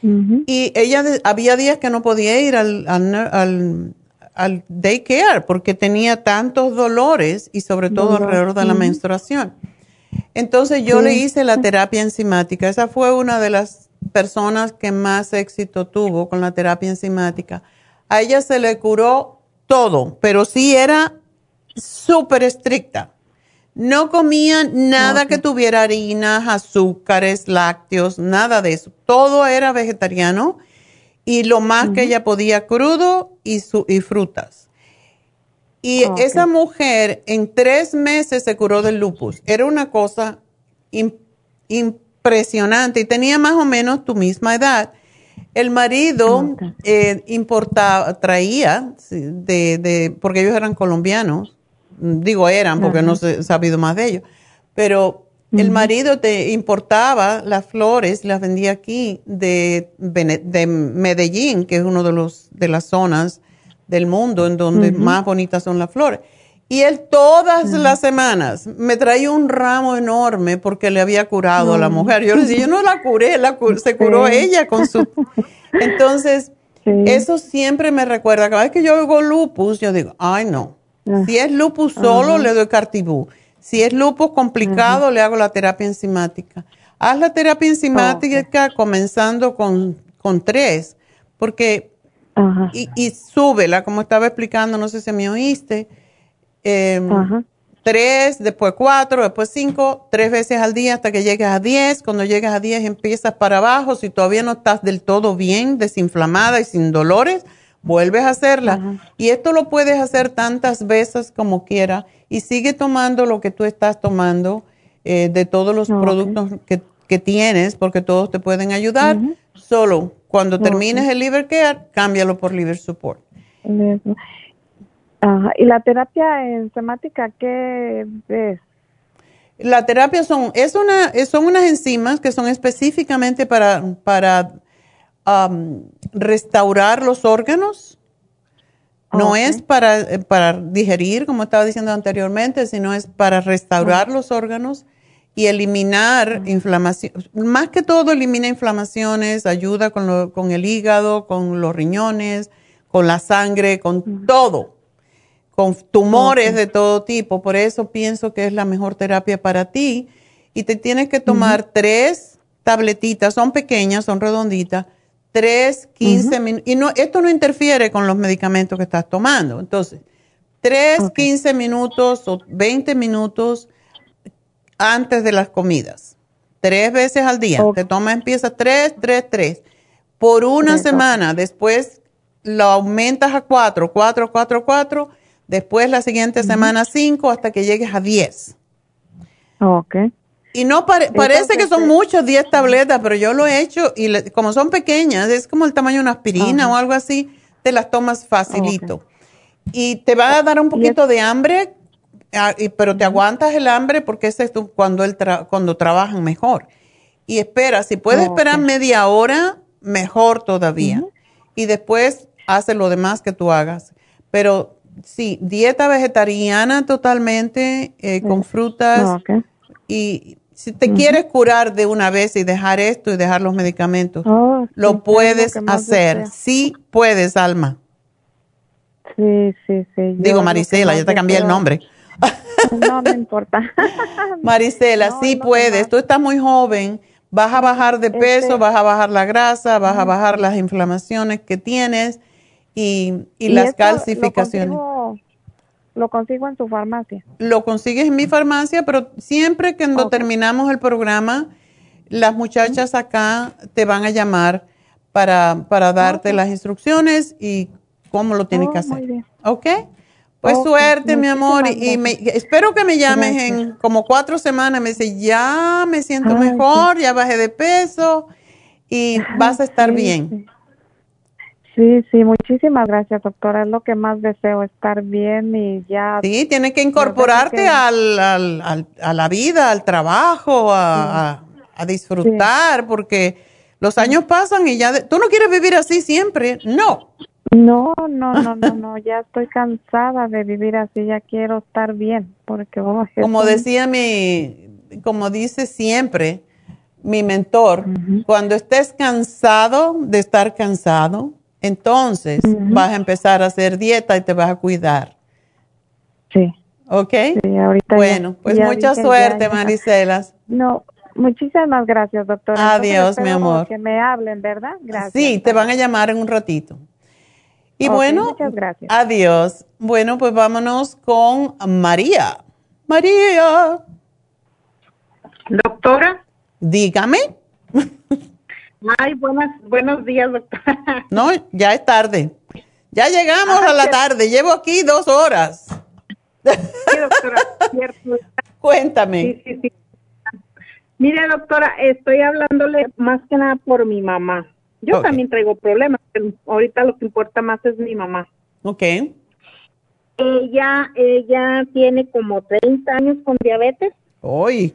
Y ella había días que no podía ir al, al, al, daycare porque tenía tantos dolores y sobre todo alrededor de la menstruación. Entonces yo le hice la terapia enzimática. Esa fue una de las personas que más éxito tuvo con la terapia enzimática. A ella se le curó todo, pero sí era súper estricta. No comía nada que tuviera harinas, azúcares, lácteos, nada de eso. Todo era vegetariano y lo más que ella podía crudo y, y frutas. Y esa mujer en tres meses se curó del lupus. Era una cosa impresionante y tenía más o menos tu misma edad. El marido eh, importaba, traía, de, de, porque ellos eran colombianos, digo eran porque no he sabido más de ellos, pero el marido te importaba las flores, las vendía aquí de, de Medellín, que es uno de los de las zonas del mundo en donde más bonitas son las flores. Y él todas las semanas me traía un ramo enorme porque le había curado a la mujer. Yo le decía, yo no la curé, la se curó ella con su... Entonces, eso siempre me recuerda, cada vez que yo oigo lupus, yo digo, ay no, Ah. Si es lupus solo, le doy cartibú. Si es lupus complicado, le hago la terapia enzimática. Haz la terapia enzimática comenzando con, tres, porque, y, y, súbela, como estaba explicando, no sé si me oíste, em, tres, después cuatro, después cinco, tres veces al día hasta que llegues a diez. Cuando llegues a diez empiezas para abajo. Si todavía no estás del todo bien, desinflamada y sin dolores, vuelves a hacerla. Y esto lo puedes hacer tantas veces como quiera y sigue tomando lo que tú estás tomando eh, de todos los productos que, tienes, porque todos te pueden ayudar. Solo cuando termines el Liver Care, cámbialo por Liver Support. ¿Y la terapia enzimática qué es? La terapia son, es una, son unas enzimas que son específicamente para, para restaurar los órganos. No es para, para digerir, como estaba diciendo anteriormente, sino es para restaurar los órganos y eliminar inflamación. Más que todo, elimina inflamaciones, ayuda con, con el hígado, con los riñones, con la sangre, con todo, con tumores de todo tipo. Por eso pienso que es la mejor terapia para ti. Y te tienes que tomar tres tabletitas, son pequeñas, son redonditas, 3, 15 minutos. Y no, esto no interfiere con los medicamentos que estás tomando. Entonces, 3, 15 minutos o 20 minutos antes de las comidas. Tres veces al día. Te tomas, empieza 3, 3, 3. Por una semana. Después lo aumentas a 4, 4, 4, 4. Después la siguiente semana 5 hasta que llegues a 10. Ok. Y no parece que son muchas 10 tabletas, pero yo lo he hecho y como son pequeñas, es como el tamaño de una aspirina o algo así, te las tomas facilito. Y te va a dar un poquito de hambre, ah, pero te aguantas el hambre porque ese es cuando, el cuando trabajan mejor. Y espera, si puedes esperar media hora, mejor todavía. Y después hace lo demás que tú hagas. Pero sí, dieta vegetariana totalmente, eh, con frutas. Y si te quieres curar de una vez y dejar esto y dejar los medicamentos, oh, lo puedes hacer. Sí puedes, Alma. Sí, sí, sí. Digo, Marisela, ya te cambié el nombre. No me importa. Marisela, sí puedes. Tú estás muy joven. Vas a bajar de peso, este vas a bajar la grasa, vas a bajar las inflamaciones que tienes y, las calcificaciones. Lo consigo en su farmacia. Lo consigues en mi farmacia, pero siempre que cuando terminamos el programa, las muchachas acá te van a llamar para, para darte las instrucciones y cómo lo tienes que oh, hacer. ¿Ok? Pues suerte, mi amor, y, me, espero que me llames en como cuatro semanas. Me dice, ya me siento mejor, ya bajé de peso y vas a estar bien. Sí, sí, muchísimas gracias, doctora. Es lo que más deseo, estar bien y ya. Sí, tienes que incorporarte al, al, a la vida, al trabajo, a, a, disfrutar, porque los años pasan y ya... ¿Tú no quieres vivir así siempre? No. No, no, no, no, no, ya estoy cansada de vivir así, ya quiero estar bien, porque... Oh, como decía mi, como dice siempre mi mentor, cuando estés cansado de estar cansado, entonces vas a empezar a hacer dieta y te vas a cuidar. Sí. ¿Ok? Sí, ahorita bueno, pues mucha suerte, Maricelas. No, muchísimas gracias, doctora. Adiós, mi amor. Que me hablen, ¿verdad? Gracias. Sí, te van a llamar en un ratito. Y bueno, muchas gracias. adiós. Bueno, pues vámonos con María. María. Doctora. Dígame. Ay, buenas, buenos días, doctora. No, ya es tarde. Ya llegamos a la tarde. Llevo aquí dos horas. Sí, doctora, cierto. Cuéntame. Sí, sí, sí. Mire, doctora, estoy hablándole más que nada por mi mamá. Yo también traigo problemas, pero ahorita lo que importa más es mi mamá. Ok. Ella, ella tiene como 30 años con diabetes. Uy.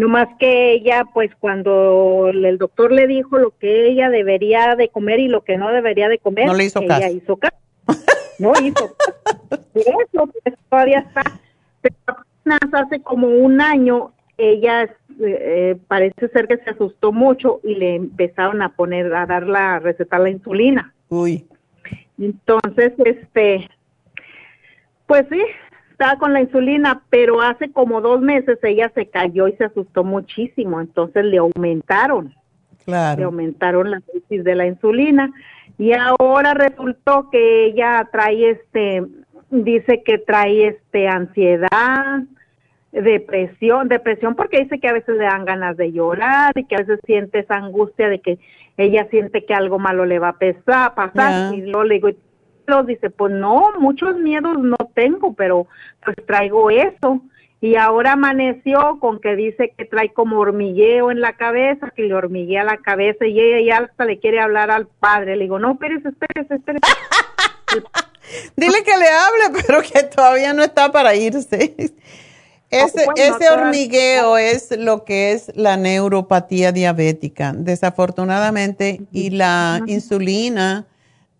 No más que ella, pues cuando el doctor le dijo lo que ella debería de comer y lo que no debería de comer, no le hizo ella caso. hizo caso. No hizo caso. Eso pues, todavía está. Pero apenas hace como un año, ella eh, parece ser que se asustó mucho y le empezaron a poner, a dar la, recetar la insulina. Uy. Entonces, este, pues sí, estaba con la insulina, pero hace como dos meses ella se cayó y se asustó muchísimo, entonces le aumentaron. Claro. Le aumentaron la dosis de la insulina y ahora resultó que ella trae este, dice que trae este ansiedad, depresión, depresión porque dice que a veces le dan ganas de llorar y que a veces siente esa angustia de que ella siente que algo malo le va a pesar, pasar y luego le digo, dice, pues no, muchos miedos no tengo, pero pues traigo eso. Y ahora amaneció con que dice que trae como hormigueo en la cabeza, que le hormiguea la cabeza y ella ya hasta le quiere hablar al padre. Le digo, no, espérese, espérese, espérese. Dile que le hable, pero que todavía no está para irse. Ese, bueno, ese hormigueo es lo que es la neuropatía diabética, desafortunadamente, y la insulina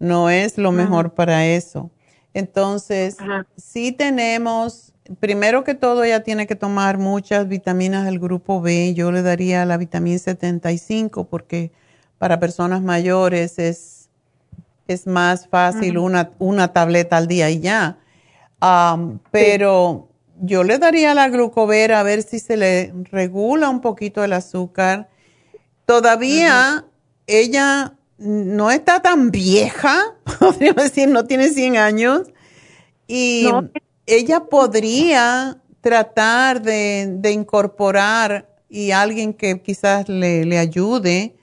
no es lo mejor para eso. Entonces, sí tenemos, primero que todo, ella tiene que tomar muchas vitaminas del grupo B. Yo le daría la vitamina 75 porque para personas mayores es, es más fácil una, una tableta al día y ya. Pero yo le daría la glucovera a ver si se le regula un poquito el azúcar. Todavía ella no está tan vieja, podríamos decir, no tiene 100 años, y ella podría tratar de, de incorporar y alguien que quizás le, le ayude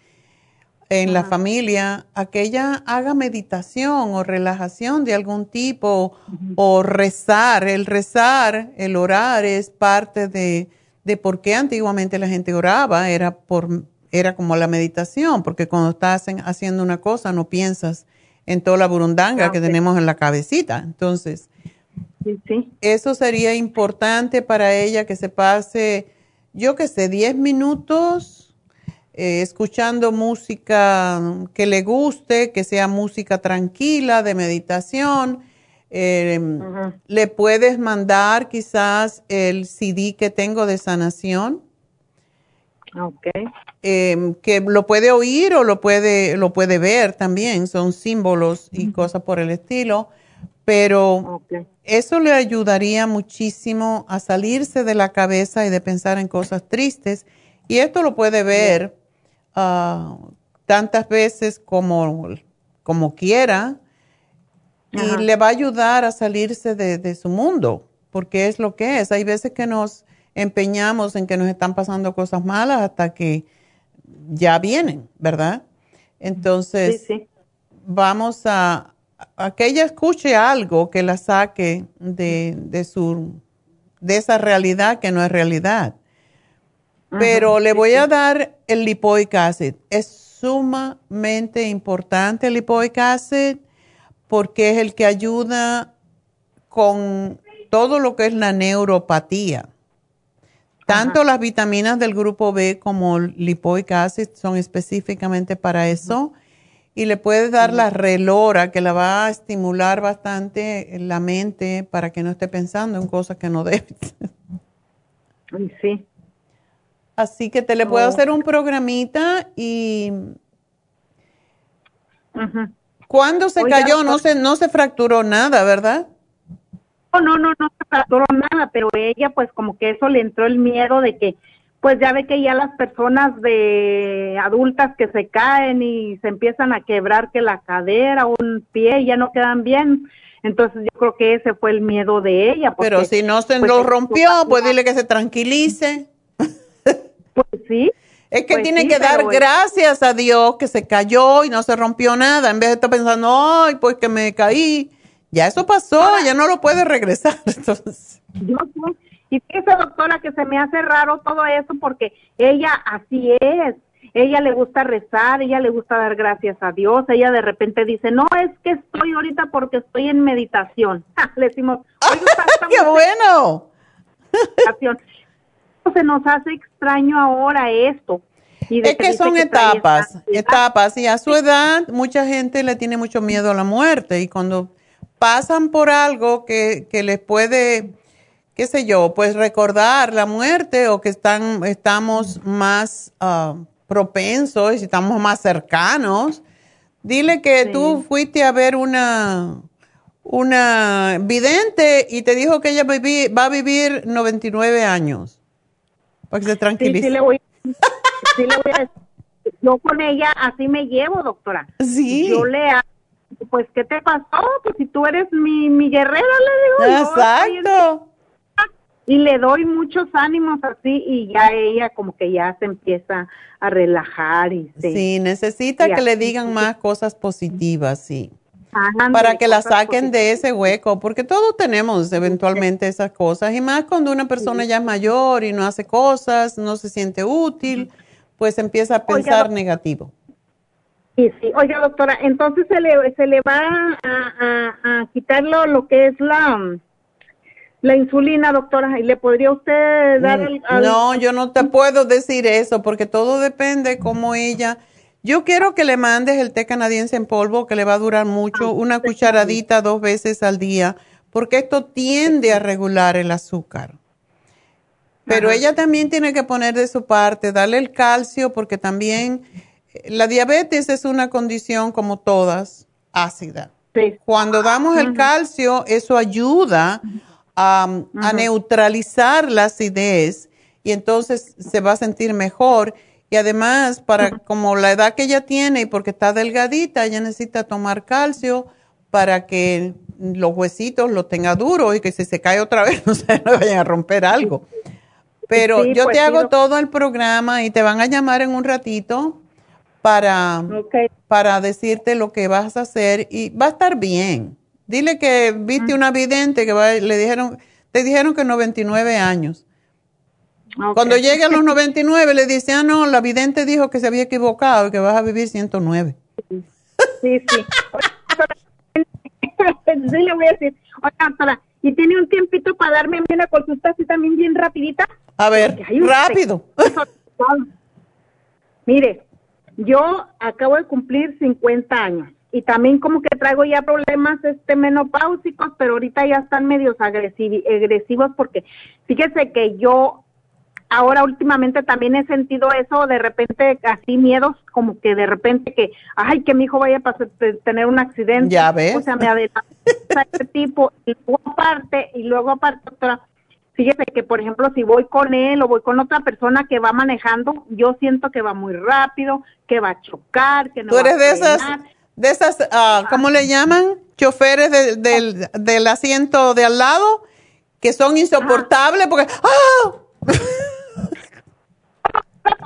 en la familia a que ella haga meditación o relajación de algún tipo o rezar. El rezar, el orar es parte de, de por qué antiguamente la gente oraba, era, por, era como la meditación, porque cuando estás en- haciendo una cosa no piensas en toda la burundanga Ah, que ok. tenemos en la cabecita. Entonces, Sí, sí. eso sería importante para ella que se pase, yo que sé, 10 minutos eh, escuchando música que le guste, que sea música tranquila, de meditación. Eh, Le puedes mandar quizás el CD que tengo de sanación, Ok. eh, que lo puede oír o lo puede, lo puede ver también, son símbolos y cosas por el estilo, pero eso le ayudaría muchísimo a salirse de la cabeza y de pensar en cosas tristes. Y esto lo puede ver ah, tantas veces como, como quiera y le va a ayudar a salirse de, de su mundo, porque es lo que es. Hay veces que nos empeñamos en que nos están pasando cosas malas hasta que ya vienen, ¿verdad? Entonces, vamos a, a que ella escuche algo que la saque de, de su de esa realidad que no es realidad. Pero le voy a dar el lipoic acid. Es sumamente importante el lipoic acid porque es el que ayuda con todo lo que es la neuropatía. Tanto las vitaminas del grupo B como el lipoic acid son específicamente para eso. Y le puedes dar la relora que la va a estimular bastante la mente para que no esté pensando en cosas que no debe. Sí. Así que te le puedo hacer un programita y... ¿Cuándo se cayó? No se, no se fracturó nada, ¿verdad? No, no, no, no se fracturó nada, pero ella pues como que eso le entró el miedo de que, pues ya ve que ya las personas de adultas que se caen y se empiezan a quebrar que la cadera o un pie ya no quedan bien. Entonces yo creo que ese fue el miedo de ella. pero si no se lo rompió, pues dile que se tranquilice. Pues sí. Es que Pues tiene sí, que dar gracias a Dios que se cayó y no se rompió nada, en vez de estar pensando, ay, pues que me caí. Ya eso pasó, ya no lo puede regresar. Entonces, Yo sé. Y fíjese, doctora, que se me hace raro todo eso porque ella así es. Ella le gusta rezar, ella le gusta dar gracias a Dios. Ella de repente dice, no, es que estoy ahorita porque estoy en meditación. Le decimos, "Oye, ¡Qué bueno! Se nos hace extraño ahora esto. Y es que son etapas, etapas. Y a su edad, mucha gente le tiene mucho miedo a la muerte. Y cuando pasan por algo que, que les puede, qué sé yo, pues recordar la muerte o que están, estamos más ah, propensos y estamos más cercanos, dile que tú fuiste a ver una, una vidente y te dijo que ella va a vivir 99 años. Para que se Sí, tranquilice. sí le voy, sí le voy a decir. Yo con ella así me llevo, doctora. Sí. Yo le hago, pues, ¿qué te pasó? Pues si tú eres mi, mi guerrera, le digo. Exacto. Y le doy muchos ánimos así y ya ella como que ya se empieza a relajar y se... Sí, necesita y que le digan más cosas positivas, sí. Ándale, Para que la saquen de ese hueco, porque todos tenemos eventualmente esas cosas, y más cuando una persona ya es mayor y no hace cosas, no se siente útil, pues empieza a pensar negativo. Sí, sí. Oiga, doctora, entonces se le, se le va a, a, a quitar lo, lo que es la, la insulina, doctora, y le podría usted dar al- al- Mm, No, yo no te puedo decir eso, porque todo depende cómo ella... Yo quiero que le mandes el té canadiense en polvo, que le va a durar mucho, una cucharadita dos veces al día, porque esto tiende a regular el azúcar. Pero ella también tiene que poner de su parte, darle el calcio, porque también la diabetes es una condición como todas, ácida. Cuando damos el calcio, eso ayuda a, a neutralizar la acidez y entonces se va a sentir mejor. Y además, para como la edad que ella tiene y porque está delgadita, ella necesita tomar calcio para que los huesitos los tenga duros y que si se cae otra vez no se le vayan a romper algo. Pero Sí, yo pues te sí, hago todo el programa y te van a llamar en un ratito para, para decirte lo que vas a hacer y va a estar bien. Dile que viste una vidente que va- le dijeron, te dijeron que 99 años. Cuando llegue a los 99 le dice, ah, no, la vidente dijo que se había equivocado y que vas a vivir 109. Sí, sí. sí, le voy a decir. Oiga, ¿y tiene un tiempito para darme una consulta así también bien rapidita? A ver, rápido. Mire, yo acabo de cumplir 50 años y también como que traigo ya problemas este menopáusicos, pero ahorita ya están medios agresivi- agresivos porque fíjese que yo ahora últimamente también he sentido eso de repente así miedos como que de repente que ay que mi hijo vaya a tener un accidente Ya ves. o sea me adelanta ese tipo y luego aparte y luego aparte doctora fíjese que por ejemplo si voy con él o voy con otra persona que va manejando yo siento que va muy rápido que va a chocar que no Tú va eres a de esas, de esas, ah, ¿cómo le llaman? Choferes de- del, del asiento de al lado que son insoportables porque, ¡ah!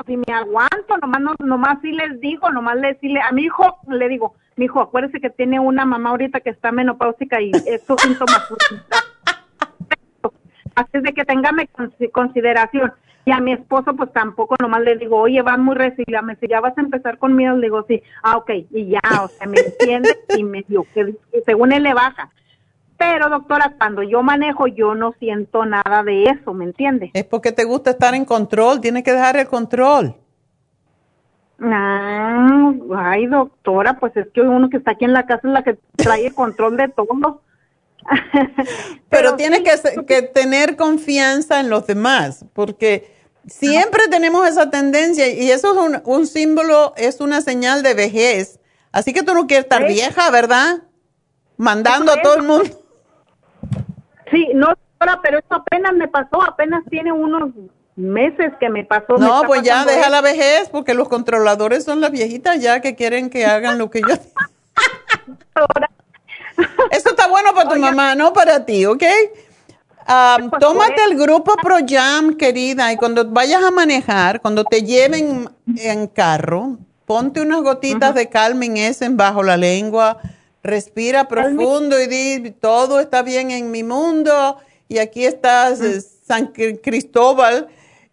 si me aguanto, nomás, no, nomás sí les digo, nomás le decirle, a mi hijo le digo, mi hijo, acuérdese que tiene una mamá ahorita que está menopáusica y estos síntomas. Así es de que tengame consi- consideración. Y a mi esposo, pues tampoco, nomás le digo, oye, vas muy resiliente, me dice, ya vas a empezar con miedo. Le digo, sí, ah, ok, y ya, o sea, me entiende y me dio que según él le baja. Pero, doctora, cuando yo manejo, yo no siento nada de eso, ¿me entiende? Es porque te gusta estar en control, tienes que dejar el control. Ah, ay, doctora, pues es que uno que está aquí en la casa es la que trae el control de todo. Pero, tienes que, tener confianza en los demás, porque siempre tenemos esa tendencia y eso es un, símbolo, es una señal de vejez. Así que tú no quieres estar vieja, ¿verdad? Mandando a todo el mundo. Sí, no, pero esto apenas me pasó, apenas tiene unos meses que me pasó. No, pues ya deja la vejez, porque los controladores son las viejitas ya que quieren que hagan lo que yo. Esto está bueno para tu mamá, no para ti, ¿ok? Um, tómate el grupo Pro Jam, querida, y cuando vayas a manejar, cuando te lleven en carro, ponte unas gotitas de Calming bajo la lengua, respira profundo y di, todo está bien en mi mundo, y aquí estás, eh, San Cristóbal,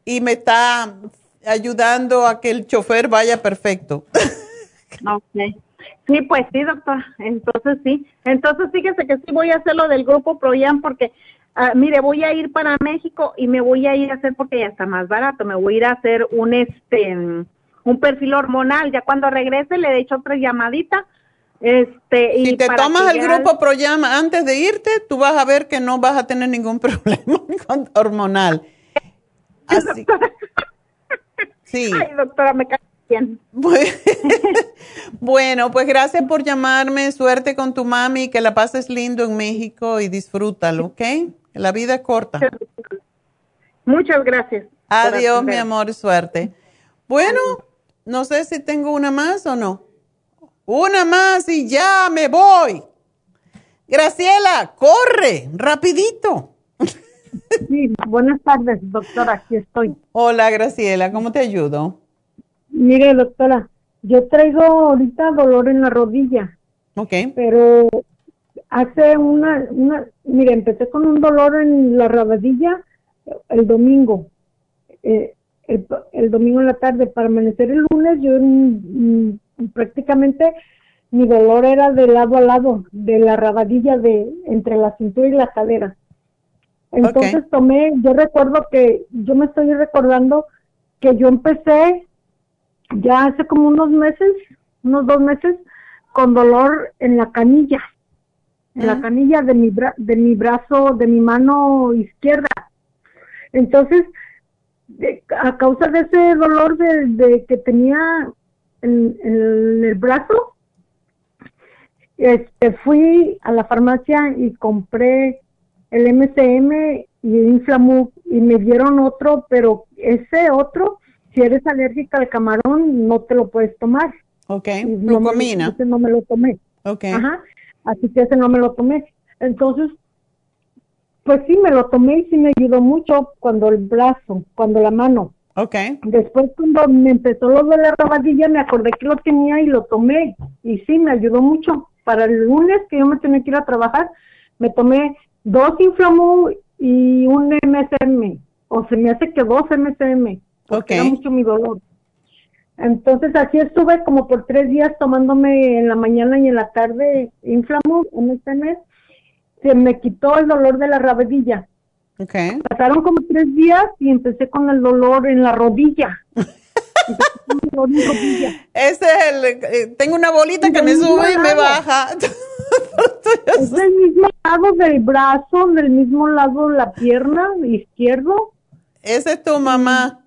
y me está ayudando a que el chofer vaya perfecto. ok. Sí, pues sí, doctora. Entonces sí. Entonces fíjese que sí voy a hacer lo del grupo Proyam porque, ah, mire, voy a ir para México y me voy a ir a hacer porque ya está más barato. Me voy a ir a hacer un este un perfil hormonal. Ya cuando regrese le he hecho otra llamadita. Este, si te tomas el grupo Proyam antes de irte, tú vas a ver que no vas a tener ningún problema hormonal. Así. Sí. Ay, doctora, me Bueno, pues gracias por llamarme. Suerte con tu mami. Que la pases lindo en México y disfrútalo, ¿ok? La vida es corta. Muchas gracias. Adiós, mi amor, suerte. Bueno, no sé si tengo una más o no. Una más y ya me voy. Graciela, corre, rapidito. Sí, buenas tardes, doctora, aquí estoy. Hola, Graciela, ¿cómo te ayudo? Mire, doctora, yo traigo ahorita dolor en la rodilla. Ok. Pero hace una, una, mire, empecé con un dolor en la rodilla el domingo. Eh, el, domingo en la tarde, para amanecer el lunes, yo mm, mm, prácticamente mi dolor era de lado a lado, de la rabadilla de entre la cintura y la cadera. Entonces tomé, yo recuerdo que, yo me estoy recordando que yo empecé ya hace como unos meses, unos dos meses, con dolor en la canilla, en la canilla de mi, de mi brazo, de mi mano izquierda. Entonces, a causa de ese dolor de, que tenía en, el brazo, este, fui a la farmacia y compré el MCM y el Inflamub y me dieron otro, pero ese otro si eres alérgica al camarón, no te lo puedes tomar. Ok, glucomina. ese no me lo tomé. Ok. Ajá, así que ese no me lo tomé. Entonces, pues sí, me lo tomé y sí me ayudó mucho cuando el brazo, cuando la mano. Ok. Después cuando me empezó lo de la rabadilla, me acordé que lo tenía y lo tomé. Y sí, me ayudó mucho. Para el lunes que yo me tenía que ir a trabajar, me tomé dos Inflamu y un MSM. O se me hace que dos MSM porque era mucho mi dolor. Entonces así estuve como por tres días tomándome en la mañana y en la tarde inflamo en este mes. Se me quitó el dolor de la rabadilla. Okay. Pasaron como tres días y empecé con el dolor en la rodilla. Es el, eh, tengo una bolita que me sube y me baja. es del mismo lado del brazo, del mismo lado de la pierna izquierdo. Ese es tu mamá.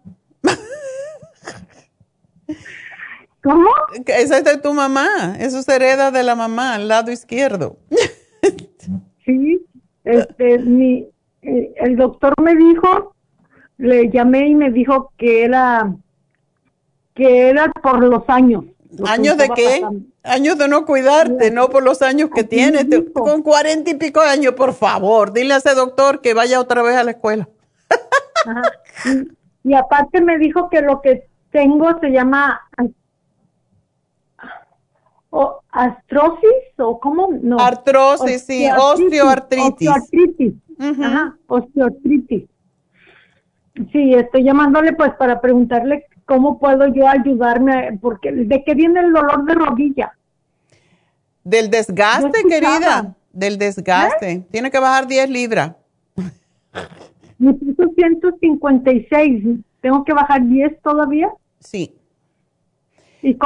¿Cómo? Esa es de tu mamá, eso se hereda de la mamá, al lado izquierdo. sí, este, mi, eh, el doctor me dijo, le llamé y me dijo que era, que era por los años. ¿Años de qué? Años de no cuidarte, no por los años que tienes. con cuarenta y pico años, por favor, dile a ese doctor que vaya otra vez a la escuela. Y aparte me dijo que lo que tengo se llama o astrosis o cómo no artrosis sí osteoartritis osteoartritis Ajá, osteoartritis Sí, estoy llamándole pues para preguntarle cómo puedo yo ayudarme, porque ¿de qué viene el dolor de rodilla? Del desgaste, querida, del desgaste. Tiene que bajar 10 libras. Mi peso 156, ¿tengo que bajar 10 todavía? Sí.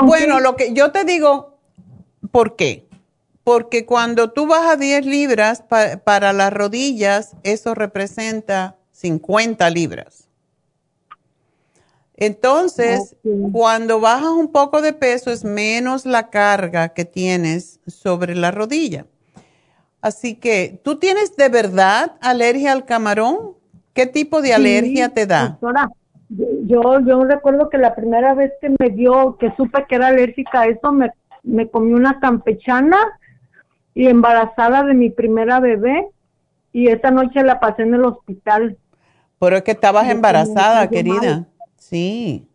bueno, lo que yo te digo, ¿por qué? Porque cuando tú bajas 10 libras para las rodillas, eso representa 50 libras. Entonces, cuando bajas un poco de peso es menos la carga que tienes sobre la rodilla. Así que, ¿tú tienes de verdad alergia al camarón? ¿Qué tipo de alergia te da? yo, yo recuerdo que la primera vez que me dio, que supe que era alérgica a eso, me, me comí una campechana y embarazada de mi primera bebé y esa noche la pasé en el hospital. Pero es que estabas embarazada, querida. Sí.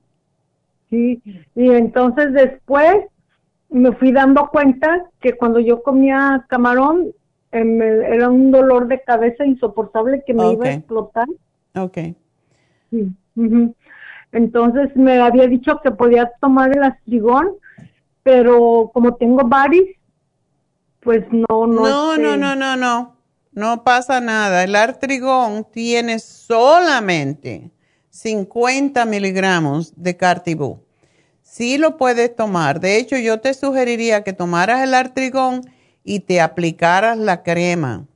Sí, y entonces después me fui dando cuenta que cuando yo comía camarón em, era un dolor de cabeza insoportable que me iba a explotar. Ok. Sí. Entonces me había dicho que podía tomar el astrigón, pero como tengo varis, pues no, no. No, no, no, no, no. No pasa nada. El artrigón tiene solamente 50 miligramos de cartibú. Sí lo puedes tomar. De hecho, yo te sugeriría que tomaras el artrigón y te aplicaras la crema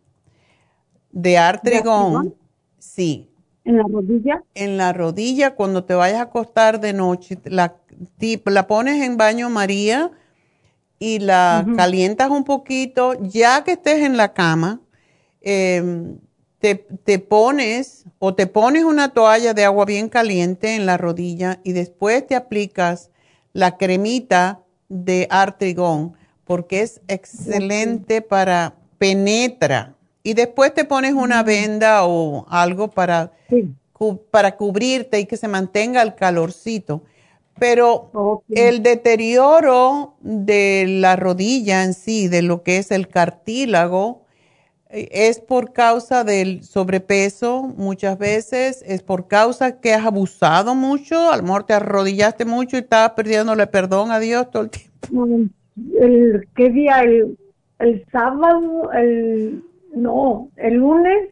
de artrigón. Sí. ¿En la rodilla? En la rodilla, cuando te vayas a acostar de noche, la, la pones en baño María y la calientas un poquito. Ya que estés en la cama, eh, te, pones o te pones una toalla de agua bien caliente en la rodilla y después te aplicas la cremita de artrigón porque es excelente para penetra y después te pones una venda o algo para, para cubrirte y que se mantenga el calorcito. Pero el deterioro de la rodilla en sí, de lo que es el cartílago, es por causa del sobrepeso muchas veces, es por causa que has abusado mucho, a lo mejor te arrodillaste mucho y estabas perdiéndole perdón a Dios todo el tiempo. El, ¿Qué día? El, el sábado, el, no, el lunes,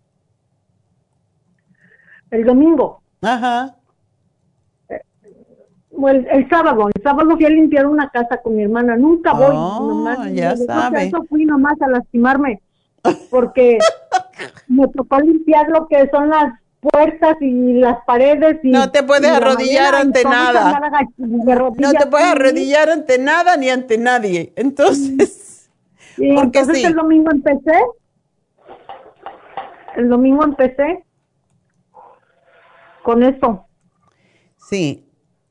el domingo. Ajá. Bueno, el, sábado, el sábado fui a limpiar una casa con mi hermana, nunca voy. Oh, ya sabes. Eso fui nomás a lastimarme porque me tocó limpiar lo que son las puertas y las paredes. Y, no te puedes arrodillar ante nada. No te puedes arrodillar ante nada ni ante nadie. Entonces, porque entonces el domingo empecé. El domingo empecé con eso. Sí,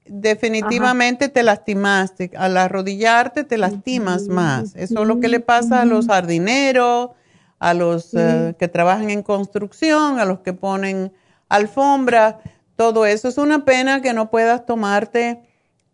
definitivamente te lastimaste. Al arrodillarte te lastimas más. Eso es lo que le pasa a los jardineros, a los eh, que trabajan en construcción, a los que ponen alfombra, todo eso. Es una pena que no puedas tomarte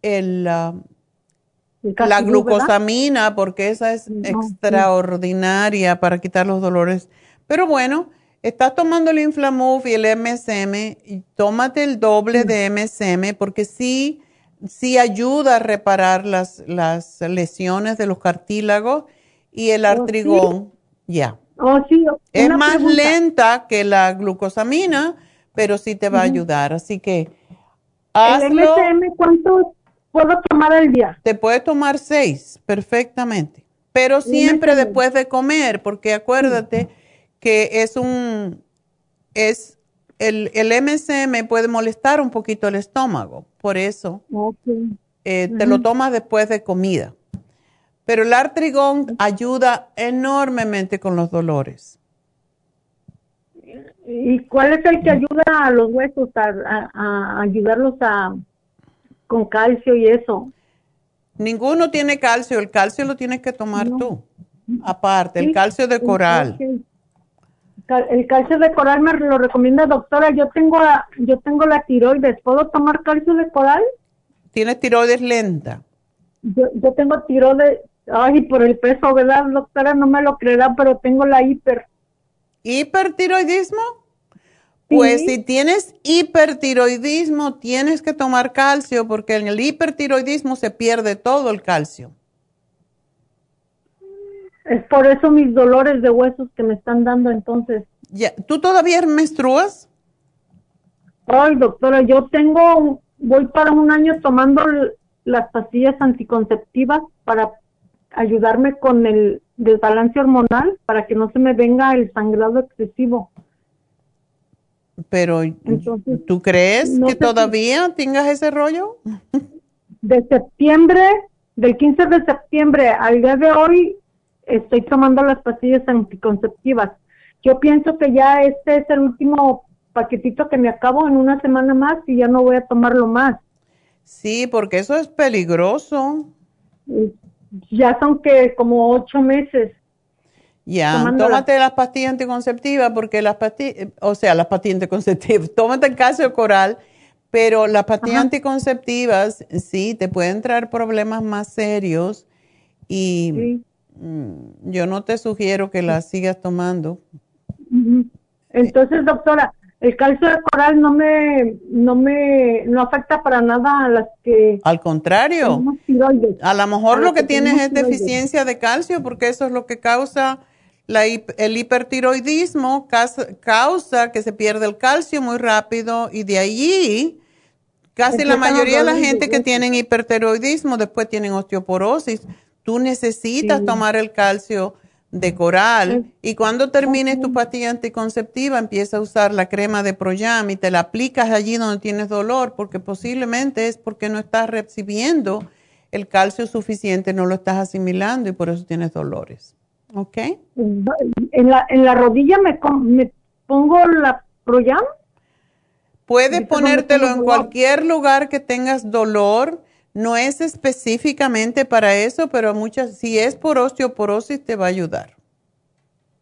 el, la glucosamina porque esa es extraordinaria para quitar los dolores. Pero bueno, estás tomando el Inflamuf y el MSM y tómate el doble de MSM porque sí, sí ayuda a reparar las, las lesiones de los cartílagos y el oh, artrigón, ya. Oh, sí, es más lenta que la glucosamina, pero sí te va a ayudar. Así que hazlo. ¿El MSM cuánto puedo tomar al día? Te puedes tomar seis, perfectamente. Pero siempre después de comer, porque acuérdate que es un, es, el, el, MSM puede molestar un poquito el estómago, por eso eh, te lo tomas después de comida. Pero el artrigón ayuda enormemente con los dolores. ¿Y cuál es el que ayuda a los huesos, a, ayudarlos a con calcio y eso? Ninguno tiene calcio, el calcio lo tienes que tomar tú. Aparte, el calcio de coral. El calcio de coral me lo recomienda doctora. Yo tengo la, yo tengo la tiroides. ¿Puedo tomar calcio de coral? Tienes tiroides lenta. Yo, yo tengo tiroides, Ay, por el peso, ¿verdad, doctora? No me lo creerá, pero tengo la hiper. ¿Hipertiroidismo? Pues si tienes hipertiroidismo, tienes que tomar calcio porque en el hipertiroidismo se pierde todo el calcio. Es por eso mis dolores de huesos que me están dando entonces. Ya, ¿Tú todavía menstruas? Ay, doctora, yo tengo, voy para un año tomando las pastillas anticonceptivas para ayudarme con el desbalance hormonal, para que no se me venga el sangrado excesivo. Pero, ¿tú crees que todavía tengas ese rollo? De septiembre, del 15 de septiembre al día de hoy, estoy tomando las pastillas anticonceptivas. Yo pienso que ya este es el último paquetito que me acabo en una semana más y ya no voy a tomarlo más. Sí, porque eso es peligroso. Ya son que como ocho meses. Ya, tómate las pastillas anticonceptivas porque las pastillas, o sea, las pastillas anticonceptivas, tómate el calcio coral, pero las pastillas anticonceptivas sí te pueden traer problemas más serios y mm, yo no te sugiero que las sigas tomando. Entonces, doctora, el calcio de coral no me, no me, no afecta para nada a las que... Al contrario, a lo mejor lo que, tienes es deficiencia de calcio porque eso es lo que causa la, el hipertiroidismo, causa, que se pierde el calcio muy rápido y de allí casi la mayoría de la gente que tienen hipertiroidismo después tienen osteoporosis. Tú necesitas tomar el calcio de coral y cuando termines tu pastilla anticonceptiva empieza a usar la crema de Proyam y te la aplicas allí donde tienes dolor porque posiblemente es porque no estás recibiendo el calcio suficiente, no lo estás asimilando y por eso tienes dolores. ¿Ok? En la, en la rodilla me, me pongo la Proyam. Puedes ponértelo en cualquier lugar que tengas dolor no es específicamente para eso, pero muchas, si es por osteoporosis, te va a ayudar.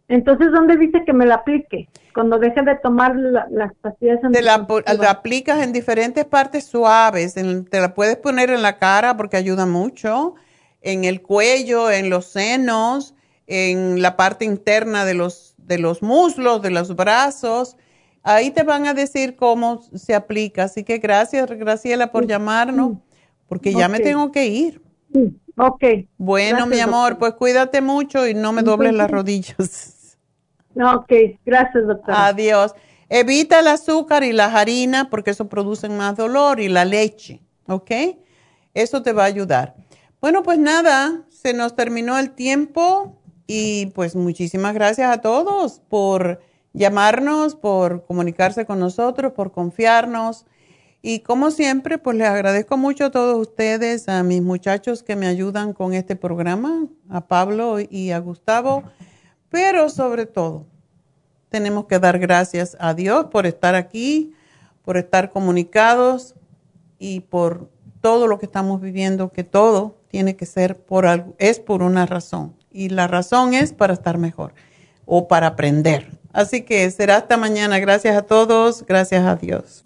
Entonces, ¿dónde dice que me la aplique? Cuando deje de tomar las pastillas. Te la, la, aplicas en diferentes partes suaves. te la puedes poner en la cara porque ayuda mucho, en el cuello, en los senos, en la parte interna de los, de los muslos, de los brazos. Ahí te van a decir cómo se aplica. Así que gracias, Graciela, por llamarnos porque ya me tengo que ir. Sí. Ok. Bueno, mi amor, pues cuídate mucho y no me dobles las rodillas. Ok, gracias, doctora. Adiós. Evita el azúcar y las harinas porque eso producen más dolor y la leche, ¿ok? Eso te va a ayudar. Bueno, pues nada, se nos terminó el tiempo y pues muchísimas gracias a todos por llamarnos, por comunicarse con nosotros, por confiarnos. Y como siempre, pues les agradezco mucho a todos ustedes, a mis muchachos que me ayudan con este programa, a Pablo y a Gustavo, pero sobre todo tenemos que dar gracias a Dios por estar aquí, por estar comunicados y por todo lo que estamos viviendo, que todo tiene que ser por algo, es por una razón. Y la razón es para estar mejor o para aprender. Así que será hasta mañana. Gracias a todos. Gracias a Dios.